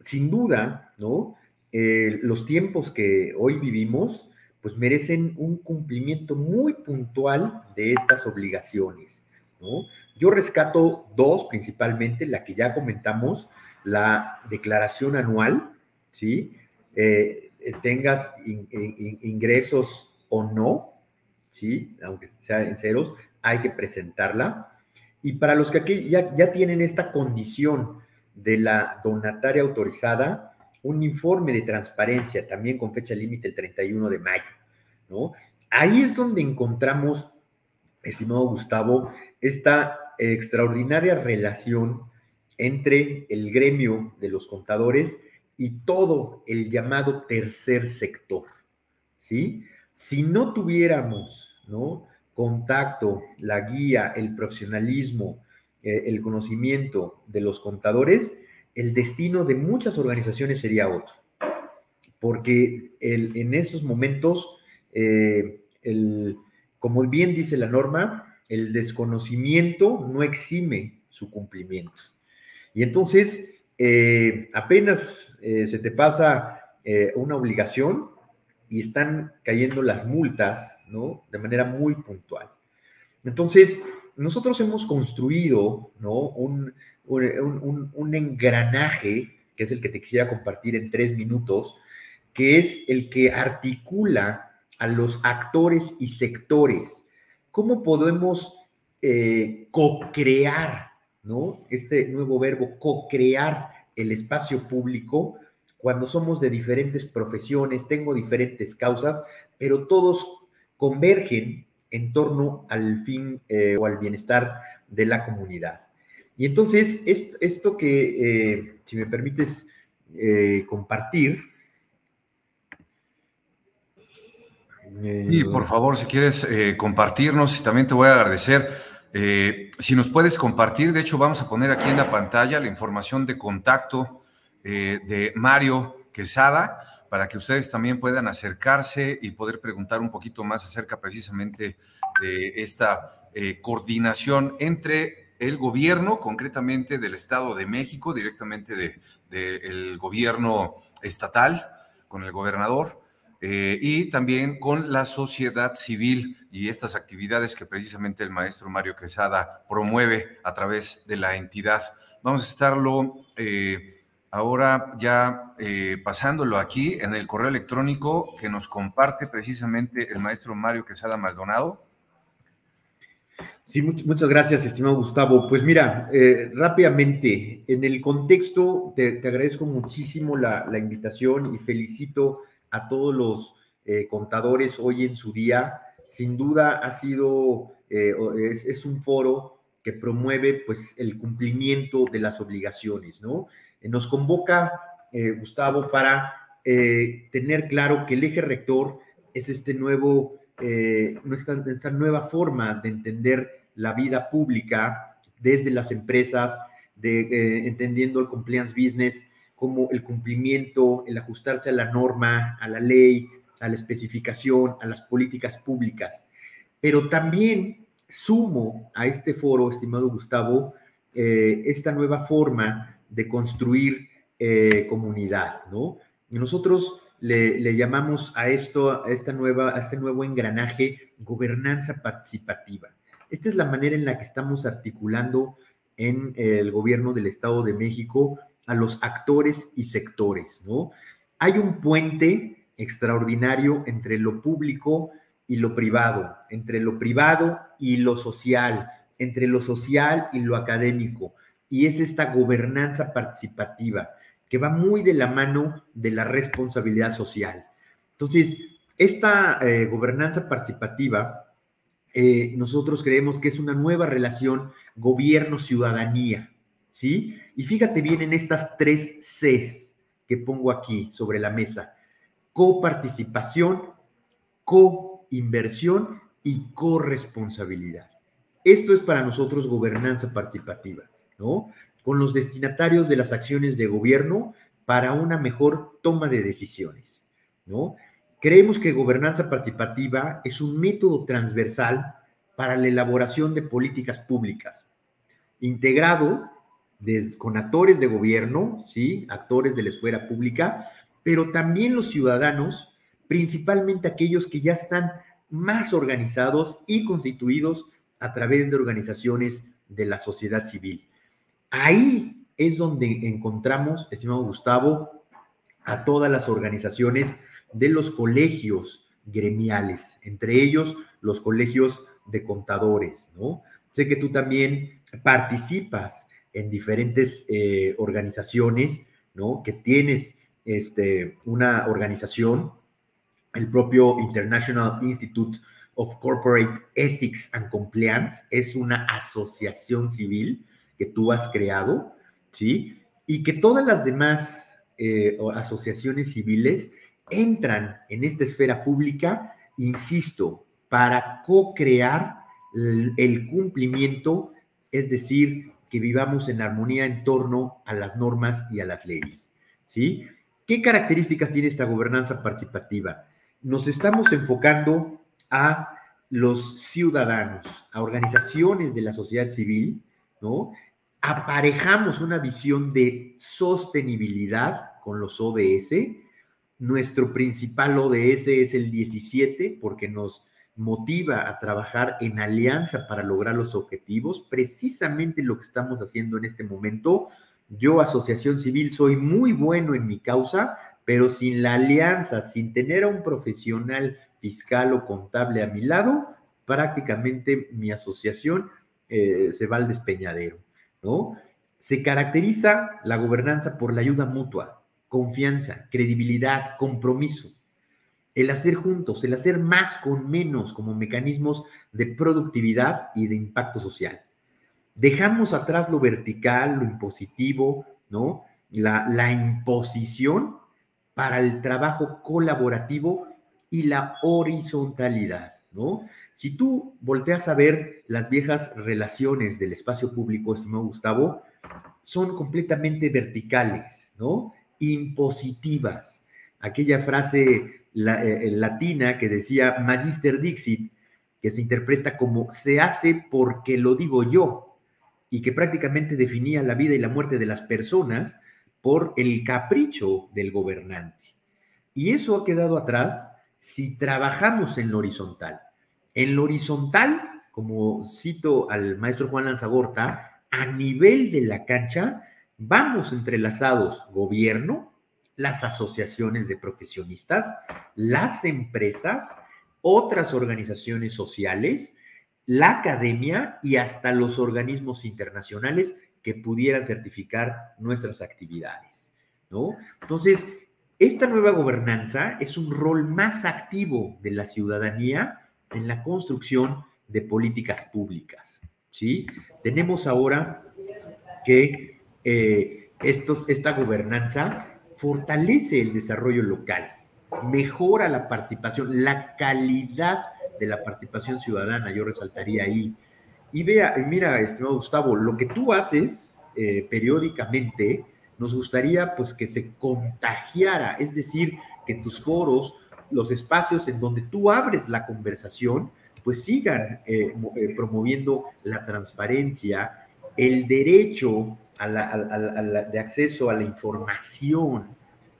sin duda, ¿no? los tiempos que hoy vivimos pues merecen un cumplimiento muy puntual de estas obligaciones. ¿no? Yo rescato dos principalmente, la que ya comentamos, la declaración anual, ¿sí? Eh, tengas ingresos o no, ¿sí? Aunque sea en ceros, hay que presentarla. Y para los que aquí ya, ya tienen esta condición de la donataria autorizada, un informe de transparencia también con fecha límite el 31 de mayo, ¿no? Ahí es donde encontramos, estimado Gustavo, esta extraordinaria relación entre el gremio de los contadores y todo el llamado tercer sector, ¿sí? Si no tuviéramos, ¿no? Contacto, la guía, el profesionalismo, eh, el conocimiento de los contadores, el destino de muchas organizaciones sería otro. Porque en esos momentos, eh, el, como bien dice la norma, el desconocimiento no exime su cumplimiento. Y entonces, eh, apenas eh, se te pasa una obligación y están cayendo las multas, ¿no? De manera muy puntual. Entonces, nosotros hemos construido, ¿no? Un, un, engranaje, que es el que te quisiera compartir en tres minutos, que es el que articula a los actores y sectores. ¿Cómo podemos eh, co-crear, ¿no? Este nuevo verbo, co-crear el espacio público cuando somos de diferentes profesiones, tengo diferentes causas, pero todos convergen en torno al fin eh, o al bienestar de la comunidad. Y entonces, esto que, eh, si me permites eh, compartir. Y por favor, si quieres compartirnos, también te voy a agradecer. Si nos puedes compartir, de hecho, vamos a poner aquí en la pantalla la información de contacto de Mario Quesada para que ustedes también puedan acercarse y poder preguntar un poquito más acerca precisamente de esta coordinación entre el gobierno, concretamente del Estado de México, directamente del gobierno estatal, con el gobernador, eh, y también con la sociedad civil y estas actividades que precisamente el maestro Mario Quesada promueve a través de la entidad. Vamos a estarlo eh, ahora ya eh, pasándolo aquí en el correo electrónico que nos comparte precisamente el maestro Mario Quesada Maldonado Sí, muchas gracias, estimado Gustavo. Pues mira, eh, rápidamente, en el contexto, te, agradezco muchísimo la, invitación y felicito a todos los eh, contadores hoy en su día. Sin duda ha sido, eh, es, un foro que promueve pues el cumplimiento de las obligaciones, ¿no? Nos convoca, Gustavo, para tener claro que el eje rector es este nuevo eh, esta, nueva forma de entender la vida pública desde las empresas, de, eh, entendiendo el compliance business como el cumplimiento, el ajustarse a la norma, a la ley, a la especificación, a las políticas públicas. Pero también sumo a este foro, estimado Gustavo, eh, esta nueva forma de construir comunidad, ¿no? nosotros le, llamamos a esto, a esta nueva, a este nuevo engranaje, gobernanza participativa. Esta es la manera en la que estamos articulando en el gobierno del Estado de México a los actores y sectores, ¿no? Hay un puente extraordinario entre lo público y lo privado, entre lo privado y lo social, entre lo social y lo académico, y es esta gobernanza participativa que va muy de la mano de la responsabilidad social. Entonces, esta eh, gobernanza participativa, eh, nosotros creemos que es una nueva relación gobierno-ciudadanía, ¿sí? Y fíjate bien en estas tres Cs que pongo aquí sobre la mesa. Coparticipación, coinversión y corresponsabilidad. Esto es para nosotros gobernanza participativa, ¿no? con los destinatarios de las acciones de gobierno para una mejor toma de decisiones, ¿no? Creemos que gobernanza participativa es un método transversal para la elaboración de políticas públicas, integrado con actores de gobierno, ¿sí? actores de la esfera pública, pero también los ciudadanos, principalmente aquellos que ya están más organizados y constituidos a través de organizaciones de la sociedad civil. Ahí es donde encontramos, estimado Gustavo, a todas las organizaciones de los colegios gremiales, entre ellos los colegios de contadores, ¿no? Sé que tú también participas en diferentes eh, organizaciones, ¿no? Que tienes este, una organización, el propio International Institute of Corporate Ethics and Compliance, es una asociación civil que tú has creado, ¿sí? Y que todas las demás eh, asociaciones civiles entran en esta esfera pública, insisto, para co-crear el, cumplimiento, es decir, que vivamos en armonía en torno a las normas y a las leyes, ¿sí? ¿Qué características tiene esta gobernanza participativa? Nos estamos enfocando a los ciudadanos, a organizaciones de la sociedad civil, ¿no? aparejamos una visión de sostenibilidad con los ODS. Nuestro principal ODS es el 17 porque nos motiva a trabajar en alianza para lograr los objetivos, precisamente lo que estamos haciendo en este momento. Yo, Asociación Civil, soy muy bueno en mi causa, pero sin la alianza, sin tener a un profesional fiscal o contable a mi lado, prácticamente mi asociación eh, se va al despeñadero. ¿no? Se caracteriza la gobernanza por la ayuda mutua, confianza, credibilidad, compromiso. El hacer juntos, el hacer más con menos como mecanismos de productividad y de impacto social. Dejamos atrás lo vertical, lo impositivo, ¿no? La, la imposición para el trabajo colaborativo y la horizontalidad, ¿no? Si tú volteas a ver las viejas relaciones del espacio público, estimado Gustavo, son completamente verticales, ¿no? Impositivas. Aquella frase eh, latina que decía Magister Dixit, que se interpreta como se hace porque lo digo yo, y que prácticamente definía la vida y la muerte de las personas por el capricho del gobernante. Y eso ha quedado atrás si trabajamos en lo horizontal. En lo horizontal, como cito al maestro Juan Lanzagorta, a nivel de la cancha, vamos entrelazados gobierno, las asociaciones de profesionistas, las empresas, otras organizaciones sociales, la academia y hasta los organismos internacionales que pudieran certificar nuestras actividades, ¿no? Entonces, esta nueva gobernanza es un rol más activo de la ciudadanía en la construcción de políticas públicas. ¿sí? Tenemos ahora que eh, estos, esta gobernanza fortalece el desarrollo local, mejora la participación, la calidad de la participación ciudadana, yo resaltaría ahí. Y vea, mira, estimado Gustavo, lo que tú haces eh, periódicamente, nos gustaría pues que se contagiara, es decir, que tus foros los espacios en donde tú abres la conversación, pues sigan eh, eh, promoviendo la transparencia, el derecho a la, de acceso a la información,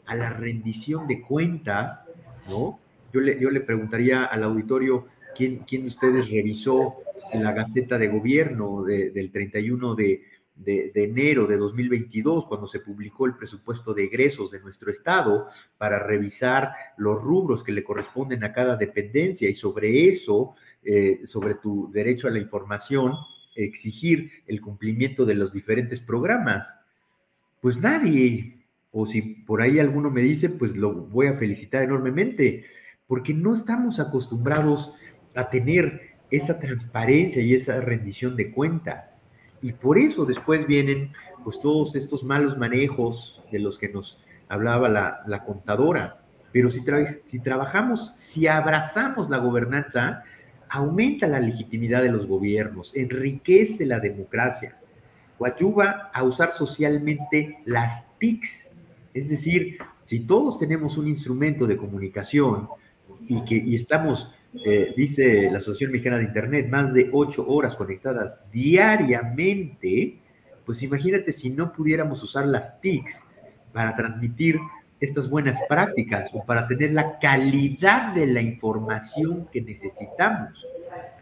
a la rendición de cuentas, ¿no? Yo le, yo le preguntaría al auditorio, ¿quién, quién de ustedes revisó la Gaceta de Gobierno del 31 de, de, enero de 2022, cuando se publicó el presupuesto de egresos de nuestro Estado, para revisar los rubros que le corresponden a cada dependencia y sobre eso, eh, sobre tu derecho a la información, exigir el cumplimiento de los diferentes programas. Pues nadie, o si por ahí alguno me dice, pues lo voy a felicitar enormemente, porque no estamos acostumbrados a tener esa transparencia y esa rendición de cuentas. Y por eso después vienen pues todos estos malos manejos de los que nos hablaba la, contadora. Pero si, si trabajamos, si abrazamos la gobernanza, aumenta la legitimidad de los gobiernos, enriquece la democracia, ayuda a usar socialmente las TICs. Es decir, si todos tenemos un instrumento de comunicación y que y estamos eh, dice la Asociación Mexicana de Internet, más de ocho horas conectadas diariamente, pues imagínate si no pudiéramos usar las TICs para transmitir estas buenas prácticas o para tener la calidad de la información que necesitamos.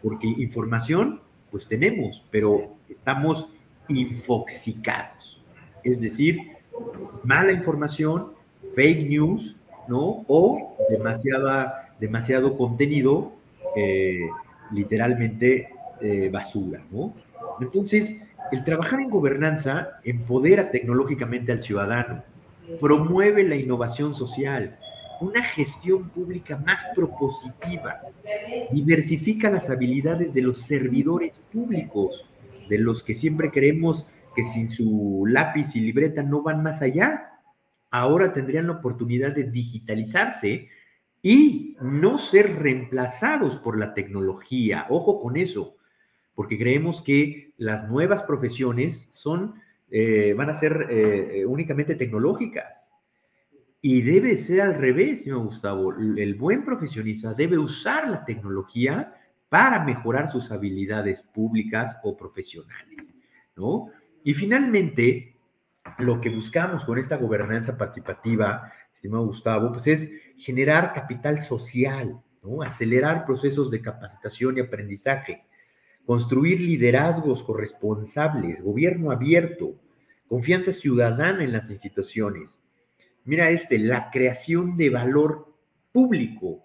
Porque información, pues tenemos, pero estamos infoxicados. Es decir, mala información, fake news, ¿no? O demasiada demasiado contenido, eh, literalmente eh, basura, ¿no? Entonces, el trabajar en gobernanza empodera tecnológicamente al ciudadano, promueve la innovación social, una gestión pública más propositiva, diversifica las habilidades de los servidores públicos, de los que siempre creemos que sin su lápiz y libreta no van más allá. Ahora tendrían la oportunidad de digitalizarse y no ser reemplazados por la tecnología. Ojo con eso, porque creemos que las nuevas profesiones son, eh, van a ser eh, eh, únicamente tecnológicas. Y debe ser al revés, señor Gustavo. El buen profesionista debe usar la tecnología para mejorar sus habilidades públicas o profesionales, ¿no? Y finalmente, lo que buscamos con esta gobernanza participativa, estimado Gustavo, pues es generar capital social, acelerar procesos de capacitación y aprendizaje, construir liderazgos corresponsables, gobierno abierto, confianza ciudadana en las instituciones. Mira este, la creación de valor público,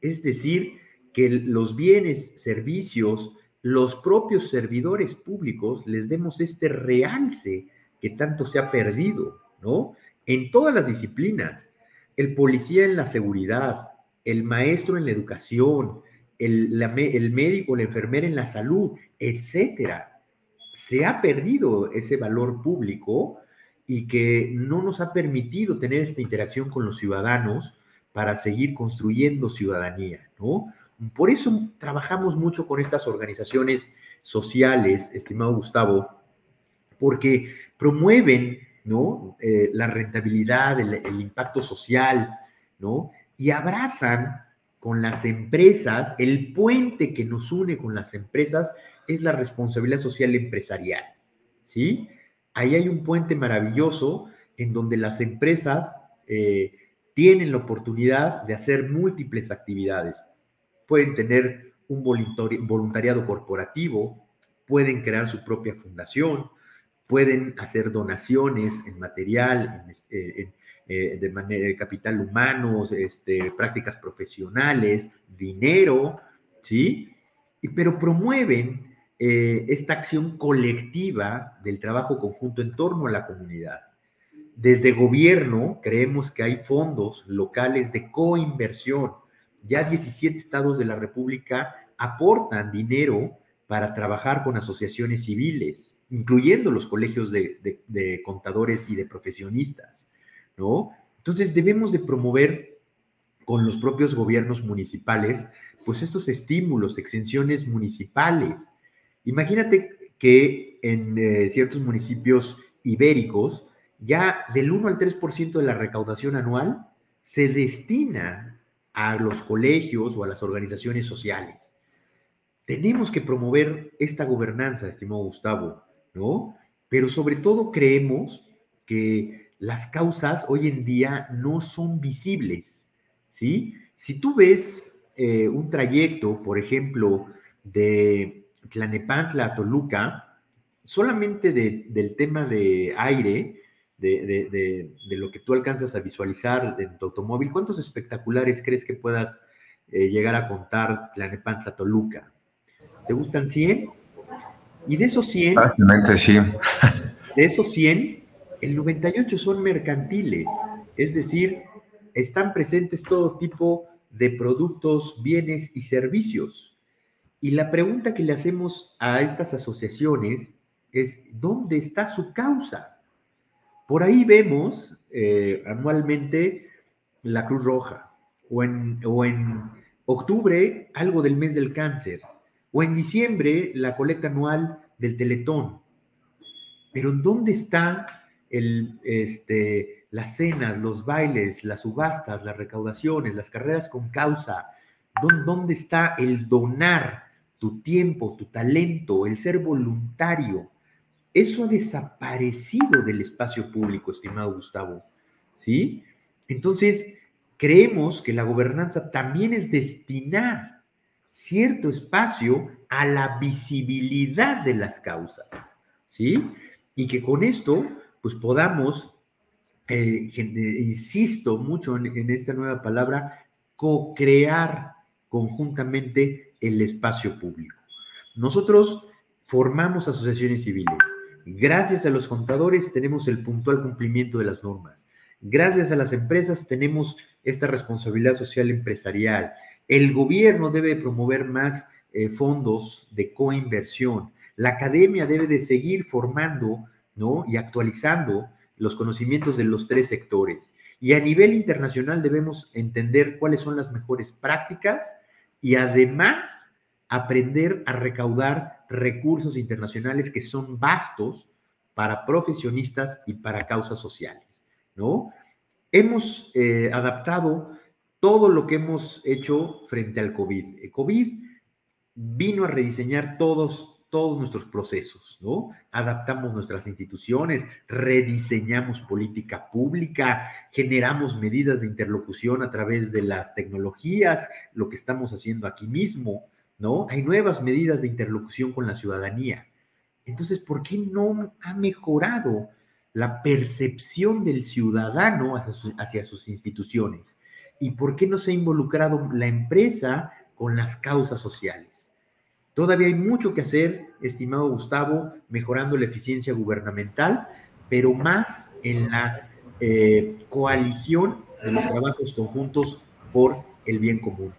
es decir, que los bienes, servicios, los propios servidores públicos les demos este realce que tanto se ha perdido, ¿no? En todas las disciplinas, el policía en la seguridad, el maestro en la educación, el, el médico, la enfermera en la salud, etcétera. Se ha perdido ese valor público y que no nos ha permitido tener esta interacción con los ciudadanos para seguir construyendo ciudadanía, ¿no? Por eso trabajamos mucho con estas organizaciones sociales, estimado Gustavo, porque promueven ¿no? Eh, la rentabilidad, el, impacto social, ¿no? Y abrazan con las empresas, el puente que nos une con las empresas es la responsabilidad social empresarial, ¿sí? Ahí hay un puente maravilloso en donde las empresas eh, tienen la oportunidad de hacer múltiples actividades. Pueden tener un voluntariado corporativo, pueden crear su propia fundación, pueden hacer donaciones en material, en, eh, de manera de capital humano, este, prácticas profesionales, dinero, ¿sí? pero promueven eh, esta acción colectiva del trabajo conjunto en torno a la comunidad. Desde gobierno creemos que hay fondos locales de coinversión. Ya 17 estados de la República aportan dinero para trabajar con asociaciones civiles, incluyendo los colegios de, contadores y de profesionistas, ¿no? Entonces debemos de promover con los propios gobiernos municipales, pues estos estímulos, exenciones municipales. Imagínate que en eh, ciertos municipios ibéricos, ya del 1 al 3% de la recaudación anual se destina a los colegios o a las organizaciones sociales. Tenemos que promover esta gobernanza, estimado Gustavo, ¿no? Pero sobre todo creemos que las causas hoy en día no son visibles, ¿sí? Si tú ves eh, un trayecto, por ejemplo, de Tlanepantla a Toluca, solamente del tema de aire, de, lo que tú alcanzas a visualizar en tu automóvil, ¿cuántos espectaculares crees que puedas eh, llegar a contar Tlanepantla Toluca? ¿Te gustan 100? Y de esos 100... Fácilmente sí. De esos 100, el 98 son mercantiles, es decir, están presentes todo tipo de productos, bienes y servicios. Y la pregunta que le hacemos a estas asociaciones es, ¿dónde está su causa? Por ahí vemos eh, anualmente la Cruz Roja, o en, o en octubre algo del mes del cáncer, o en diciembre la colecta anual del Teletón. Pero ¿dónde está el, este, las cenas, los bailes, las subastas, las recaudaciones, las carreras con causa? ¿Dónde está el donar tu tiempo, tu talento, el ser voluntario? Eso ha desaparecido del espacio público, estimado Gustavo. ¿Sí? Entonces, creemos que la gobernanza también es destinar cierto espacio a la visibilidad de las causas. ¿Sí? y que con esto pues podamos, eh, insisto mucho en, esta nueva palabra, co-crear conjuntamente el espacio público. Nosotros formamos asociaciones civiles. Gracias a los contadores tenemos el puntual cumplimiento de las normas. Gracias a las empresas tenemos esta responsabilidad social empresarial. El gobierno debe promover más eh, fondos de coinversión. La academia debe de seguir formando ¿no? y actualizando los conocimientos de los tres sectores. Y a nivel internacional debemos entender cuáles son las mejores prácticas y además aprender a recaudar recursos internacionales que son vastos para profesionistas y para causas sociales, ¿no? Hemos eh, adaptado todo lo que hemos hecho frente al COVID. El COVID vino a rediseñar todos todos nuestros procesos, ¿no? Adaptamos nuestras instituciones, rediseñamos política pública, generamos medidas de interlocución a través de las tecnologías, lo que estamos haciendo aquí mismo, ¿no? Hay nuevas medidas de interlocución con la ciudadanía. Entonces, ¿por qué no ha mejorado la percepción del ciudadano hacia, sus instituciones? ¿Y por qué no se ha involucrado la empresa con las causas sociales? Todavía hay mucho que hacer, estimado Gustavo, mejorando la eficiencia gubernamental, pero más en la eh, coalición de los trabajos conjuntos por el bien común.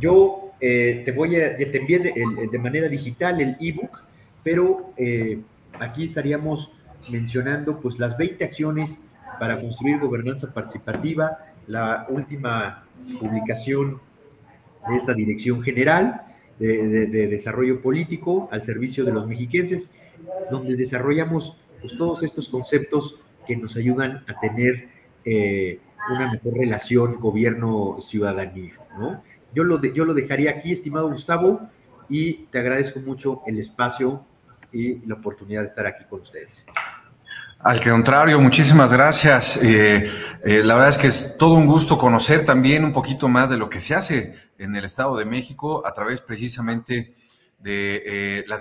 Yo eh, te voy a, te envié de, manera digital el ebook, pero eh, aquí estaríamos mencionando pues las 20 acciones para construir gobernanza participativa, la última publicación de esta dirección general, de, desarrollo político al servicio de los mexiquenses, donde desarrollamos pues, todos estos conceptos que nos ayudan a tener eh, una mejor relación gobierno-ciudadanía. ¿no? Yo, lo yo lo dejaría aquí, estimado Gustavo, y te agradezco mucho el espacio y la oportunidad de estar aquí con ustedes. Al contrario, muchísimas gracias. Eh, eh, la verdad es que es todo un gusto conocer también un poquito más de lo que se hace en el Estado de México a través precisamente de eh, la,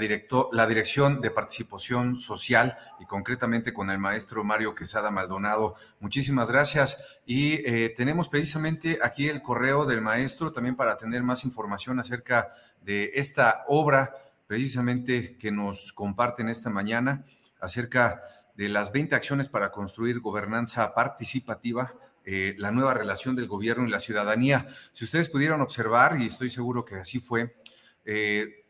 la Dirección de Participación Social y concretamente con el maestro Mario Quesada Maldonado. Muchísimas gracias. Y tenemos precisamente aquí el correo del maestro también para tener más información acerca de esta obra precisamente que nos comparten esta mañana acerca de las 20 acciones para construir gobernanza participativa, eh, la nueva relación del gobierno y la ciudadanía. Si ustedes pudieron observar, y estoy seguro que así fue, eh,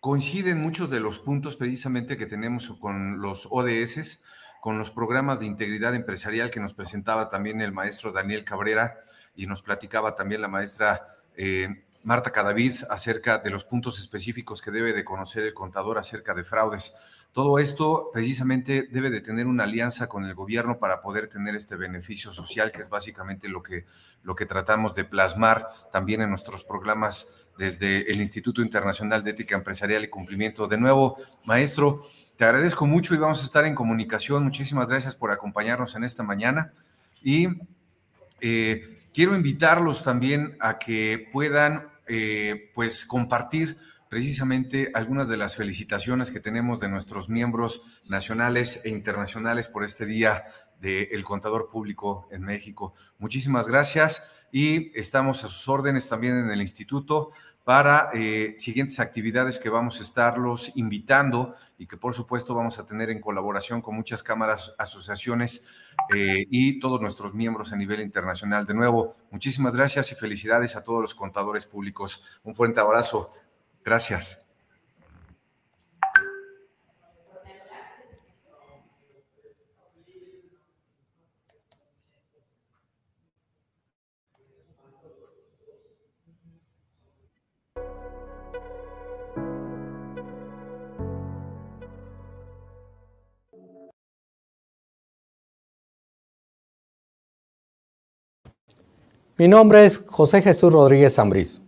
coinciden muchos de los puntos precisamente que tenemos con los ODS, con los programas de integridad empresarial que nos presentaba también el maestro Daniel Cabrera y nos platicaba también la maestra eh, Marta Cadavid acerca de los puntos específicos que debe de conocer el contador acerca de fraudes. Todo esto precisamente debe de tener una alianza con el gobierno para poder tener este beneficio social, que es básicamente lo que, lo que tratamos de plasmar también en nuestros programas desde el Instituto Internacional de Ética Empresarial y Cumplimiento. De nuevo, maestro, te agradezco mucho y vamos a estar en comunicación. Muchísimas gracias por acompañarnos en esta mañana. Y eh, quiero invitarlos también a que puedan eh, pues compartir precisamente algunas de las felicitaciones que tenemos de nuestros miembros nacionales e internacionales por este Día del Contador Público en México. Muchísimas gracias y estamos a sus órdenes también en el instituto para eh, siguientes actividades que vamos a estarlos invitando y que por supuesto vamos a tener en colaboración con muchas cámaras, asociaciones eh, y todos nuestros miembros a nivel internacional. De nuevo, muchísimas gracias y felicidades a todos los contadores públicos. Un fuerte abrazo. Gracias. Mi nombre es José Jesús Rodríguez Zambriz,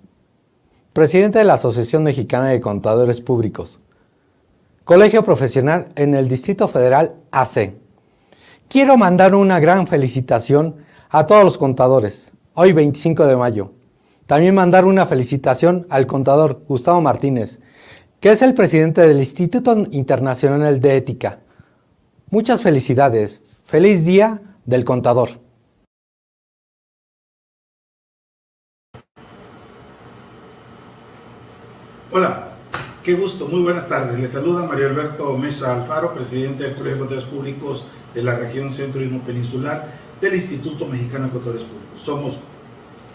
presidente de la Asociación Mexicana de Contadores Públicos, colegio profesional en el Distrito Federal AC. Quiero mandar una gran felicitación a todos los contadores, hoy 25 de mayo. También mandar una felicitación al contador Gustavo Martínez, que es el presidente del Instituto Internacional de Ética. Muchas felicidades. Feliz Día del Contador. Hola, qué gusto, muy buenas tardes. Les saluda Mario Alberto Mesa Alfaro, presidente del Colegio de Contadores Públicos de la región centro y peninsular del Instituto Mexicano de Contadores Públicos. Somos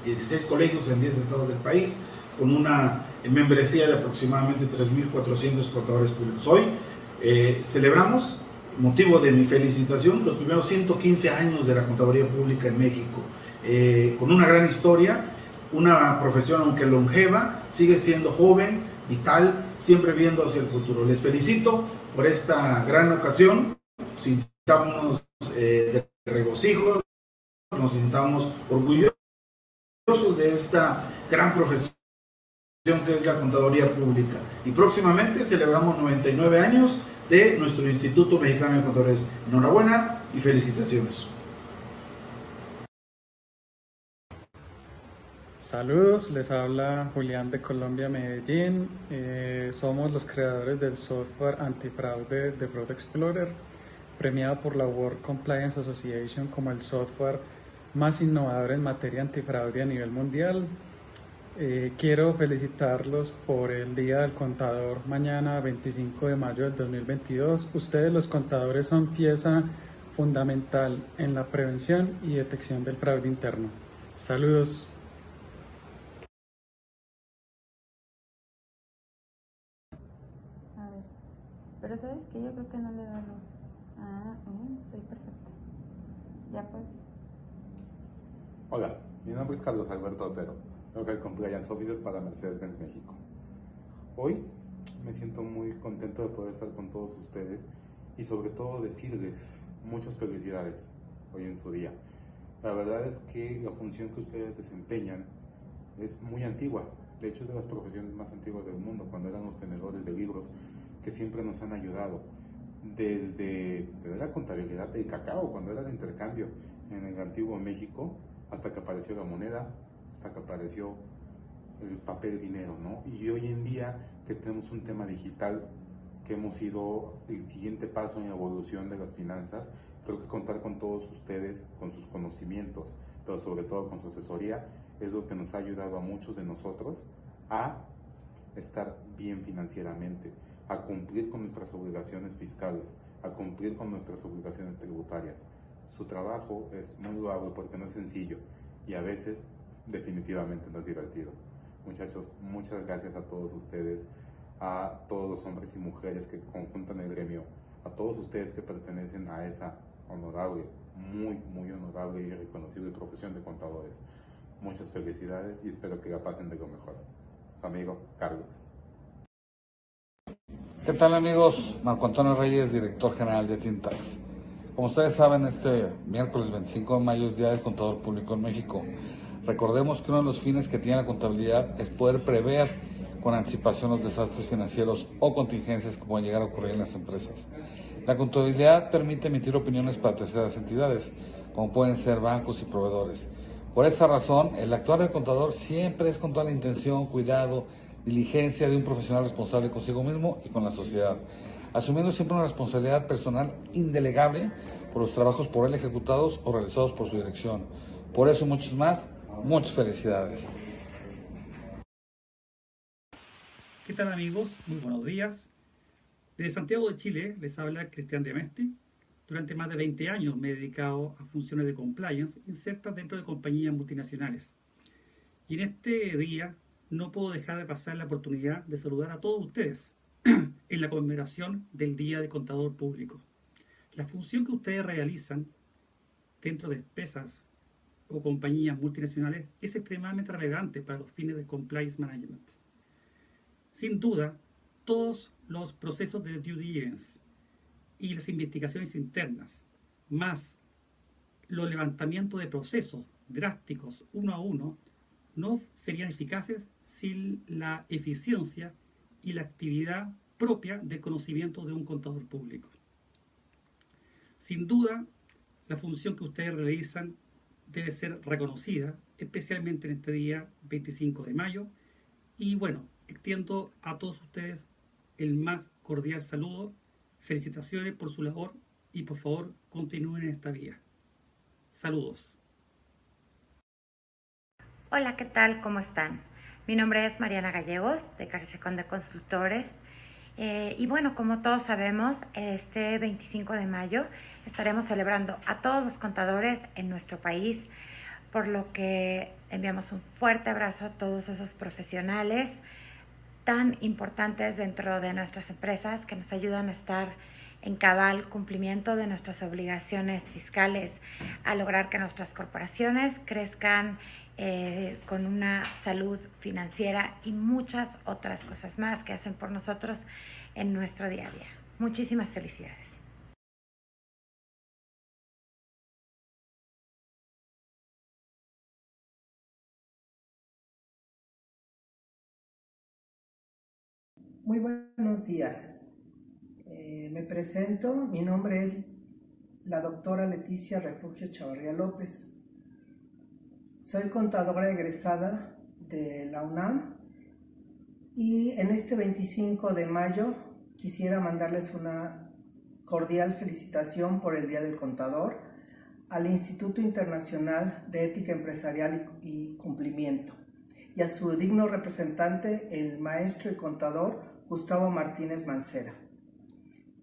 16 colegios en 10 estados del país, con una membresía de aproximadamente 3.400 contadores públicos. Hoy eh, celebramos, motivo de mi felicitación, los primeros 115 años de la contaduría pública en México, eh, con una gran historia una profesión, aunque longeva, sigue siendo joven, vital, siempre viendo hacia el futuro. Les felicito por esta gran ocasión. Sintamos eh, de regocijo, nos sintamos orgullosos de esta gran profesión que es la contaduría pública. Y próximamente celebramos 99 años de nuestro Instituto Mexicano de Contadores. Enhorabuena y felicitaciones. Saludos, les habla Julián de Colombia Medellín. Eh, somos los creadores del software antifraude de Fraud Explorer, premiado por la World Compliance Association como el software más innovador en materia antifraude a nivel mundial. Eh, quiero felicitarlos por el Día del Contador mañana 25 de mayo del 2022. Ustedes los contadores son pieza fundamental en la prevención y detección del fraude interno. Saludos. Pero sabes que yo creo que no le da luz. Ah, mm, soy perfecta. Ya pues. Hola, mi nombre es Carlos Alberto Otero, Local Compliance Officer para Mercedes-Benz México. Hoy me siento muy contento de poder estar con todos ustedes y sobre todo decirles muchas felicidades hoy en su día. La verdad es que la función que ustedes desempeñan es muy antigua. De hecho, es de las profesiones más antiguas del mundo, cuando eran los tenedores de libros que siempre nos han ayudado. Desde, la contabilidad del cacao, cuando era el intercambio en el antiguo México, hasta que apareció la moneda, hasta que apareció el papel dinero, ¿no? Y hoy en día que tenemos un tema digital, que hemos ido el siguiente paso en evolución de las finanzas, creo que contar con todos ustedes, con sus conocimientos, pero sobre todo con su asesoría, es lo que nos ha ayudado a muchos de nosotros a estar bien financieramente a cumplir con nuestras obligaciones fiscales, a cumplir con nuestras obligaciones tributarias. Su trabajo es muy loable porque no es sencillo y a veces definitivamente no es divertido. Muchachos, muchas gracias a todos ustedes, a todos los hombres y mujeres que conjuntan el gremio, a todos ustedes que pertenecen a esa honorable, muy, muy honorable y reconocible profesión de contadores. muchas felicidades y espero que la pasen de lo mejor. Su amigo Carlos. ¿Qué tal amigos? Marco Antonio Reyes, director general de Tintax. Como ustedes saben, este miércoles 25 de mayo es Día del Contador Público en México. Recordemos que uno de los fines que tiene la contabilidad es poder prever con anticipación los desastres financieros o contingencias que puedan llegar a ocurrir en las empresas. La contabilidad permite emitir opiniones para terceras entidades, como pueden ser bancos y proveedores. Por esta razón, el actuar del contador siempre es con toda la intención, cuidado, diligencia de un profesional responsable consigo mismo y con la sociedad, asumiendo siempre una responsabilidad personal indelegable por los trabajos por él ejecutados o realizados por su dirección. Por eso, muchos más, muchas felicidades. ¿Qué tal amigos? Muy buenos días. Desde Santiago de Chile les habla Cristian Demesti. Durante más de 20 años me he dedicado a funciones de compliance insertas dentro de compañías multinacionales. Y en este día no puedo dejar de pasar la oportunidad de saludar a todos ustedes en la conmemoración del Día de Contador Público. La función que ustedes realizan dentro de empresas o compañías multinacionales es extremadamente relevante para los fines de compliance management. Sin duda, todos los procesos de due diligence y las investigaciones internas, más los levantamientos de procesos drásticos uno a uno, no serían eficaces sin la eficiencia y la actividad propia del conocimiento de un contador público. Sin duda, la función que ustedes realizan debe ser reconocida, especialmente en este día 25 de mayo. Y bueno, extiendo a todos ustedes el más cordial saludo, felicitaciones por su labor y por favor continúen en esta vía. Saludos. Hola, ¿qué tal? ¿Cómo están? Mi nombre es Mariana Gallegos de Carsecón de Consultores. Eh, y bueno, como todos sabemos, este 25 de mayo estaremos celebrando a todos los contadores en nuestro país, por lo que enviamos un fuerte abrazo a todos esos profesionales tan importantes dentro de nuestras empresas que nos ayudan a estar en cabal cumplimiento de nuestras obligaciones fiscales, a lograr que nuestras corporaciones crezcan eh, con una salud financiera y muchas otras cosas más que hacen por nosotros en nuestro día a día. Muchísimas felicidades. Muy buenos días. Eh, me presento, mi nombre es la doctora Leticia Refugio Chavarría López. Soy contadora egresada de la UNAM y en este 25 de mayo quisiera mandarles una cordial felicitación por el Día del Contador al Instituto Internacional de Ética Empresarial y Cumplimiento y a su digno representante, el maestro y contador Gustavo Martínez Mancera.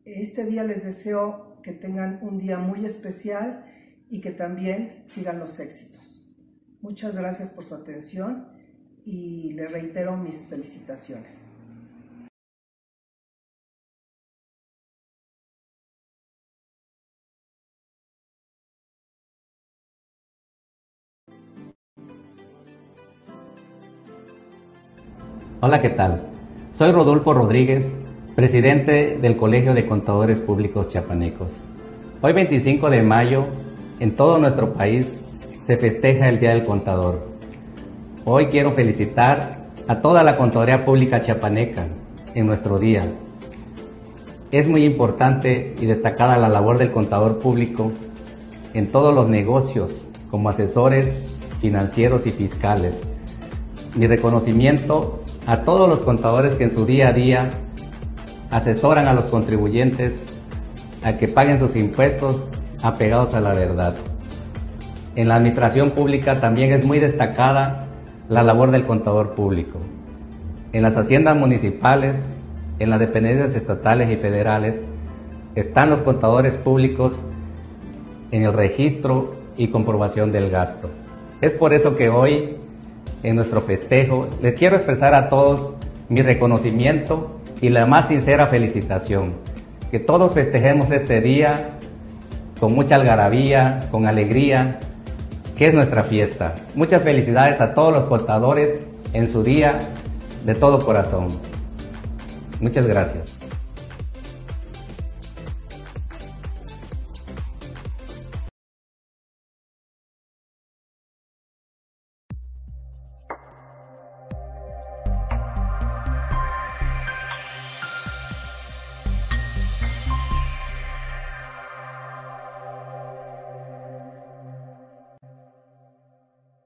Este día les deseo que tengan un día muy especial y que también sigan los éxitos. Muchas gracias por su atención y les reitero mis felicitaciones. Hola, ¿qué tal? Soy Rodolfo Rodríguez, presidente del Colegio de Contadores Públicos Chiapanecos. Hoy 25 de mayo, en todo nuestro país, se festeja el Día del Contador. Hoy quiero felicitar a toda la Contaduría Pública Chiapaneca en nuestro día. Es muy importante y destacada la labor del contador público en todos los negocios como asesores financieros y fiscales. Mi reconocimiento a todos los contadores que en su día a día asesoran a los contribuyentes a que paguen sus impuestos apegados a la verdad. En la administración pública también es muy destacada la labor del contador público. En las haciendas municipales, en las dependencias estatales y federales, están los contadores públicos en el registro y comprobación del gasto. Es por eso que hoy en nuestro festejo, les quiero expresar a todos mi reconocimiento y la más sincera felicitación. Que todos festejemos este día con mucha algarabía, con alegría, que es nuestra fiesta. Muchas felicidades a todos los contadores en su día de todo corazón. Muchas gracias.